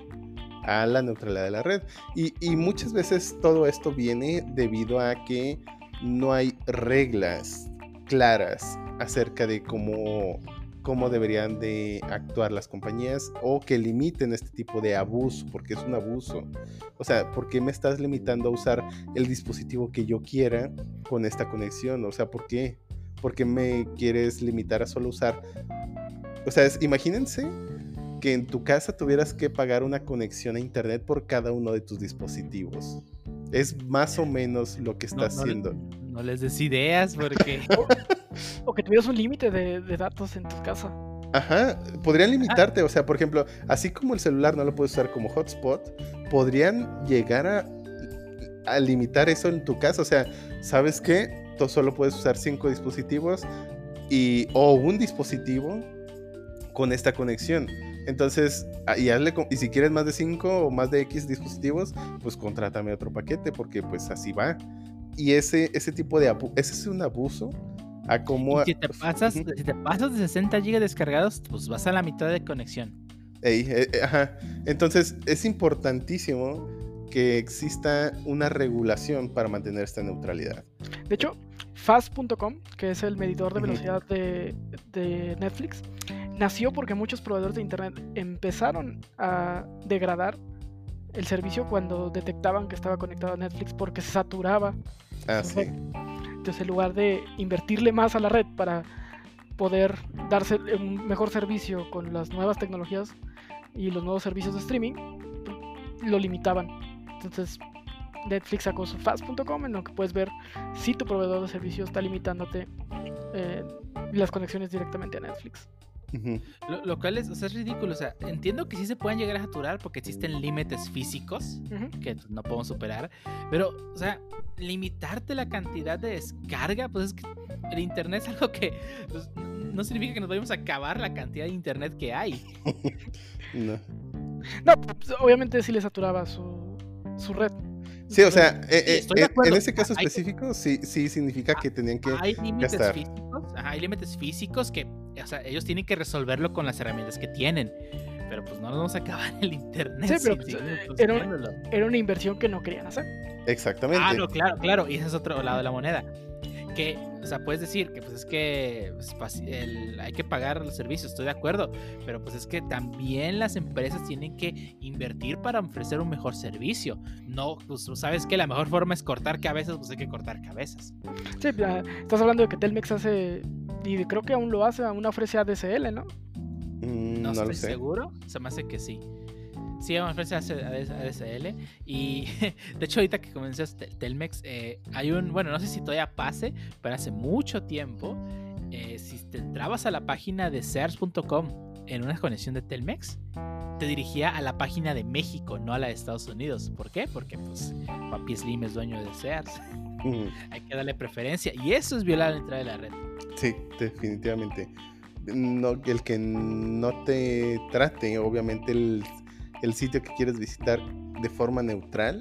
a la neutralidad de la red. Y muchas veces todo esto viene debido a que no hay reglas claras acerca de cómo, cómo deberían de actuar las compañías o que limiten este tipo de abuso, porque es un abuso. O sea, ¿por qué me estás limitando a usar el dispositivo que yo quiera con esta conexión? O sea, ¿por qué? ¿Por qué me quieres limitar a solo usar? O sea, imagínense que en tu casa tuvieras que pagar una conexión a internet por cada uno de tus dispositivos. Es más o menos lo que está haciendo. No, les des ideas porque... o que tuvieras un límite de, datos en tu casa. Ajá, podrían limitarte, o sea, por ejemplo, así como el celular no lo puedes usar como hotspot, podrían llegar a, a limitar eso en tu casa, o sea, ¿sabes qué? Tú solo puedes usar cinco dispositivos y, o un dispositivo con esta conexión. Entonces, y, hazle, y si quieres más de 5 o más de X dispositivos, pues contrátame otro paquete, porque pues así va. Y ese, ese tipo de ese es un abuso si te pasas, si te pasas de 60 GB descargados, pues vas a la mitad de conexión. Eh, eh, ajá. Entonces, es importantísimo que exista una regulación para mantener esta neutralidad. De hecho, fast.com, que es el medidor de velocidad de, de Netflix, nació porque muchos proveedores de internet empezaron a degradar el servicio cuando detectaban que estaba conectado a Netflix porque se saturaba. Ah, sí. Entonces, en lugar de invertirle más a la red para poder darse un mejor servicio con las nuevas tecnologías y los nuevos servicios de streaming, lo limitaban. Entonces, Netflix sacó su fast.com en lo que puedes ver si tu proveedor de servicio está limitándote eh, las conexiones directamente a Netflix lo, cual es, es ridículo. O sea, entiendo que sí se pueden llegar a saturar porque existen límites físicos que no podemos superar. Pero, o sea, limitarte la cantidad de descarga, pues es que el internet es algo que pues, no significa que nos vayamos a acabar la cantidad de internet que hay. no. No, pues, obviamente sí le saturaba su, su red. Sí, o sea, eh, eh, en ese caso específico sí, sí significa que tenían que hay límites físicos, hay límites físicos que, o sea, ellos tienen que resolverlo con las herramientas que tienen. Pero pues no nos vamos a acabar el internet. Sí, pero pues, era, una inversión que no querían hacer. Exactamente. Ah, no, claro, claro. Y ese es otro lado de la moneda que, o sea, puedes decir que pues es que pues, hay que pagar los servicios, estoy de acuerdo, pero pues es que también las empresas tienen que invertir para ofrecer un mejor servicio. No, pues sabes que la mejor forma es cortar cabezas, pues hay que cortar cabezas. Sí, estás hablando de que Telmex hace, y creo que aún lo hace, aún ofrece ADSL, ¿no? Mm, no, estoy seguro, se me hace que sí. Sí, vamos a ADSL. Y de hecho, ahorita que comenzó Telmex, eh, hay un, bueno, no sé si todavía pase, pero hace mucho tiempo, eh, si te entrabas a la página de Sears.com en una conexión de Telmex, te dirigía a la página de México, no a la de Estados Unidos. ¿Por qué? Porque pues Papi Slim es dueño de Sears. Hay que darle preferencia. Y eso es violar la entrada de la red. Sí, definitivamente. No, el que no te trate, obviamente, el el sitio que quieres visitar de forma neutral,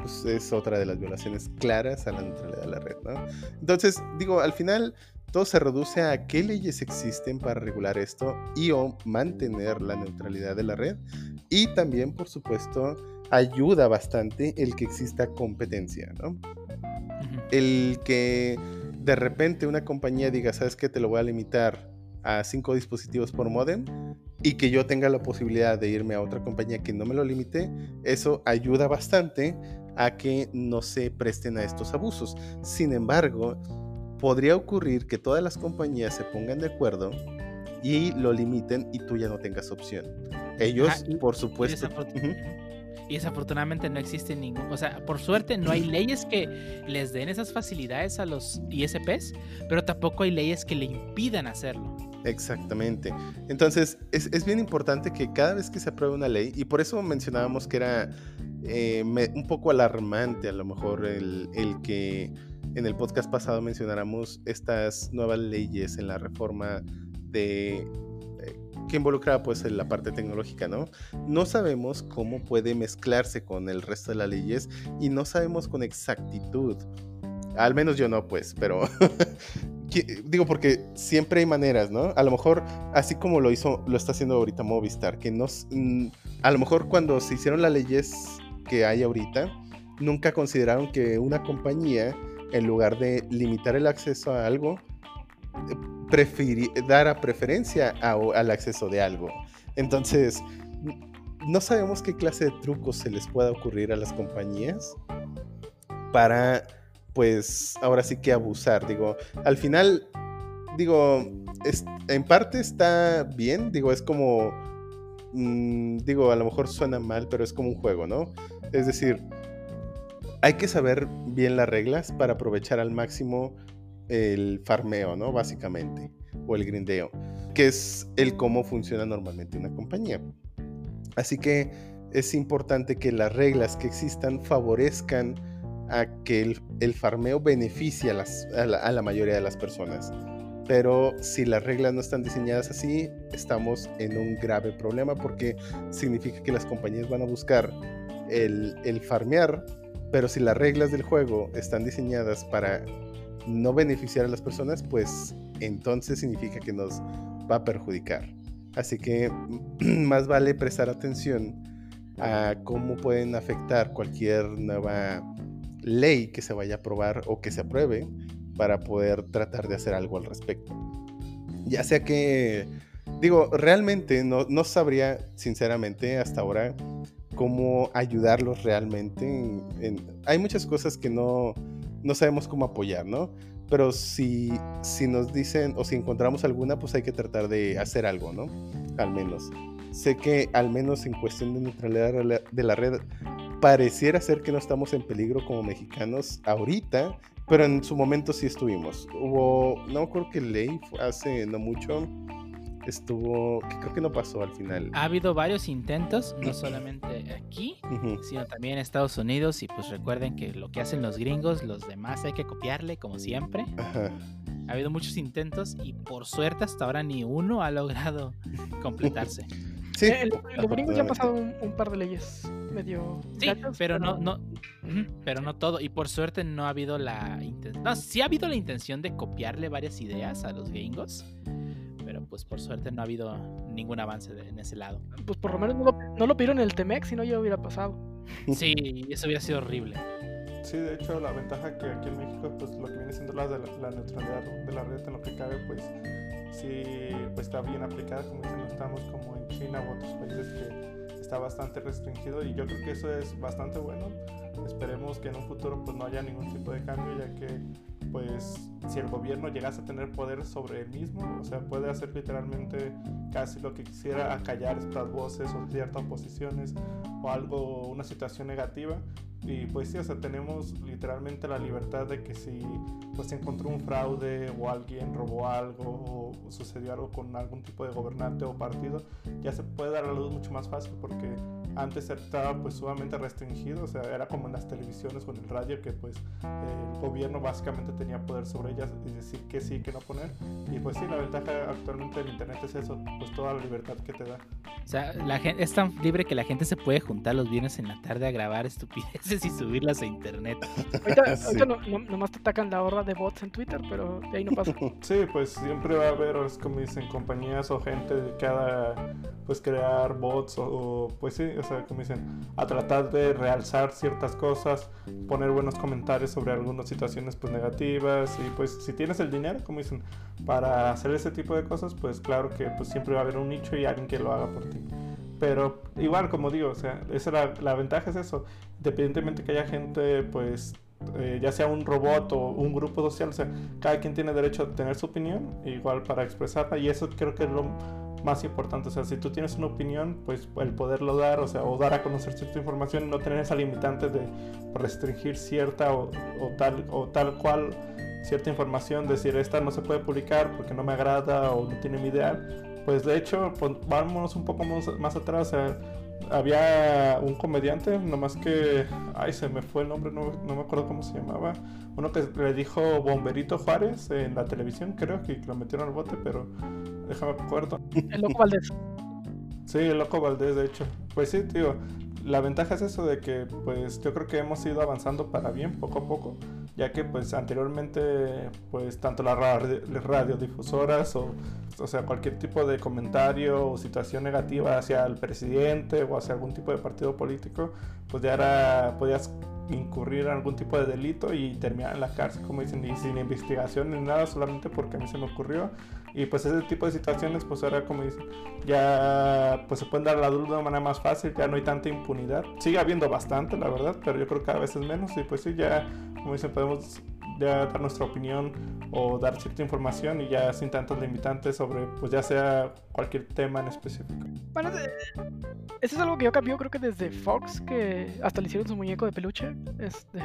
pues es otra de las violaciones claras a la neutralidad de la red, ¿no? Entonces, digo, al final todo se reduce a qué leyes existen para regular esto y o mantener la neutralidad de la red. Y también, por supuesto, ayuda bastante el que exista competencia, ¿no? El que de repente una compañía diga, ¿sabes qué? Te lo voy a limitar a cinco dispositivos por modem y que yo tenga la posibilidad de irme a otra compañía que no me lo limite, eso ayuda bastante a que no se presten a estos abusos. Sin embargo, podría ocurrir que todas las compañías se pongan de acuerdo y lo limiten y tú ya no tengas opción. Ellos, por supuesto. Y desafortunadamente no existe ningún, o sea, por suerte no hay leyes que les den esas facilidades a los ISPs, pero tampoco hay leyes que le impidan hacerlo. Exactamente. Entonces, es, bien importante que cada vez que se apruebe una ley, y por eso mencionábamos que era eh, un poco alarmante a lo mejor el, que en el podcast pasado mencionáramos estas nuevas leyes en la reforma de eh, que involucra pues la parte tecnológica, ¿no? No sabemos cómo puede mezclarse con el resto de las leyes y no sabemos con exactitud. Al menos yo no, pues, pero digo porque siempre hay maneras, ¿no? A lo mejor así como lo hizo, lo está haciendo ahorita Movistar, que mm, a lo mejor cuando se hicieron las leyes que hay ahorita, nunca consideraron que una compañía, en lugar de limitar el acceso a algo, eh, dar a preferencia al acceso de algo. Entonces, no sabemos qué clase de trucos se les pueda ocurrir a las compañías para, pues, ahora sí que abusar. Digo, al final, digo, es- en parte está bien, digo, es como, mm, digo, a lo mejor suena mal, pero es como un juego, ¿no? Es decir, hay que saber bien las reglas para aprovechar al máximo el farmeo, ¿no? Básicamente, o el grindeo, que es el cómo funciona normalmente una compañía. Así que es importante que las reglas que existan favorezcan a que el, el farmeo beneficie a, las- a la, a la mayoría de las personas. Pero si las reglas no están diseñadas así, estamos en un grave problema porque significa que las compañías van a buscar el, el farmear, pero si las reglas del juego están diseñadas para no beneficiar a las personas, pues entonces significa que nos va a perjudicar. Así que más vale prestar atención a cómo pueden afectar cualquier nueva ley que se vaya a aprobar o que se apruebe para poder tratar de hacer algo al respecto. Ya sea que, digo, realmente no, no sabría, sinceramente, hasta ahora cómo ayudarlos realmente. en- en- hay muchas cosas que no, no sabemos cómo apoyar, ¿no? Pero si, si nos dicen o si encontramos alguna, pues hay que tratar de hacer algo, ¿no? Al menos. Sé que al menos en cuestión de neutralidad de la red, pareciera ser que no estamos en peligro como mexicanos ahorita, pero en su momento sí estuvimos. Hubo, no acuerdo que ley hace no mucho, estuvo, que creo que no pasó al final. Ha habido varios intentos, no solamente aquí, sino también en Estados Unidos. Y pues recuerden que lo que hacen los gringos, los demás hay que copiarle, como siempre. Ajá. Ha habido muchos intentos y por suerte hasta ahora ni uno ha logrado completarse. Sí, Eh, el- los gringos ya han afortunadamente. pasado un, un par de leyes medio Sí, pero no, no, pero no todo. Y por suerte no ha habido la intención. No, sí ha habido la intención de copiarle varias ideas a los gringos. Pero pues por suerte no ha habido ningún avance de- en ese lado. Pues por lo menos no lo, no lo pidieron en el Temex, si no ya hubiera pasado. Sí, eso hubiera sido horrible. Sí, de hecho, la ventaja que aquí en México, pues lo que viene siendo la la neutralidad de la red en lo que cabe, pues sí, pues está bien aplicada, como dicen, no estamos como en China u otros países que está bastante restringido y yo creo que eso es bastante bueno. Esperemos que en un futuro pues no haya ningún tipo de cambio, ya que pues si el gobierno llegase a tener poder sobre él mismo, o sea, puede hacer literalmente casi lo que quisiera, acallar estas voces o ciertas posiciones o algo, una situación negativa. Y pues sí, o sea, tenemos literalmente la libertad de que si pues se encontró un fraude o alguien robó algo o sucedió algo con algún tipo de gobernante o partido, ya se puede dar a la luz mucho más fácil porque antes estaba pues sumamente restringido, o sea, era como en las televisiones en el radio que pues el gobierno básicamente tenía poder sobre ellas y decir que sí, que no poner. Y pues sí, la ventaja actualmente del internet es eso, pues toda la libertad que te da. O sea, la gente es tan libre que la gente se puede juntar los viernes en la tarde a grabar estupideces y subirlas a internet. Ahorita, Sí. ahorita no- no- nomás te atacan la horda de bots en Twitter, pero de ahí no pasa. Sí, pues siempre va a haber, es como dicen, compañías o gente dedicada a pues crear bots o, o, pues sí, o sea, como dicen, a tratar de realzar ciertas cosas, poner buenos comentarios sobre algunas situaciones pues negativas y pues si tienes el dinero, como dicen, para hacer ese tipo de cosas, pues claro que pues siempre va a haber un nicho y alguien que lo haga por ti. Pero igual, como digo, o sea, esa la, la ventaja es eso, independientemente que haya gente pues eh, ya sea un robot o un grupo social, o sea, cada quien tiene derecho a tener su opinión, igual para expresarla, y eso creo que es lo más importante, o sea, si tú tienes una opinión, pues el poderlo dar, o sea, o dar a conocer cierta información, no tener esa limitante de restringir cierta o, o tal, o tal cual cierta información, decir esta no se puede publicar porque no me agrada o no tiene mi ideal, pues de hecho, pues, vámonos un poco más, más atrás, había un comediante, nomás que, ay, se me fue el nombre, no, no me acuerdo cómo se llamaba. Uno que le dijo Bomberito Juárez en la televisión, creo que lo metieron al bote, pero déjame acuerdo. El loco Valdés. Sí, el loco Valdés, de hecho. Pues sí, tío. La ventaja es eso de que, pues, yo creo que hemos ido avanzando para bien, poco a poco, ya que, pues, anteriormente, pues, tanto las radio- radiodifusoras o, o sea, cualquier tipo de comentario o situación negativa hacia el presidente o hacia algún tipo de partido político, pues ya era, podías incurrir en algún tipo de delito y terminar en la cárcel, como dicen, y sin investigación ni nada, solamente porque a mí se me ocurrió. Y pues ese tipo de situaciones, pues ahora como dicen, ya pues se pueden dar la duda de manera más fácil, ya no hay tanta impunidad. Sigue habiendo bastante, la verdad, pero yo creo que cada vez es menos. Y pues sí, ya, como dicen, podemos ya dar nuestra opinión o dar cierta información y ya sin tantos limitantes sobre, pues ya sea cualquier tema en específico. Bueno, eso es algo que yo cambió, creo que desde Fox, que hasta le hicieron su muñeco de peluche. Este,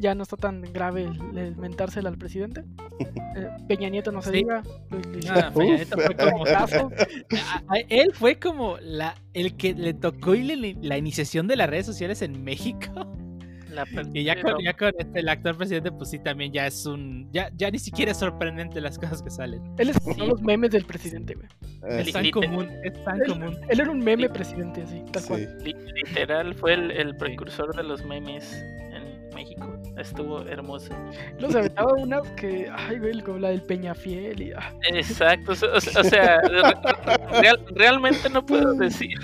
ya no está tan grave el, el mentársela al presidente. Eh, Peña Nieto no se Sí. diga. No, Peña Nieto fue como caso. a- a- él fue como la, el que le tocó y le- la iniciación de las redes sociales en México. La Y ya con, ya con este, el actual presidente, pues sí, también ya es un. Ya, ya ni siquiera es sorprendente las cosas que salen. Él es Sí. los memes del presidente, güey. Ah, Es tan común, es tan Él, común. él era un meme Sí. presidente, así, tal cual. li- literal fue el, el precursor de los memes México. Estuvo hermoso. Se aventaba unas que, ay, güey, como la del Peñafiel y ah, Exacto, o sea, o sea, re- real- realmente no puedo decir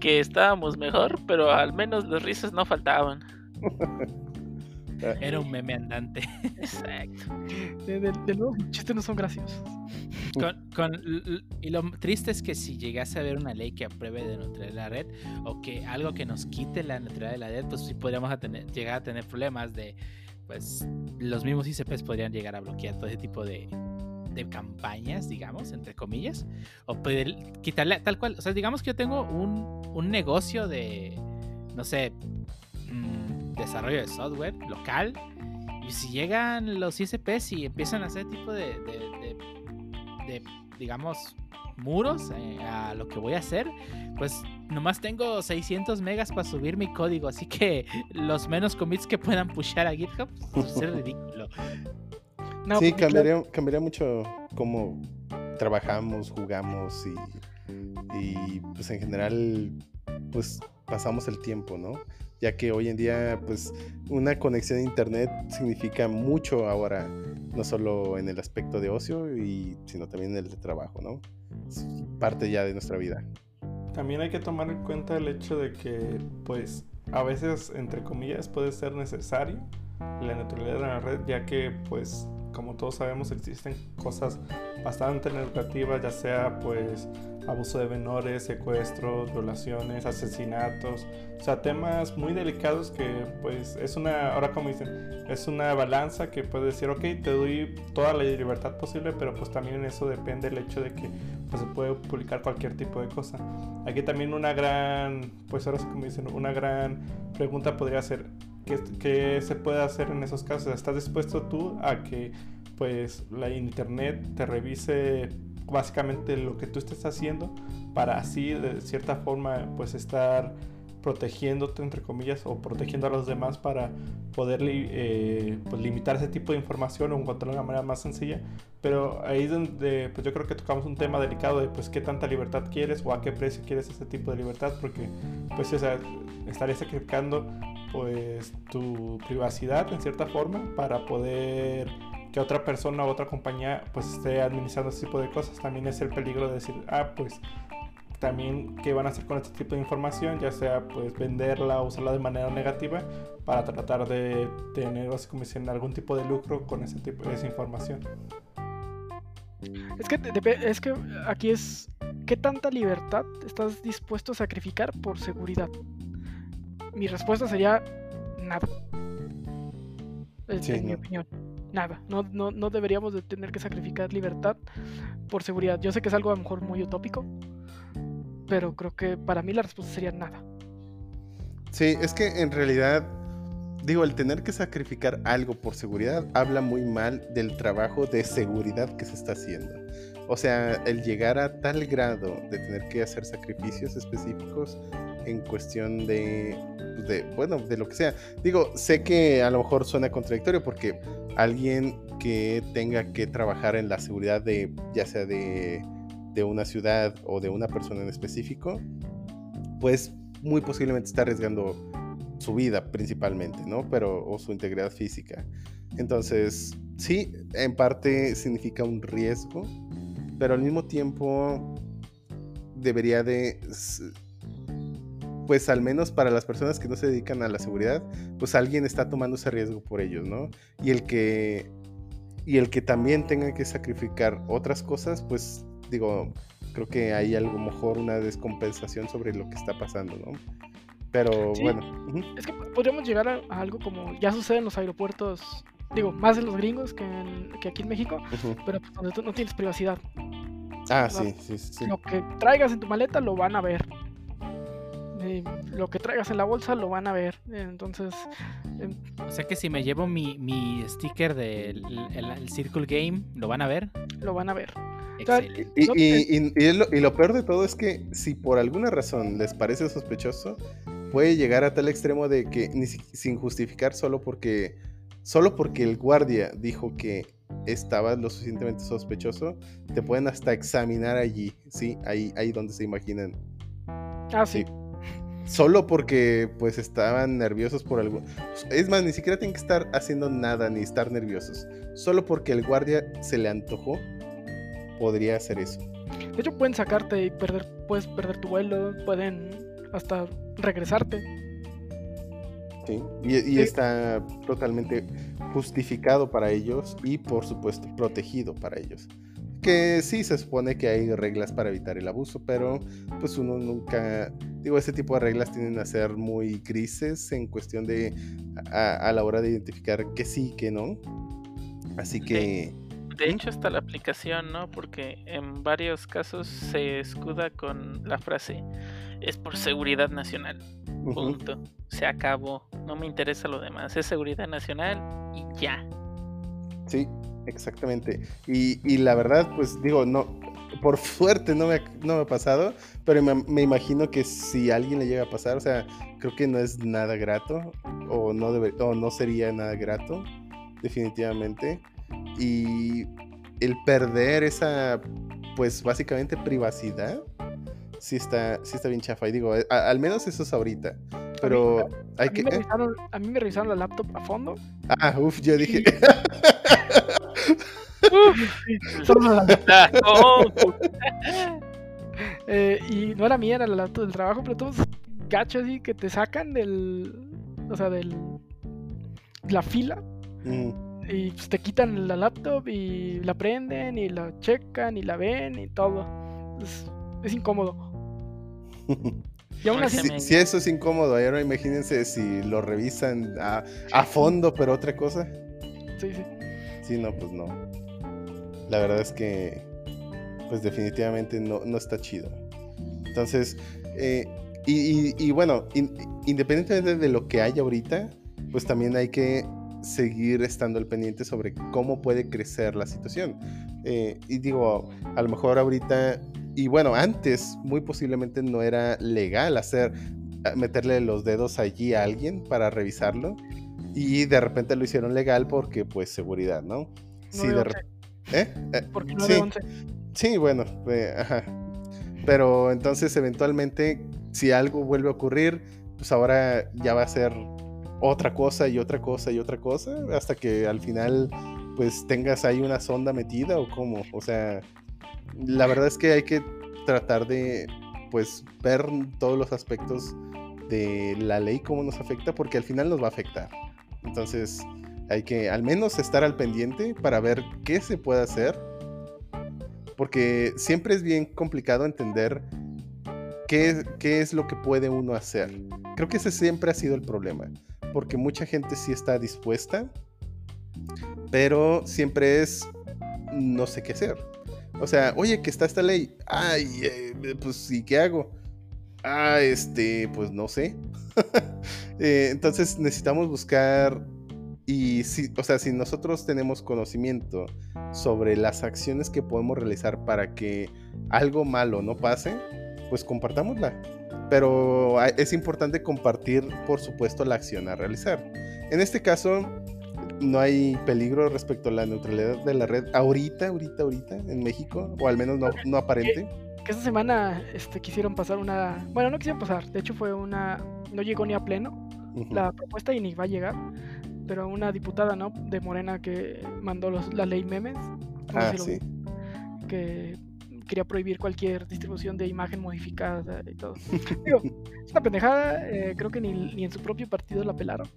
que estábamos mejor, pero al menos las risas no faltaban. Era un meme andante. Exacto. de, de- de nuevo, los chistes no son graciosos. Con, con y lo triste es que si llegase a haber una ley que apruebe de neutralidad de la red o que algo que nos quite la neutralidad de la red, pues sí podríamos a tener, llegar a tener problemas de, pues los mismos ICPs podrían llegar a bloquear todo ese tipo de, de campañas, digamos, entre comillas, o poder quitarle tal cual, o sea, digamos que yo tengo un, un negocio de, no sé, mm, desarrollo de software local. Y si llegan los ICPs y empiezan a hacer tipo de, de, de- de, digamos, muros eh, a lo que voy a hacer, pues nomás tengo 600 megas para subir mi código. Así que los menos commits que puedan pushar a GitHub, pues es ridículo. No, sí, claro, cambiaría, cambiaría mucho cómo trabajamos, jugamos y, y pues en general pues pasamos el tiempo, ¿no? Ya que hoy en día pues una conexión a internet significa mucho ahora, no solo en el aspecto de ocio, y, sino también en el de trabajo, ¿no? Es parte ya de nuestra vida. También hay que tomar en cuenta el hecho de que, pues, a veces, entre comillas, puede ser necesario la neutralidad de la red, ya que, pues, como todos sabemos, existen cosas bastante negativas, ya sea, pues, abuso de menores, secuestros, violaciones, asesinatos, o sea, temas muy delicados que, pues, es una, ahora como dicen, es una balanza que puede decir, ok, te doy toda la libertad posible, pero pues también en eso depende el hecho de que pues, se puede publicar cualquier tipo de cosa. Aquí también una gran, pues ahora como dicen, una gran pregunta podría ser, ¿qué, qué se puede hacer en esos casos? ¿Estás dispuesto tú a que pues la internet te revise básicamente lo que tú estés haciendo para así de cierta forma pues estar protegiéndote entre comillas o protegiendo a los demás para poder eh, pues, limitar ese tipo de información o encontrarlo de una manera más sencilla. Pero ahí es donde pues yo creo que tocamos un tema delicado de pues qué tanta libertad quieres o a qué precio quieres ese tipo de libertad porque pues o sea estarías sacrificando pues tu privacidad en cierta forma para poder que otra persona o otra compañía pues esté administrando ese tipo de cosas también es el peligro de decir ah pues también qué van a hacer con este tipo de información, ya sea pues venderla o usarla de manera negativa para tratar de tener como dicen, algún tipo de lucro con ese tipo de esa información. Es que, es que aquí es, ¿qué tanta libertad estás dispuesto a sacrificar por seguridad? Mi respuesta sería nada. Sí, en mi opinión. Nada. No, no, no deberíamos de tener que sacrificar libertad por seguridad. Yo sé que es algo a lo mejor muy utópico, pero creo que para mí la respuesta sería nada. Sí, es que en realidad, digo, el tener que sacrificar algo por seguridad habla muy mal del trabajo de seguridad que se está haciendo. O sea, el llegar a tal grado de tener que hacer sacrificios específicos en cuestión de, pues, de, bueno, de lo que sea. Digo, sé que a lo mejor suena contradictorio porque alguien que tenga que trabajar en la seguridad de, ya sea de, de una ciudad o de una persona en específico, pues muy posiblemente está arriesgando su vida principalmente, ¿no? Pero, o su integridad física. Entonces, sí, en parte significa un riesgo, pero al mismo tiempo debería de, pues al menos para las personas que no se dedican a la seguridad, pues alguien está tomando ese riesgo por ellos, ¿no? Y el que y el que también tenga que sacrificar otras cosas, pues digo, creo que hay a lo mejor una descompensación sobre lo que está pasando, ¿no? Pero Sí. bueno. Es que podríamos llegar a, a algo como ya sucede en los aeropuertos, digo, más en los gringos que, en- que aquí en México, pero pues, donde tú no tienes privacidad. Ah, sí, sí, sí. sí. Lo que traigas en tu maleta lo van a ver. Y lo que traigas en la bolsa lo van a ver. Entonces, O sea que si me llevo mi, mi sticker del el, el Circle Game, ¿lo van a ver? lo van a ver. sea. Y, y- y- y lo, y lo peor de todo es que si por alguna razón les parece sospechoso, puede llegar a tal extremo de que ni si- sin justificar solo porque solo porque el guardia dijo que estaba lo suficientemente sospechoso, te pueden hasta examinar allí, sí, ahí ahí donde se imaginan. Ah, sí. Sí. Solo porque pues estaban nerviosos por algo. Es más, ni siquiera tienen que estar haciendo nada ni estar nerviosos. Solo porque el guardia se le antojó, podría hacer eso. De hecho, pueden sacarte y perder, puedes perder tu vuelo, pueden hasta regresarte. Sí, y, y Sí. está totalmente justificado para ellos y por supuesto protegido para ellos. Que sí se supone que hay reglas para evitar el abuso, pero pues uno nunca, digo, ese tipo de reglas tienden a ser muy grises en cuestión de a, a la hora de identificar que sí, que no. Así que... De hecho, está la aplicación, ¿no? Porque en varios casos se escuda con la frase es por seguridad nacional. Punto. Se acabó. No me interesa lo demás. Es seguridad nacional y ya. Sí, exactamente. Y, y la verdad, pues digo, no, por suerte no me, no me ha pasado, pero me, me imagino que si alguien le llega a pasar, o sea, creo que no es nada grato, o no, debe- o no sería nada grato, definitivamente. Y el perder esa, pues básicamente privacidad, sí está, sí está bien chafa. Y digo, al menos eso es ahorita. Pero hay A mí, que... me ¿eh? revisaron, a mí me revisaron la laptop a fondo. Ah, uff, yo dije... Solo la- Ah, oh, eh, y no era mía, era la laptop del trabajo, pero todos gachos así que te sacan del. O sea, del. La fila. mm, Y pues, te quitan la laptop y la prenden y la checan y la ven y todo. Es, es incómodo. Y aún Ay, así, se Si, me- si eso es incómodo, ahora imagínense si lo revisan a, a fondo, pero otra cosa. sí, sí. Sí, no, pues no. La verdad es que, pues definitivamente no, no está chido. Entonces, eh, y, y- y bueno, in- independientemente de lo que hay ahorita, pues también hay que seguir estando al pendiente sobre cómo puede crecer la situación. Eh, y digo, a lo mejor ahorita, y bueno, antes muy posiblemente no era legal hacer, meterle los dedos allí a alguien para revisarlo. Y de repente lo hicieron legal porque, pues, seguridad, ¿no? Sí, de 9-11, repente. ¿Eh? Eh, Porque sí, 911. sí, bueno, eh, ajá. Pero entonces, eventualmente, si algo vuelve a ocurrir, pues ahora ya va a ser otra cosa y otra cosa y otra cosa, hasta que al final, pues tengas ahí una sonda metida o cómo. O sea, la verdad es que hay que tratar de, pues, ver todos los aspectos de la ley, cómo nos afecta, porque al final nos va a afectar. Entonces, hay que al menos estar al pendiente para ver qué se puede hacer. Porque siempre es bien complicado entender qué, qué es lo que puede uno hacer. Creo que ese siempre ha sido el problema. Porque mucha gente sí está dispuesta, pero siempre es no sé qué hacer. O sea, oye, que está esta ley. Ay, eh, pues sí, ¿qué hago? Ah, este, pues no sé. Eh, entonces necesitamos buscar y si, o sea, si nosotros tenemos conocimiento sobre las acciones que podemos realizar para que algo malo no pase, pues compartámosla. Pero a- es importante compartir, por supuesto, la acción a realizar. En este caso, no hay peligro respecto a la neutralidad de la red ahorita, ahorita, ahorita en México, o al menos no, no aparente. Que esta semana este, quisieron pasar una. Bueno, no quisieron pasar. De hecho, fue una. No llegó ni a pleno la propuesta y ni va a llegar. Pero una diputada, ¿no? De Morena que mandó los, la ley memes. Ah, lo sí. Que quería prohibir cualquier distribución de imagen modificada y todo. Digo, es una pendejada. eh, creo que ni, ni en su propio partido la pelaron.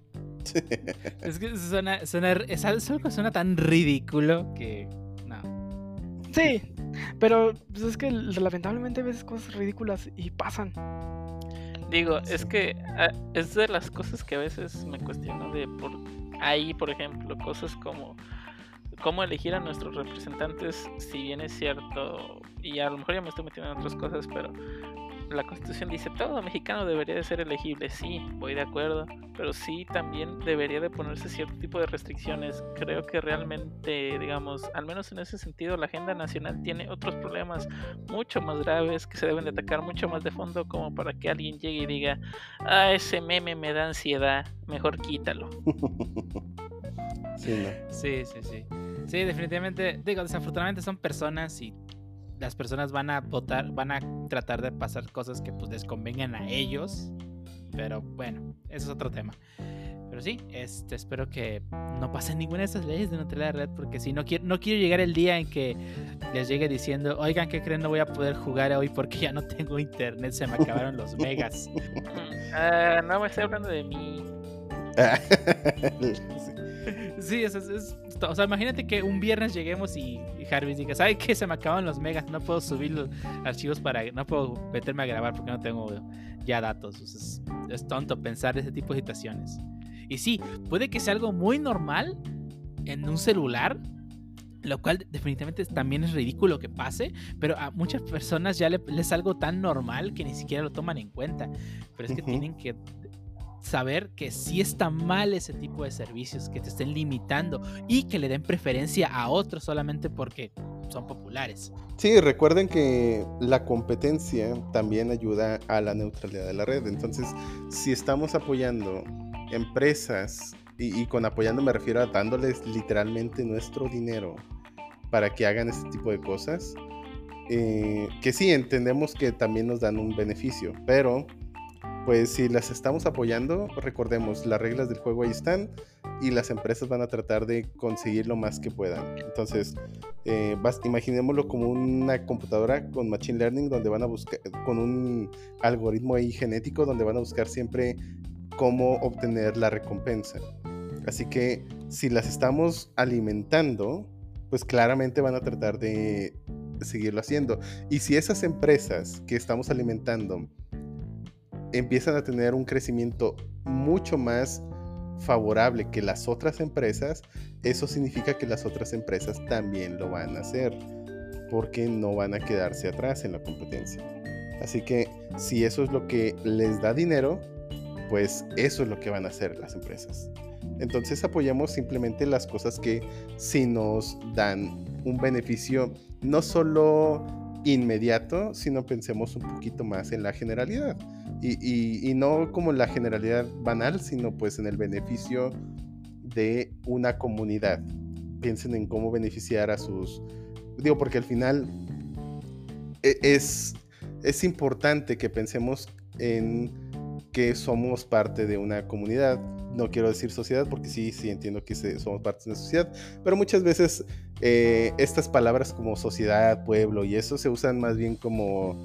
Es que suena, suena, es algo que suena tan ridículo que. No. Sí, pero pues, es que lamentablemente a veces cosas ridículas y pasan. Digo, es que ah, es de las cosas que a veces me cuestiono de por ahí, por ejemplo, cosas como cómo elegir a nuestros representantes, si bien es cierto, y a lo mejor ya me estoy metiendo en otras cosas, pero la constitución dice todo mexicano debería de ser elegible, sí, voy de acuerdo, pero sí también debería de ponerse cierto tipo de restricciones. Creo que realmente, digamos, al menos en ese sentido, la agenda nacional tiene otros problemas mucho más graves que se deben de atacar mucho más de fondo como para que alguien llegue y diga, ah, ese meme me da ansiedad, mejor quítalo. Sí, sí, sí, sí. Sí, definitivamente, digo, desafortunadamente son personas y las personas van a votar, van a tratar de pasar cosas que pues les convengan a ellos. Pero bueno, eso es otro tema. Pero sí, este, espero que no pasen ninguna de esas leyes de Nutella Red, porque si no quiero, no quiero llegar el día en que les llegue diciendo, oigan, ¿qué creen? No voy a poder jugar hoy porque ya no tengo internet, se me acabaron los megas. Ah, no me estoy hablando de mí. sí, es, es, o sea, imagínate que un viernes lleguemos y, Jarvis diga, ¿sabes qué? Se me acaban los megas, no puedo subir los archivos para, no puedo meterme a grabar porque no tengo ya datos. es, es tonto pensar ese tipo de situaciones. Y sí, puede que sea algo muy normal en un celular, lo cual definitivamente también es ridículo que pase, pero a muchas personas ya les es algo tan normal que ni siquiera lo toman en cuenta. Pero es que tienen que saber que sí está mal ese tipo de servicios, que te estén limitando y que le den preferencia a otros solamente porque son populares. Sí, recuerden que la competencia también ayuda a la neutralidad de la red. Entonces, si estamos apoyando empresas, y, con apoyando me refiero a dándoles literalmente nuestro dinero para que hagan este tipo de cosas, eh, que sí, entendemos que también nos dan un beneficio, pero pues si las estamos apoyando, recordemos, las reglas del juego ahí están y las empresas van a tratar de conseguir lo más que puedan. Entonces, eh, imaginémoslo como una computadora con machine learning donde van a buscar, con un algoritmo ahí genético donde van a buscar siempre cómo obtener la recompensa. Así que si las estamos alimentando, pues claramente van a tratar de seguirlo haciendo. Y si esas empresas que estamos alimentando empiezan a tener un crecimiento mucho más favorable que las otras empresas, eso significa que las otras empresas también lo van a hacer, porque no van a quedarse atrás en la competencia. Así que si eso es lo que les da dinero, pues eso es lo que van a hacer las empresas. Entonces apoyamos simplemente las cosas que si nos dan un beneficio no solo inmediato, sino pensemos un poquito más en la generalidad. Y, no como la generalidad banal, sino pues en el beneficio de una comunidad. Piensen en cómo beneficiar a sus... Digo, porque al final e, es, es importante que pensemos en que somos parte de una comunidad. No quiero decir sociedad porque sí, sí entiendo que somos parte de una sociedad, pero muchas veces eh, estas palabras como sociedad, pueblo y eso se usan más bien como,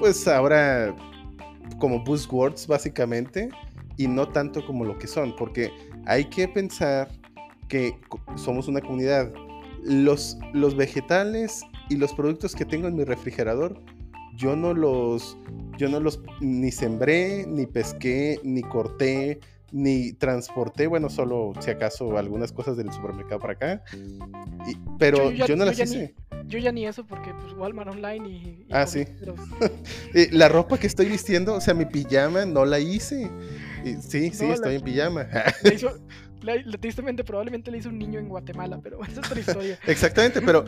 pues ahora como buzzwords básicamente y no tanto como lo que son, porque hay que pensar que somos una comunidad. Los, los vegetales y los productos que tengo en mi refrigerador, yo no los, yo no los ni sembré, ni pesqué, ni corté, ni transporté, bueno, solo si acaso algunas cosas del supermercado para acá, pero yo, no las hice. yo ya ni eso porque pues Walmart online y... ah, sí. la ropa que estoy vistiendo, o sea, mi pijama no la hice. sí, sí, estoy en pijama. tristemente probablemente le hizo un niño en Guatemala, pero esa es otra historia. Exactamente, pero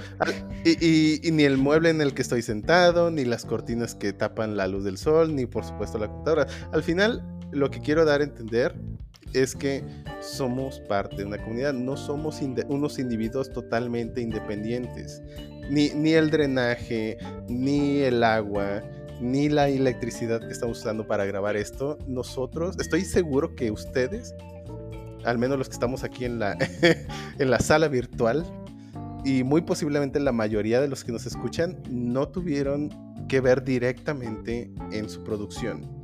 y, y, ni el mueble en el que estoy sentado, ni las cortinas que tapan la luz del sol, ni por supuesto la computadora. Al final, lo que quiero dar a entender es que somos parte de una comunidad, no somos unos individuos totalmente independientes. Ni, ni el drenaje, ni el agua, ni la electricidad que estamos usando para grabar esto, nosotros, estoy seguro que ustedes, al menos los que estamos aquí en la, en la sala virtual, y muy posiblemente la mayoría de los que nos escuchan, no tuvieron que ver directamente en su producción.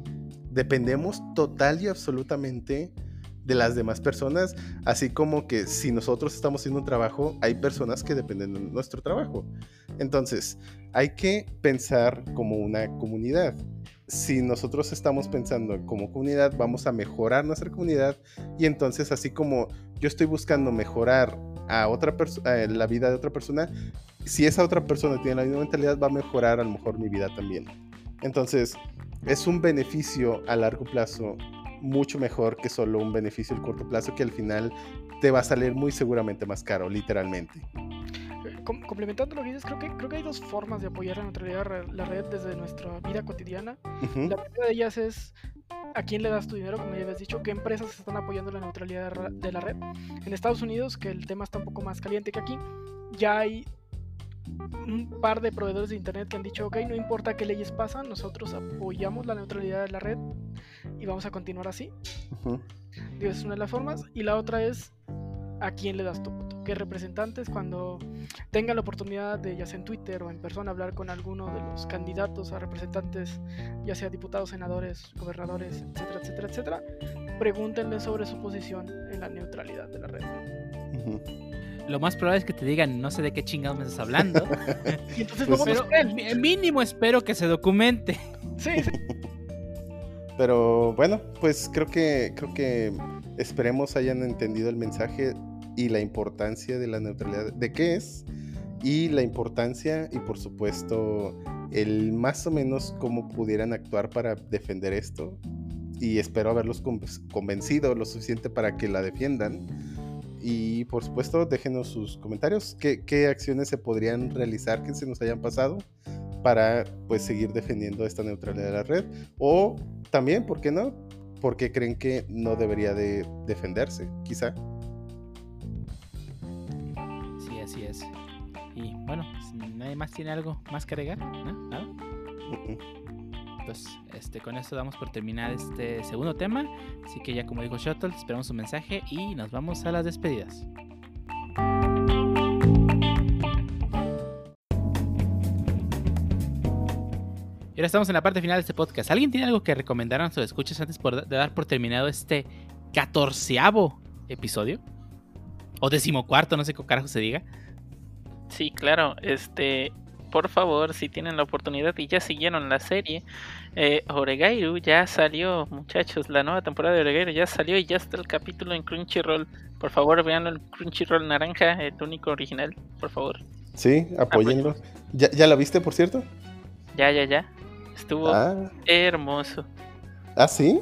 Dependemos total y absolutamente de las demás personas, así como que si nosotros estamos haciendo un trabajo, hay personas que dependen de nuestro trabajo. Entonces, hay que pensar como una comunidad. Si nosotros estamos pensando como comunidad, vamos a mejorar nuestra comunidad y entonces así como yo estoy buscando mejorar a otra persona, la vida de otra persona, si esa otra persona tiene la misma mentalidad, va a mejorar a lo mejor mi vida también. Entonces, es un beneficio a largo plazo mucho mejor que solo un beneficio a corto plazo que al final te va a salir muy seguramente más caro, literalmente. Com- complementando lo que dices, creo que, creo que hay dos formas de apoyar la neutralidad de la red desde nuestra vida cotidiana. La primera de ellas es a quién le das tu dinero, como ya habías dicho, qué empresas están apoyando la neutralidad de ra- de la red. En Estados Unidos, que el tema está un poco más caliente que aquí, ya hay un par de proveedores de internet que han dicho, ok, no importa qué leyes pasan, nosotros apoyamos la neutralidad de la red y vamos a continuar así. ujú. Digo, es una de las formas. Y la otra es a quién le das tu voto. ¿Qué representantes cuando tengan la oportunidad de, ya sea en Twitter o en persona, hablar con alguno de los candidatos a representantes, ya sea diputados, senadores, gobernadores, etcétera, etcétera, etcétera, pregúntenle sobre su posición en la neutralidad de la red. Ujú. Lo más probable es que te digan, no sé de qué chingados me estás hablando. Y entonces Pues no pero mi- mínimo espero que se documente. Sí, sí. Pero bueno, pues creo que creo que esperemos hayan entendido el mensaje y la importancia de la neutralidad, de qué es y la importancia y por supuesto el más o menos cómo pudieran actuar para defender esto y espero haberlos con- convencido lo suficiente para que la defiendan y por supuesto déjenos sus comentarios qué, qué acciones se podrían realizar que se nos hayan pasado para pues seguir defendiendo esta neutralidad de la red o también, ¿por qué no? Porque creen que no debería de defenderse, quizá. Sí, así es. Y bueno, si nadie más tiene algo más que agregar, ¿no? ¿Nada? Ujú. Pues este, con esto damos por terminar este segundo tema. Así que ya como dijo Shuttle, esperamos su mensaje y nos vamos a las despedidas. Y ahora estamos en la parte final de este podcast. ¿Alguien tiene algo que recomendar a nuestros escuchas antes de dar por terminado este catorceavo episodio? O decimocuarto, no sé qué carajo se diga. Sí, claro, este, por favor, si tienen la oportunidad y ya siguieron la serie, eh, Oregairu ya salió, muchachos, la nueva temporada de Oregairu ya salió y ya está el capítulo en Crunchyroll. Por favor, veanlo en Crunchyroll naranja, el único original, por favor. Sí, apóyenlo. ¿Ya, ¿Ya la viste, por cierto? Ya, ya, ya. Estuvo Ah, hermoso. ¿ah sí?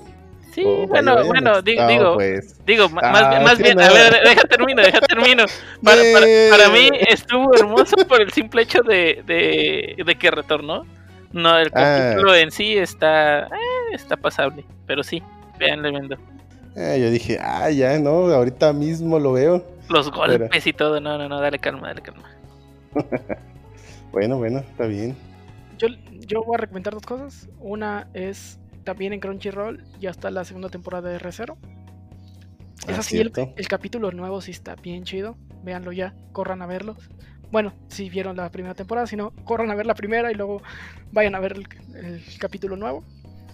Sí, Oh, bueno, vaya, bueno, no- digo, no, digo, pues. digo, ma- Ah, más bien, más bien, no. a ver, deja termino, deja termino. Para, para, para mí estuvo hermoso por el simple hecho de, de, de que retornó. No, el Ah. capítulo en sí está, eh, está pasable, pero sí, véanle viendo. Ah, yo dije, ah, ya, no, ahorita mismo lo veo. Los golpes y todo, no, no, no, dale calma, dale calma. Bueno, bueno, está bien. Yo, yo voy a recomendar dos cosas. Una es también en Crunchyroll, ya está la segunda temporada de R0. Es Ah, así, el, el capítulo nuevo sí está bien chido. Véanlo ya, corran a verlo. Bueno, si vieron la primera temporada, si no, corran a ver la primera y luego vayan a ver el, el capítulo nuevo.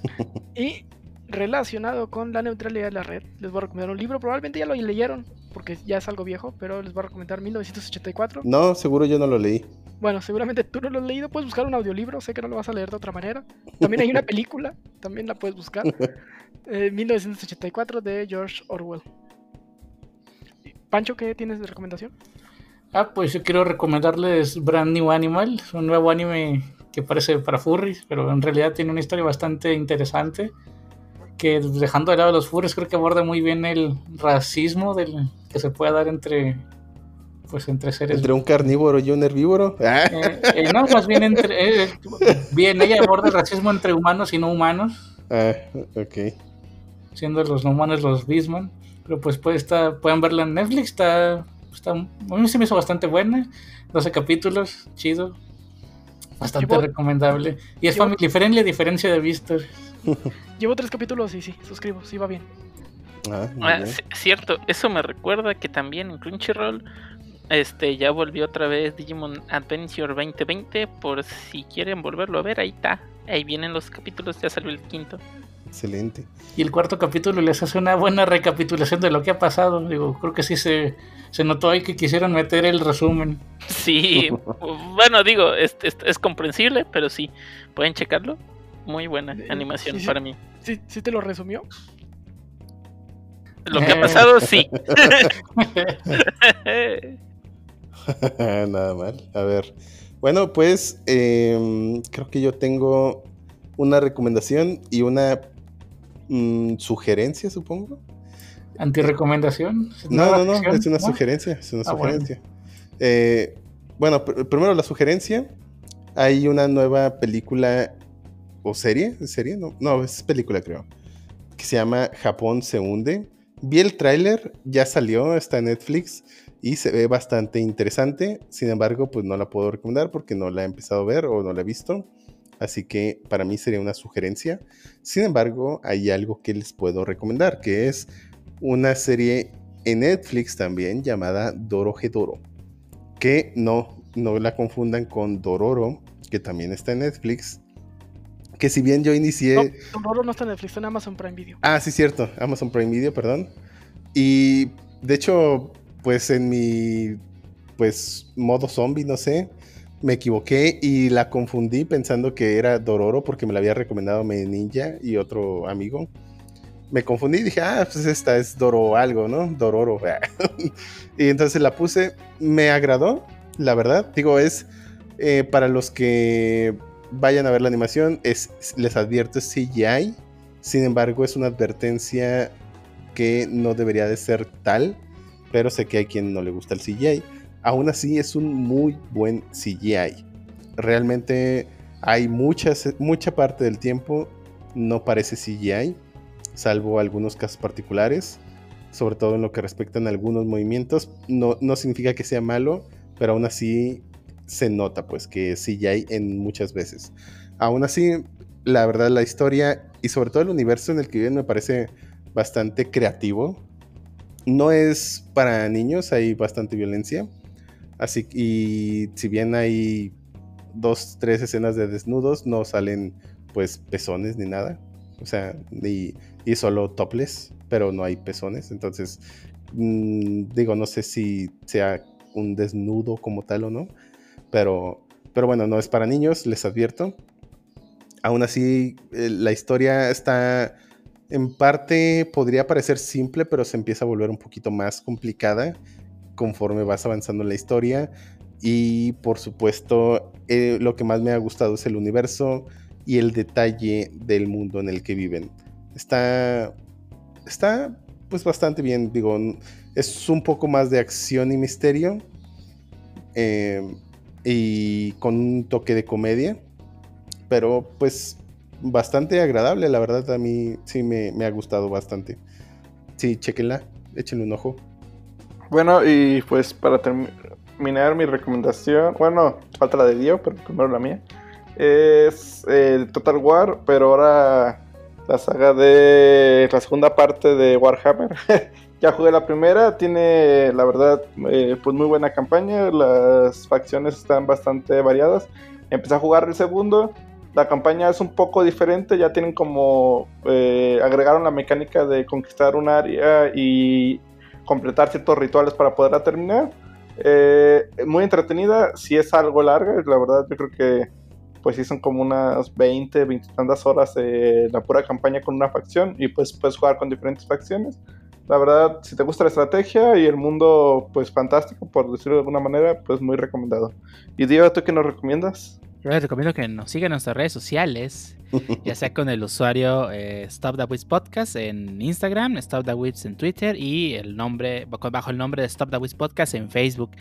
y relacionado con la neutralidad de la red, les voy a recomendar un libro. Probablemente ya lo leyeron, porque ya es algo viejo, pero les voy a recomendar 1984. No, seguro yo no lo leí. Bueno, seguramente tú no lo has leído, puedes buscar un audiolibro, sé que no lo vas a leer de otra manera. También hay una película, también la puedes buscar. Eh, 1984 de George Orwell. Pancho, ¿qué tienes de recomendación? Ah, pues yo quiero recomendarles Brand New Animal, es un nuevo anime que parece para furries, pero en realidad tiene una historia bastante interesante. Que dejando de lado los furries, creo que aborda muy bien el racismo del, que se puede dar entre, pues, entre seres Entre un carnívoro y un herbívoro. Eh, eh, no, más bien entre. eh, bien, ella aborda el racismo entre humanos y no humanos, ah, ok. siendo los no humanos los Beastman. Pero pues puede estar, pueden verla en Netflix, está, está. A mí se me hizo bastante buena. 12 capítulos, chido. Bastante Llevo- recomendable. Y es llevo- family friendly a diferencia de Vistor. Llevo tres capítulos y sí, suscribo, sí va bien. Ah, Ah, cierto, eso me recuerda que también en Crunchyroll este ya volvió otra vez Digimon Adventure 2020 por si quieren volverlo a ver, ahí está. Ahí vienen los capítulos, ya salió el quinto. Excelente. Y el cuarto capítulo les hace una buena recapitulación de lo que ha pasado. Digo, creo que sí se, se notó ahí que quisieron meter el resumen. Sí, bueno, digo, es, es, es comprensible, pero sí, pueden checarlo. Muy buena Eh, animación sí, para mí. ¿Sí, sí te lo resumió? Lo que ha pasado, sí. Nada mal. A ver. Bueno, pues em, creo que yo tengo una recomendación y una mm, sugerencia, supongo. ¿Antirecomendación? No, ¿Nueva no, no, sección? es una ¿No? sugerencia, es una Ah, bueno. sugerencia. Eh, bueno, pr- primero la sugerencia. Hay una nueva película o serie, ¿Es serie, no, no, es película creo, que se llama Japón se hunde. Vi el tráiler, ya salió, está en Netflix y se ve bastante interesante. Sin embargo, pues no la puedo recomendar porque no la he empezado a ver o no la he visto. Así que para mí sería una sugerencia. Sin embargo, hay algo que les puedo recomendar, que es una serie en Netflix también llamada Dorohedoro. Que no, no la confundan con Dororo, que también está en Netflix. Que si bien yo inicié... No, Dororo no está en Netflix, está en Amazon Prime Video. Ah, sí, cierto. Amazon Prime Video, perdón. Y de hecho, pues en mi pues modo zombie, no sé, me equivoqué y la confundí pensando que era Dororo porque me la había recomendado mi ninja y otro amigo. Me confundí y dije, ah, pues esta es Doro algo, ¿no? Dororo. y entonces la puse, me agradó, la verdad. Digo, es eh, para los que vayan a ver la animación, es, les advierto, es CGI. Sin embargo, es una advertencia que no debería de ser tal, pero sé que hay quien no le gusta el CGI. Aún así, es un muy buen CGI. Realmente hay muchas, mucha parte del tiempo no parece CGI, salvo algunos casos particulares, sobre todo en lo que respectan a algunos movimientos. No, no significa que sea malo, pero aún así se nota pues que es CGI en muchas veces. Aún así, la verdad, la historia y sobre todo el universo en el que viven me parece bastante creativo. No es para niños, hay bastante violencia. Así y si bien hay dos, tres escenas de desnudos, no salen pues pezones ni nada. O sea, ni, y solo topless, pero no hay pezones. Entonces, mmm, digo, no sé si sea un desnudo como tal o no. Pero, pero bueno, no es para niños, les advierto. Aún así, eh, la historia está en parte podría parecer simple, pero se empieza a volver un poquito más complicada conforme vas avanzando en la historia. Y por supuesto, eh, lo que más me ha gustado es el universo y el detalle del mundo en el que viven. Está, está pues bastante bien, digo, es un poco más de acción y misterio. Eh, y con un toque de comedia. Pero pues bastante agradable, la verdad a mí sí me, me ha gustado bastante. Sí, chequenla, échenle un ojo. Bueno, y pues para terminar mi recomendación, bueno, falta la de Dio, pero primero la mía. Es eh, Total War, pero ahora la saga de la segunda parte de Warhammer. ya jugué la primera, tiene la verdad eh, pues muy buena campaña, las facciones están bastante variadas. Empecé a jugar el segundo, la campaña es un poco diferente, ya tienen como eh, agregaron la mecánica de conquistar un área y completar ciertos rituales para poderla terminar. Eh, muy entretenida, si es algo larga, la verdad yo creo que pues sí son como unas 20, 20 tantas horas de la pura campaña con una facción y pues puedes jugar con diferentes facciones. La verdad, si te gusta la estrategia y el mundo, pues fantástico, por decirlo de alguna manera, pues muy recomendado. Y Diego, ¿tú qué nos recomiendas? Yo les recomiendo que nos sigan en nuestras redes sociales, ya sea con el usuario eh, Stop the Wiz Podcast en Instagram, Stop the Wiz en Twitter y el nombre bajo el nombre de Stop the Wiz Podcast en Facebook.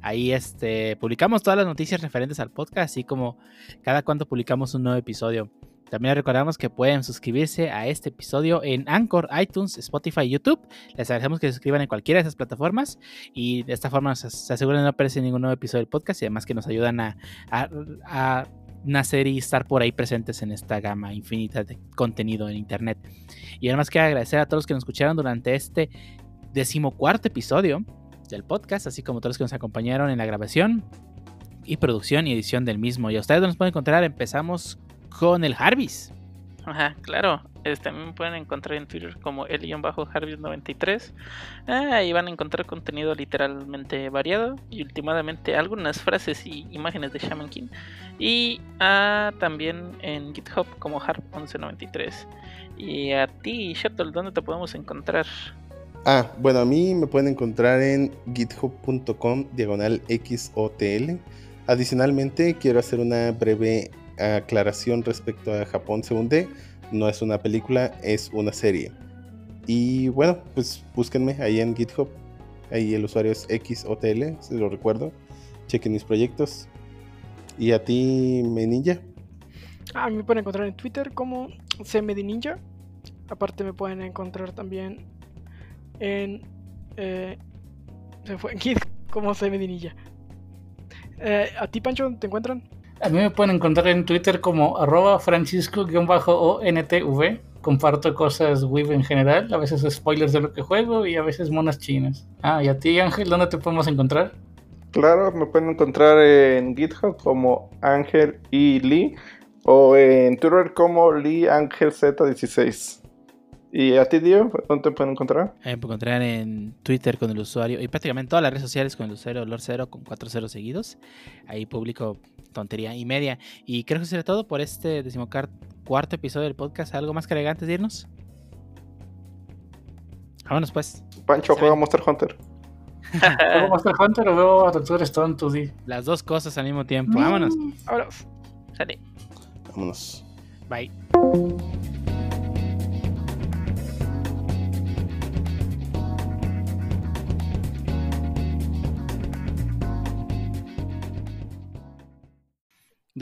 Ahí este publicamos todas las noticias referentes al podcast, así como cada cuando publicamos un nuevo episodio. También recordamos que pueden suscribirse a este episodio en Anchor, iTunes, Spotify YouTube. Les agradecemos que se suscriban en cualquiera de esas plataformas y de esta forma se, se aseguran de no perderse ningún nuevo episodio del podcast y además que nos ayudan a, a, a nacer y estar por ahí presentes en esta gama infinita de contenido en internet. Y además quiero agradecer a todos los que nos escucharon durante este decimocuarto episodio del podcast, así como todos los que nos acompañaron en la grabación y producción y edición del mismo. Y a ustedes nos pueden encontrar, empezamos con el Jarvis. Ajá, claro. Este, también me pueden encontrar en Twitter como el-harvest93. Ah, ahí van a encontrar contenido literalmente variado y últimamente algunas frases y imágenes de Shaman King. Y ah, también en GitHub como harp1193. Y a ti, Shuttle, ¿dónde te podemos encontrar? Ah, bueno, a mí me pueden encontrar en github.com diagonal XOTL. Adicionalmente, quiero hacer una breve aclaración respecto a Japón según D. No es una película, es una serie. Y bueno, pues búsquenme ahí en GitHub. Ahí el usuario es XOTL, si lo recuerdo. Chequen mis proyectos. ¿Y a ti, Meninja? Ah, me pueden encontrar en Twitter como CMDNinja. Aparte me pueden encontrar también en... Eh, se fue en Git como CMDNinja. Eh, ¿A ti, Pancho, te encuentran? A mí me pueden encontrar en Twitter como arroba francisco-ontv. Comparto cosas web en general, a veces spoilers de lo que juego y a veces monas chinas. Ah, y a ti Ángel, ¿dónde te podemos encontrar? Claro, me pueden encontrar en GitHub como Ángel y Lee o en Twitter como Lee Ángel Z16. ¿Y a ti, Dio? ¿Dónde te pueden encontrar? Me pueden encontrar en Twitter con el usuario y prácticamente todas las redes sociales con el usuario Lord0 con 4 ceros seguidos. Ahí publico tontería y media. Y creo que será todo por este decimocuarto episodio del podcast. ¿Algo más que antes de irnos? Vámonos pues. Pancho juega Monster Hunter. ¿Juego Monster Hunter o veo a Doctor Stone 2D? Las dos cosas al mismo tiempo. Vámonos. Vámonos. Sale. Vámonos. Bye.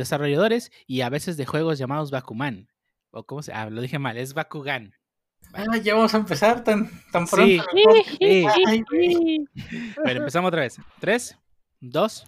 Desarrolladores y a veces de juegos llamados Bakuman. O cómo se. Ah, lo dije mal, es Bakugan. Ah, ya vamos a empezar tan, tan pronto. Sí. Ay. Bueno, empezamos otra vez. Tres, dos,